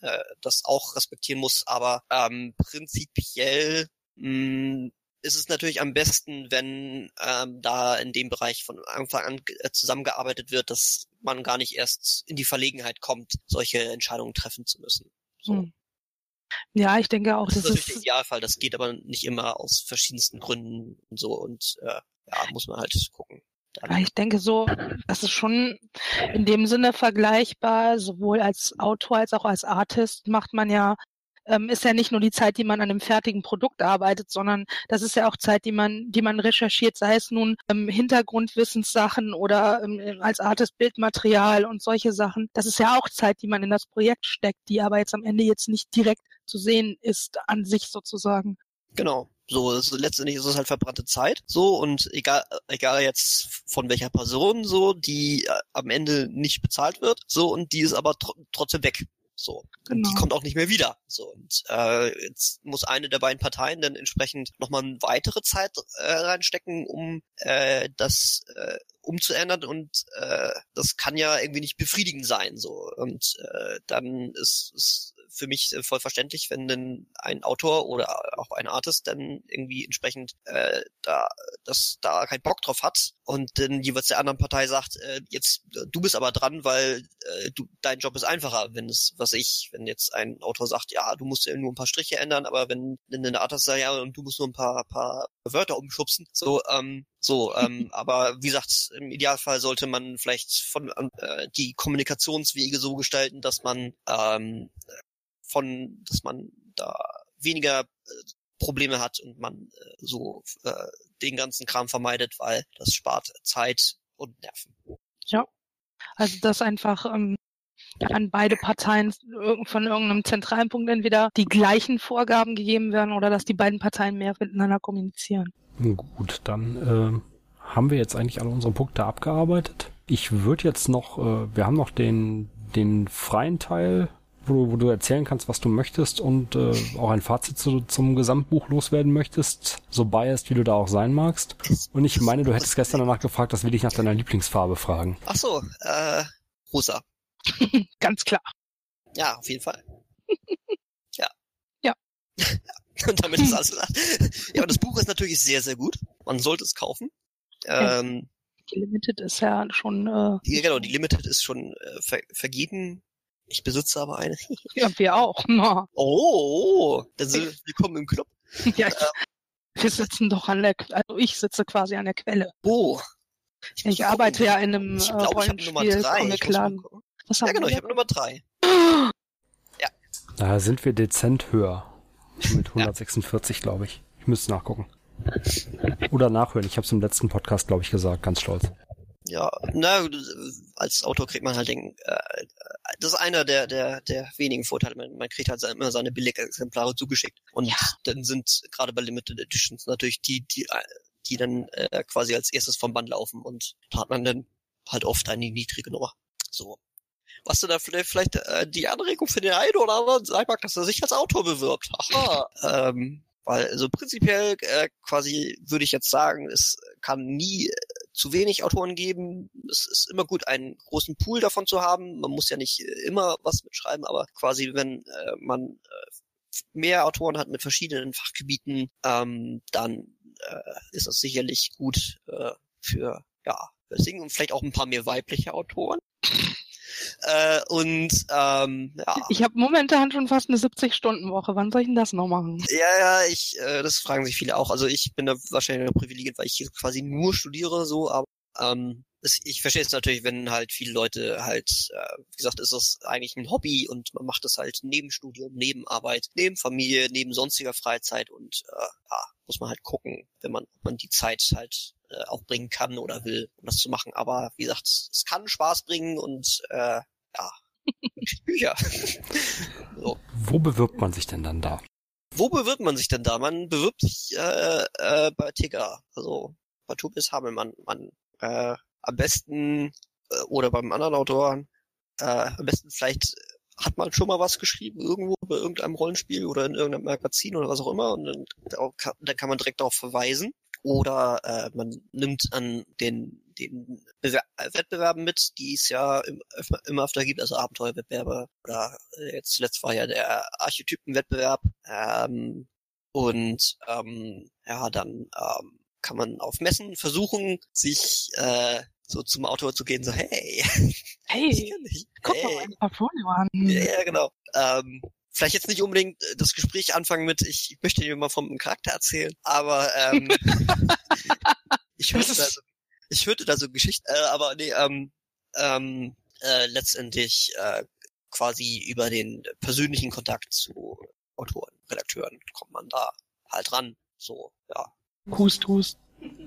[SPEAKER 3] äh, das auch respektieren muss. Aber ähm, prinzipiell mh, ist es natürlich am besten, wenn ähm, da in dem Bereich von Anfang an äh, zusammengearbeitet wird, dass man gar nicht erst in die Verlegenheit kommt, solche Entscheidungen treffen zu müssen. So. Hm.
[SPEAKER 1] Ja, ich denke auch,
[SPEAKER 3] das, das ist natürlich der Idealfall. Das geht aber nicht immer aus verschiedensten Gründen und so und äh, ja, muss man halt gucken.
[SPEAKER 1] Ich denke so, das ist schon in dem Sinne vergleichbar. Sowohl als Autor als auch als Artist macht man ja ähm, ist ja nicht nur die Zeit, die man an einem fertigen Produkt arbeitet, sondern das ist ja auch Zeit, die man, die man recherchiert, sei es nun ähm, Hintergrundwissenssachen oder ähm, als Artist Bildmaterial und solche Sachen. Das ist ja auch Zeit, die man in das Projekt steckt, die aber jetzt am Ende jetzt nicht direkt zu sehen ist an sich sozusagen.
[SPEAKER 3] Genau. So, ist, letztendlich ist es halt verbrannte Zeit. So, und egal, egal jetzt von welcher Person so, die äh, am Ende nicht bezahlt wird, so, und die ist aber tr trotzdem weg. So. Genau. Die kommt auch nicht mehr wieder. So. Und äh, jetzt muss eine der beiden Parteien dann entsprechend nochmal eine weitere Zeit äh, reinstecken, um äh, das äh, umzuändern und äh, das kann ja irgendwie nicht befriedigend sein. So. Und äh, dann ist, ist für mich äh, voll verständlich, wenn denn ein Autor oder auch ein Artist dann irgendwie entsprechend äh, da das da keinen Bock drauf hat und dann jeweils der anderen Partei sagt, äh, jetzt du bist aber dran, weil äh, du dein Job ist einfacher, wenn es was ich, wenn jetzt ein Autor sagt, ja, du musst ja nur ein paar Striche ändern, aber wenn wenn der Artist sagt, ja, und du musst nur ein paar paar Wörter umschubsen, so ähm, so, ähm, aber wie gesagt, im Idealfall sollte man vielleicht von äh, die Kommunikationswege so gestalten, dass man ähm, von, dass man da weniger äh, Probleme hat und man äh, so äh, den ganzen Kram vermeidet, weil das spart Zeit und Nerven.
[SPEAKER 1] Ja, also das einfach ähm, an beide Parteien von irgendeinem zentralen Punkt entweder die gleichen Vorgaben gegeben werden oder dass die beiden Parteien mehr miteinander kommunizieren.
[SPEAKER 2] Gut, dann äh, haben wir jetzt eigentlich alle unsere Punkte abgearbeitet. Ich würde jetzt noch, äh, wir haben noch den, den freien Teil, wo du, wo du erzählen kannst, was du möchtest und äh, auch ein Fazit zu, zum Gesamtbuch loswerden möchtest, so biased, wie du da auch sein magst. Und ich meine, du hättest gestern danach gefragt, dass wir dich nach deiner Lieblingsfarbe fragen.
[SPEAKER 3] Ach so, äh, rosa.
[SPEAKER 1] Ganz klar.
[SPEAKER 3] Ja, auf jeden Fall. ja.
[SPEAKER 1] Ja.
[SPEAKER 3] Und damit ist alles gesagt. Ja, aber das Buch ist natürlich sehr, sehr gut. Man sollte es kaufen. Ähm,
[SPEAKER 1] Die Limited ist ja schon. Äh,
[SPEAKER 3] die, genau, die Limited ist schon äh, ver vergeben. Ich besitze aber eine.
[SPEAKER 1] ja, wir auch.
[SPEAKER 3] Oh, dann sind wir willkommen im Club.
[SPEAKER 1] ja, ich, wir sitzen doch an der, also ich sitze quasi an der Quelle.
[SPEAKER 3] Oh.
[SPEAKER 1] Ich, ich arbeite ja in einem
[SPEAKER 3] ich
[SPEAKER 1] äh,
[SPEAKER 3] glaub, ich hab Nummer
[SPEAKER 1] Rollenspiel
[SPEAKER 3] drei.
[SPEAKER 1] Was
[SPEAKER 3] Ja, genau,
[SPEAKER 1] wir
[SPEAKER 3] ich habe Nummer drei.
[SPEAKER 2] Da sind wir dezent höher. Mit 146, glaube ich. Ich müsste nachgucken. Oder nachhören. Ich habe es im letzten Podcast, glaube ich, gesagt. Ganz stolz.
[SPEAKER 3] Ja, na, als Autor kriegt man halt den, äh, das ist einer der, der, der wenigen Vorteile. Man, man kriegt halt immer seine Billigexemplare zugeschickt. Und
[SPEAKER 1] Ja.
[SPEAKER 3] dann sind gerade bei Limited Editions natürlich die, die, die dann äh, quasi als erstes vom Band laufen und da hat man dann halt oft eine niedrige Nummer. So. Was du da vielleicht, vielleicht äh, die Anregung für den einen oder anderen sein mag, dass er sich als Autor bewirbt. Haha. ähm, weil also prinzipiell äh, quasi würde ich jetzt sagen, es kann nie zu wenig Autoren geben. Es ist immer gut, einen großen Pool davon zu haben. Man muss ja nicht äh, immer was mitschreiben, aber quasi wenn äh, man äh, mehr Autoren hat mit verschiedenen Fachgebieten, ähm, dann äh, ist das sicherlich gut äh, für ja für Singen und vielleicht auch ein paar mehr weibliche Autoren. Äh, und ähm, ja.
[SPEAKER 1] Ich habe momentan schon fast eine 70-Stunden-Woche. Wann soll ich denn das noch machen?
[SPEAKER 3] Ja, ja, ich, äh, das fragen sich viele auch. Also ich bin da wahrscheinlich nur privilegiert, weil ich hier quasi nur studiere, so, aber ähm, ich verstehe es natürlich, wenn halt viele Leute halt, äh, wie gesagt, ist das eigentlich ein Hobby und man macht das halt neben Studium, neben Arbeit, neben Familie, neben sonstiger Freizeit und äh, ja, muss man halt gucken, wenn man, ob man die Zeit halt äh, auch bringen kann oder will, um das zu machen. Aber wie gesagt, es kann Spaß bringen und äh, ja, Bücher. so.
[SPEAKER 2] Wo bewirbt man sich denn dann da?
[SPEAKER 3] Wo bewirbt man sich denn da? Man bewirbt sich äh, äh, bei Tigger, also bei Tobias Hamelmann. Man äh, am besten äh, oder beim anderen Autoren äh, am besten vielleicht hat man schon mal was geschrieben irgendwo bei irgendeinem Rollenspiel oder in irgendeinem Magazin oder was auch immer und dann, dann kann man direkt darauf verweisen oder äh, man nimmt an den den Bewer Wettbewerben mit, die es ja im, immer öfter gibt, also Abenteuerwettbewerbe oder äh, jetzt zuletzt war ja der Archetypenwettbewerb ähm, und ähm, ja dann ähm, kann man auf Messen versuchen, sich äh, so zum Autor zu gehen, so hey, ich
[SPEAKER 1] Hey,
[SPEAKER 3] dich.
[SPEAKER 1] guck
[SPEAKER 3] hey.
[SPEAKER 1] mal mein Portfolio an.
[SPEAKER 3] Ja, ja, genau. Ähm, vielleicht jetzt nicht unbedingt äh, das Gespräch anfangen mit, ich möchte dir mal vom Charakter erzählen, aber ähm, ich hörte da so, ich hörte da so Geschichten, äh, aber nee, ähm, ähm, äh, letztendlich äh, quasi über den persönlichen Kontakt zu Autoren, Redakteuren kommt man da halt ran. So, ja.
[SPEAKER 1] Hust, hust.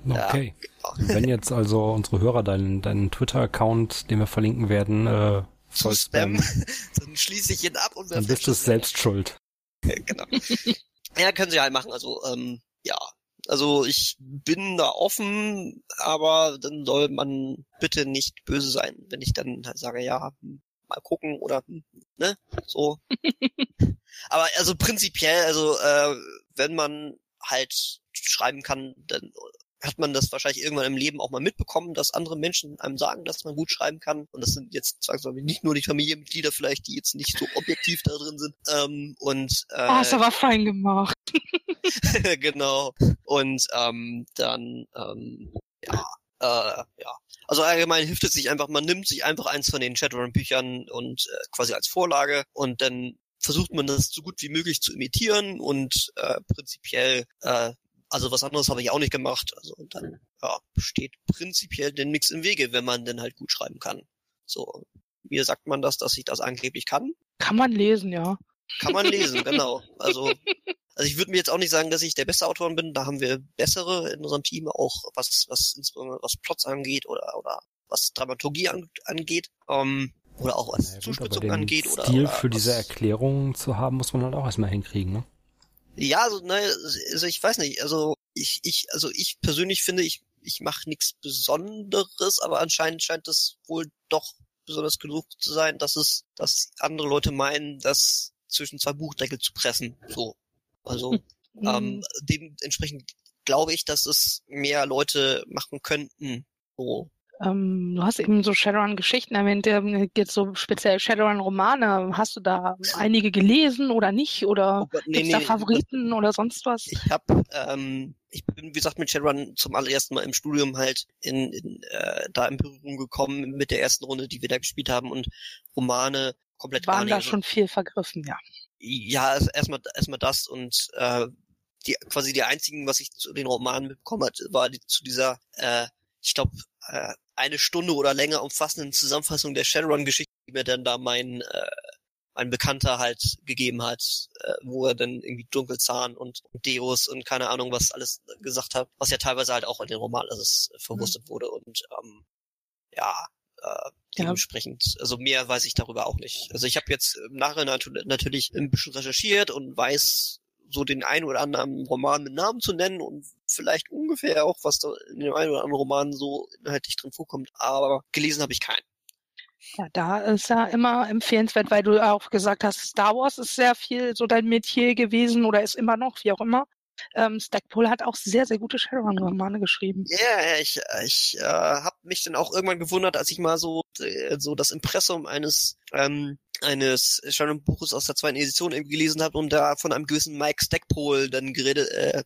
[SPEAKER 2] Okay.
[SPEAKER 3] genau.
[SPEAKER 2] Wenn jetzt also unsere Hörer deinen, deinen Twitter-Account, den wir verlinken werden, äh, Voll
[SPEAKER 3] Spam, dann schließe ich ihn ab und
[SPEAKER 2] dann bist du selbst schuld.
[SPEAKER 3] genau. Ja, können sie halt machen. Also, ähm, ja. Also ich bin da offen, aber dann soll man bitte nicht böse sein, wenn ich dann halt sage, ja, mal gucken oder ne, so. aber also prinzipiell, also äh, wenn man halt schreiben kann, dann hat man das wahrscheinlich irgendwann im Leben auch mal mitbekommen, dass andere Menschen einem sagen, dass man gut schreiben kann. Und das sind jetzt zwangsläufig nicht nur die Familienmitglieder vielleicht, die jetzt nicht so objektiv da drin sind. Ähm, und äh,
[SPEAKER 1] Oh, ist aber fein gemacht.
[SPEAKER 3] genau. Und ähm, dann, ähm, ja, äh, ja. Also allgemein hilft es sich einfach, man nimmt sich einfach eins von den Shadowrun-Büchern und äh, quasi als Vorlage und dann versucht man das so gut wie möglich zu imitieren und äh, prinzipiell, äh, also was anderes habe ich auch nicht gemacht. Also und dann ja, steht prinzipiell denn nichts im Wege, wenn man denn halt gut schreiben kann. So, mir sagt man das, dass ich das angeblich kann.
[SPEAKER 1] Kann man lesen, ja.
[SPEAKER 3] Kann man lesen, genau. Also, also ich würde mir jetzt auch nicht sagen, dass ich der beste Autor bin. Da haben wir bessere in unserem Team, auch was, was insbesondere was Plots angeht oder, oder was Dramaturgie an, angeht. Ähm, Oder auch was naja, Zuspitzung angeht.
[SPEAKER 2] Stil
[SPEAKER 3] oder,
[SPEAKER 2] Stil für diese Erklärung zu haben, muss man halt auch erstmal hinkriegen, ne?
[SPEAKER 3] Ja, also, ne, also ich weiß nicht, also ich, ich, also ich persönlich finde, ich, ich mache nichts Besonderes, aber anscheinend scheint es wohl doch besonders genug zu sein, dass es, dass andere Leute meinen, das zwischen zwei Buchdeckel zu pressen. So. Also mhm. ähm, dementsprechend glaube ich, dass es mehr Leute machen könnten. So.
[SPEAKER 1] Ähm, du hast eben so Shadowrun-Geschichten erwähnt, ähm, jetzt so speziell Shadowrun-Romane. Hast du da einige gelesen oder nicht? Oder oh Gott, nee, nee, da Favoriten nee, oder sonst was?
[SPEAKER 3] Ich habe, ähm, ich bin wie gesagt mit Shadowrun zum allerersten Mal im Studium halt in, in äh, da in Berührung gekommen mit der ersten Runde, die wir da gespielt haben und Romane komplett
[SPEAKER 1] waren da schon viel vergriffen, ja.
[SPEAKER 3] Ja, also erstmal erstmal das und äh, die quasi die einzigen, was ich zu den Romanen mitbekommen hat, war die, zu dieser, äh, ich glaube, äh, eine Stunde oder länger umfassenden Zusammenfassung der Shadowrun-Geschichte, die mir dann da mein, äh, mein Bekannter halt gegeben hat, äh, wo er dann irgendwie Dunkelzahn und, Deus und keine Ahnung was alles gesagt hat, was ja teilweise halt auch in den Roman also verwurstet mhm. wurde und ähm, ja, äh, dementsprechend, ja. also mehr weiß ich darüber auch nicht. Also ich habe jetzt im Nachhinein natürlich ein bisschen recherchiert und weiß so den einen oder anderen Roman mit Namen zu nennen und vielleicht ungefähr auch, was da in dem einen oder anderen Roman so inhaltlich drin vorkommt, aber gelesen habe ich keinen.
[SPEAKER 1] Ja, da ist ja immer empfehlenswert, weil du auch gesagt hast, Star Wars ist sehr viel so dein Metier gewesen oder ist immer noch, wie auch immer. Ähm, Stackpole hat auch sehr, sehr gute Shadowrun-Romane geschrieben.
[SPEAKER 3] Ja, yeah, ich, ich äh, habe mich dann auch irgendwann gewundert, als ich mal so, äh, so das Impressum eines ähm, eines Shadowrun-Buches aus der zweiten Edition irgendwie gelesen habe und da von einem gewissen Mike Stackpole dann geredet, äh,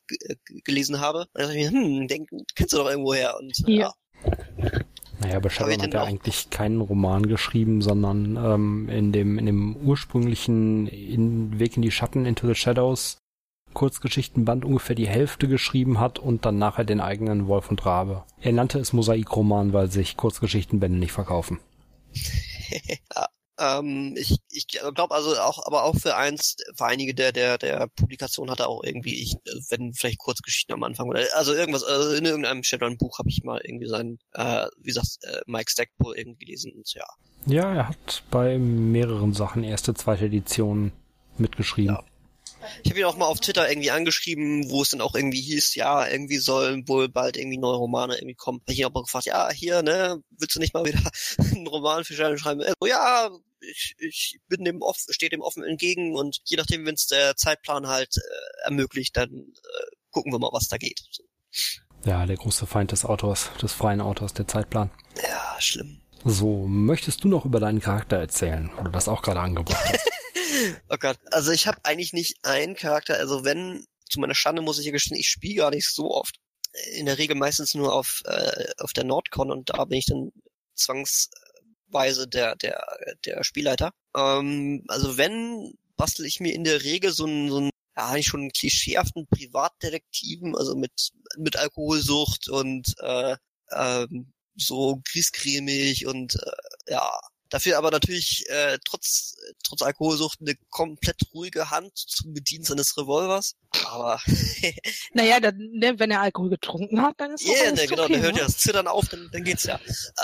[SPEAKER 3] gelesen habe. Und da dachte ich mir, hm, den kennst du doch irgendwo her. Und, ja.
[SPEAKER 2] ja. Naja, aber Shadowrun hat ja eigentlich keinen Roman geschrieben, sondern ähm, in dem in dem ursprünglichen in Weg in die Schatten Into the Shadows Kurzgeschichtenband ungefähr die Hälfte geschrieben hat und dann nachher den eigenen Wolf und Rabe. Er nannte es Mosaikroman, weil sich Kurzgeschichtenbände nicht verkaufen.
[SPEAKER 3] ja, ähm, ich ich glaube also auch, aber auch für eins, für einige der der der Publikationen hat er auch irgendwie, ich, wenn vielleicht Kurzgeschichten am Anfang oder also irgendwas, also in irgendeinem Shadowrun-Buch habe ich mal irgendwie seinen, äh, wie gesagt, äh, Mike Stackpole irgendwie gelesen und ja.
[SPEAKER 2] Ja, er hat bei mehreren Sachen erste, zweite Editionen mitgeschrieben. Ja.
[SPEAKER 3] Ich habe ihn auch mal auf Twitter irgendwie angeschrieben, wo es dann auch irgendwie hieß, ja, irgendwie sollen wohl bald irgendwie neue Romane irgendwie kommen. Hab ich ihn auch mal gefragt, ja, hier, ne, willst du nicht mal wieder einen Roman für Scheine schreiben? So, ja, ich, ich bin dem offen, stehe dem offen entgegen und je nachdem, wenn es der Zeitplan halt äh, ermöglicht, dann äh, gucken wir mal, was da geht.
[SPEAKER 2] Ja, der große Feind des Autors, des freien Autors, der Zeitplan.
[SPEAKER 3] Ja, schlimm.
[SPEAKER 2] So, möchtest du noch über deinen Charakter erzählen, oder das auch gerade angebracht hast?
[SPEAKER 3] Oh Gott, also ich habe eigentlich nicht einen Charakter, also wenn, zu meiner Schande muss ich ja gestehen, ich spiele gar nicht so oft. In der Regel meistens nur auf, äh, auf der Nordcon und da bin ich dann zwangsweise der, der, der Spielleiter. Ähm, also wenn, bastel ich mir in der Regel so ein, so ein ja, eigentlich schon klischeehaften Privatdetektiven, also mit, mit Alkoholsucht und äh, ähm, so griescremig und äh, ja, Dafür aber natürlich äh, trotz trotz Alkoholsucht eine komplett ruhige Hand zum Bedienen seines Revolvers. Aber
[SPEAKER 1] naja, dann, ne, wenn er Alkohol getrunken hat, dann ist
[SPEAKER 3] yeah, alles ne, genau, okay, dann hört ne? ja das Zittern auf, dann, dann geht's ja.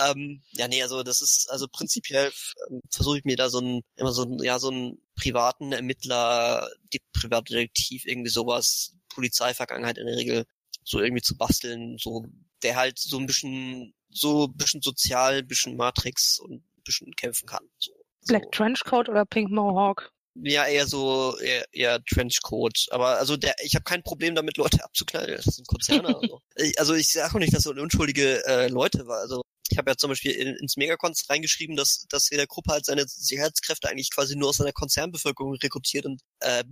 [SPEAKER 3] Ähm, ja, nee, also das ist also prinzipiell ähm, versuche ich mir da so ein immer so ein ja so ein privaten Ermittler, die Privatdetektiv irgendwie sowas, Polizeivergangenheit in der Regel so irgendwie zu basteln, so der halt so ein bisschen so ein bisschen sozial, ein bisschen Matrix und bisschen kämpfen kann. So.
[SPEAKER 1] Black so. Trenchcoat oder Pink Mohawk?
[SPEAKER 3] Ja, eher so, eher, eher Trenchcoat. Aber also der, ich habe kein Problem damit, Leute abzuknallen. Das sind Konzerne. also. also ich sage auch nicht, dass so unschuldige äh, Leute war. Also ich habe ja zum Beispiel in, ins Megacons reingeschrieben, dass, dass jeder Gruppe halt seine Sicherheitskräfte eigentlich quasi nur aus seiner Konzernbevölkerung rekrutiert und äh,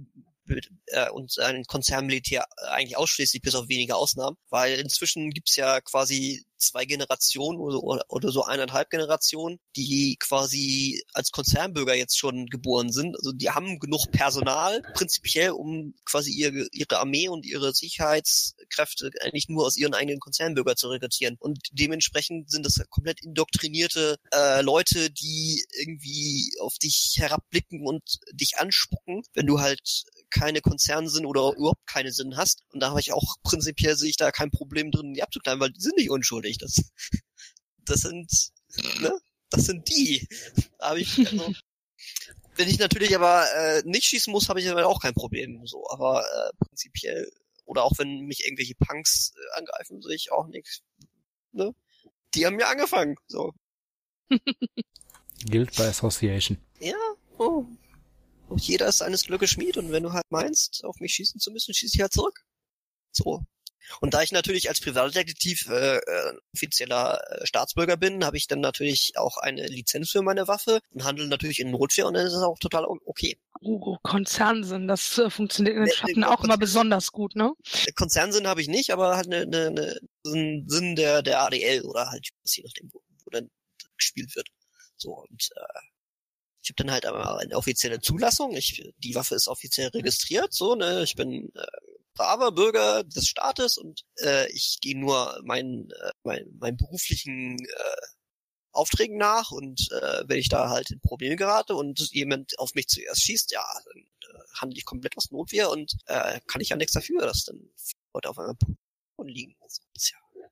[SPEAKER 3] äh, und ein Konzernmilitär eigentlich ausschließlich bis auf wenige Ausnahmen, weil inzwischen gibt's ja quasi zwei Generationen oder, oder so eineinhalb Generationen, die quasi als Konzernbürger jetzt schon geboren sind. Also die haben genug Personal prinzipiell, um quasi ihre, ihre Armee und ihre Sicherheitskräfte eigentlich nur aus ihren eigenen Konzernbürger zu rekrutieren. Und dementsprechend sind das komplett indoktrinierte äh, Leute, die irgendwie auf dich herabblicken und dich anspucken, wenn du halt keine Konzerne sind oder überhaupt keine Sinn hast. Und da habe ich auch prinzipiell sehe ich da kein Problem drin, die abzukleiden, weil die sind nicht unschuldig. Das, das sind, ne? das sind die. Habe ich, also, wenn ich natürlich aber äh, nicht schießen muss, habe ich aber auch kein Problem. So, aber äh, prinzipiell oder auch wenn mich irgendwelche Punks äh, angreifen, sehe ich auch nichts. Ne? Die haben mir angefangen. So.
[SPEAKER 2] Gilt by Association.
[SPEAKER 3] Ja. Oh. Und jeder ist seines Glückes Schmied und wenn du halt meinst, auf mich schießen zu müssen, schieße ich halt zurück. So. Und da ich natürlich als Privatdetektiv äh, äh, offizieller äh, Staatsbürger bin, habe ich dann natürlich auch eine Lizenz für meine Waffe und handle natürlich in Notwehr und dann ist es auch total okay.
[SPEAKER 1] Oh, Konzernsinn, das äh, funktioniert in den Schatten auch immer besonders gut, ne?
[SPEAKER 3] Konzernsinn habe ich nicht, aber halt eine, eine, eine, einen Sinn der, der ADL oder halt je nachdem, wo, wo dann gespielt wird. So und äh, ich habe dann halt aber eine offizielle Zulassung. Ich, die Waffe ist offiziell registriert, so ne. Ich bin äh, braver Bürger des Staates und äh, ich gehe nur meinen äh, mein, meinen beruflichen äh, Aufträgen nach und äh, wenn ich da halt in Probleme gerate und jemand auf mich zuerst schießt, ja, dann äh, handle ich komplett aus Notwehr und äh, kann ich ja nichts dafür, dass dann Leute auf einmal liegen. Also,
[SPEAKER 2] ja,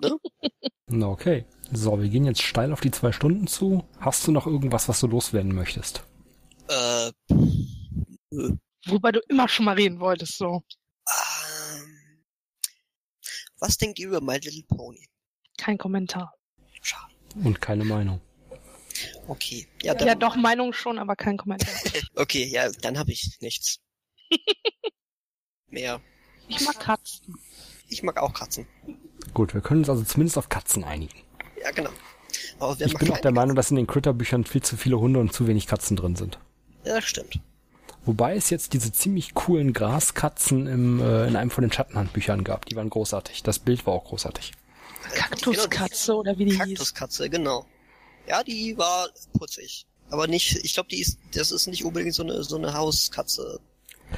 [SPEAKER 2] ne? Okay. So, wir gehen jetzt steil auf die zwei Stunden zu. Hast du noch irgendwas, was du loswerden möchtest?
[SPEAKER 3] Äh,
[SPEAKER 1] äh. Wobei du immer schon mal reden wolltest, so.
[SPEAKER 3] Was denkt ihr über My Little Pony?
[SPEAKER 1] Kein Kommentar.
[SPEAKER 3] Schade.
[SPEAKER 2] Und keine Meinung.
[SPEAKER 3] Okay.
[SPEAKER 1] Ja, dann, ja doch, Meinung schon, aber kein Kommentar.
[SPEAKER 3] okay, ja, dann habe ich nichts. Mehr.
[SPEAKER 1] Ich mag Katzen.
[SPEAKER 3] Ich mag auch Katzen.
[SPEAKER 2] Gut, wir können uns also zumindest auf Katzen einigen.
[SPEAKER 3] Ja, genau.
[SPEAKER 2] ich bin auch der Meinung, dass in den Critter-Büchern viel zu viele Hunde und zu wenig Katzen drin sind.
[SPEAKER 3] Ja, das stimmt.
[SPEAKER 2] Wobei es jetzt diese ziemlich coolen Graskatzen im, äh, in einem von den Schattenhandbüchern gab. Die waren großartig. Das Bild war auch großartig.
[SPEAKER 1] Kaktuskatze oder wie die
[SPEAKER 3] Kaktuskatze, genau. Ja, die war putzig. Aber nicht, ich glaube, die ist, das ist nicht unbedingt so eine, so eine Hauskatze.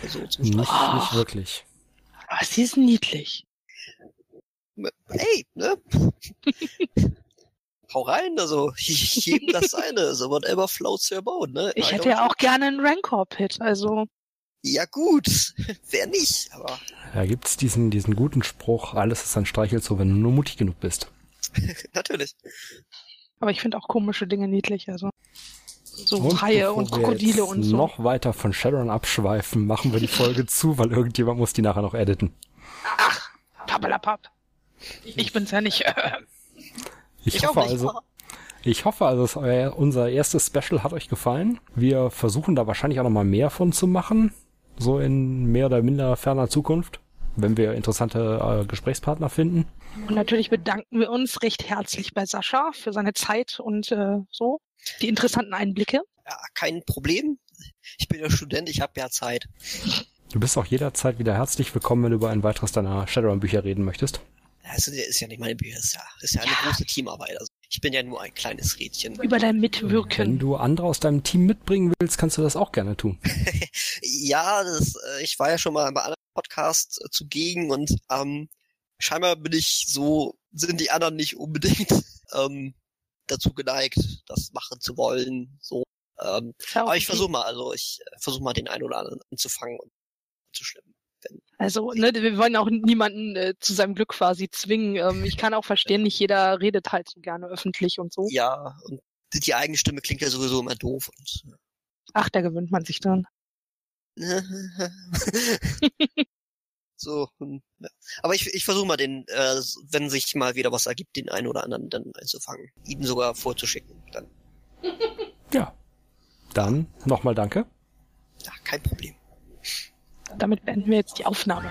[SPEAKER 2] So zum nicht, nicht wirklich.
[SPEAKER 1] Aber sie ist niedlich.
[SPEAKER 3] Hey, ne? hau rein, also jedem das seine, so whatever floats your boat, ne?
[SPEAKER 1] Ich hätte ja auch gerne einen Rancor-Pit, also.
[SPEAKER 3] Ja gut, wer nicht, aber.
[SPEAKER 2] Da gibt's diesen, diesen guten Spruch, alles ist ein Streichelzoo, wenn du nur mutig genug bist.
[SPEAKER 3] Natürlich.
[SPEAKER 1] Aber ich finde auch komische Dinge niedlich, also. So und Haie und Krokodile und so.
[SPEAKER 2] noch weiter von Sharon abschweifen, machen wir die Folge zu, weil irgendjemand muss die nachher noch editen.
[SPEAKER 1] Ach, pappelapapp. Ich bin's ja nicht.
[SPEAKER 2] Ich, ich hoffe also, ich hoffe also, euer, unser erstes Special hat euch gefallen. Wir versuchen da wahrscheinlich auch noch mal mehr von zu machen. So in mehr oder minder ferner Zukunft. Wenn wir interessante äh, Gesprächspartner finden.
[SPEAKER 1] Und natürlich bedanken wir uns recht herzlich bei Sascha für seine Zeit und äh, so die interessanten Einblicke.
[SPEAKER 3] Ja, kein Problem. Ich bin ja Student, ich habe ja Zeit.
[SPEAKER 2] Du bist auch jederzeit wieder herzlich willkommen, wenn du über ein weiteres deiner Shadowrun-Bücher reden möchtest.
[SPEAKER 3] Also der ist ja nicht meine Bücher, ist ja, ist ja eine ja. große Teamarbeit. Also ich bin ja nur ein kleines Rädchen.
[SPEAKER 1] Über dein Mitwirken.
[SPEAKER 2] Wenn du andere aus deinem Team mitbringen willst, kannst du das auch gerne tun.
[SPEAKER 3] ja, das, äh, ich war ja schon mal bei anderen Podcasts äh, zugegen und ähm, scheinbar bin ich so, sind die anderen nicht unbedingt ähm, dazu geneigt, das machen zu wollen. So. Ähm, aber ich versuche mal, also ich äh, versuche mal den einen oder anderen anzufangen und zu schlimm.
[SPEAKER 1] Also, ne, wir wollen auch niemanden äh, zu seinem Glück quasi zwingen. Ähm, ich kann auch verstehen, nicht jeder redet halt so gerne öffentlich und so.
[SPEAKER 3] Ja, und die eigene Stimme klingt ja sowieso immer doof. Und,
[SPEAKER 1] Ach, da gewöhnt man sich dran.
[SPEAKER 3] so, hm, ja. aber ich, ich versuche mal den, äh, wenn sich mal wieder was ergibt, den einen oder anderen dann einzufangen, ihn sogar vorzuschicken. Dann.
[SPEAKER 2] Ja. Dann nochmal danke.
[SPEAKER 3] Ja, kein Problem.
[SPEAKER 1] Damit beenden wir jetzt die Aufnahme.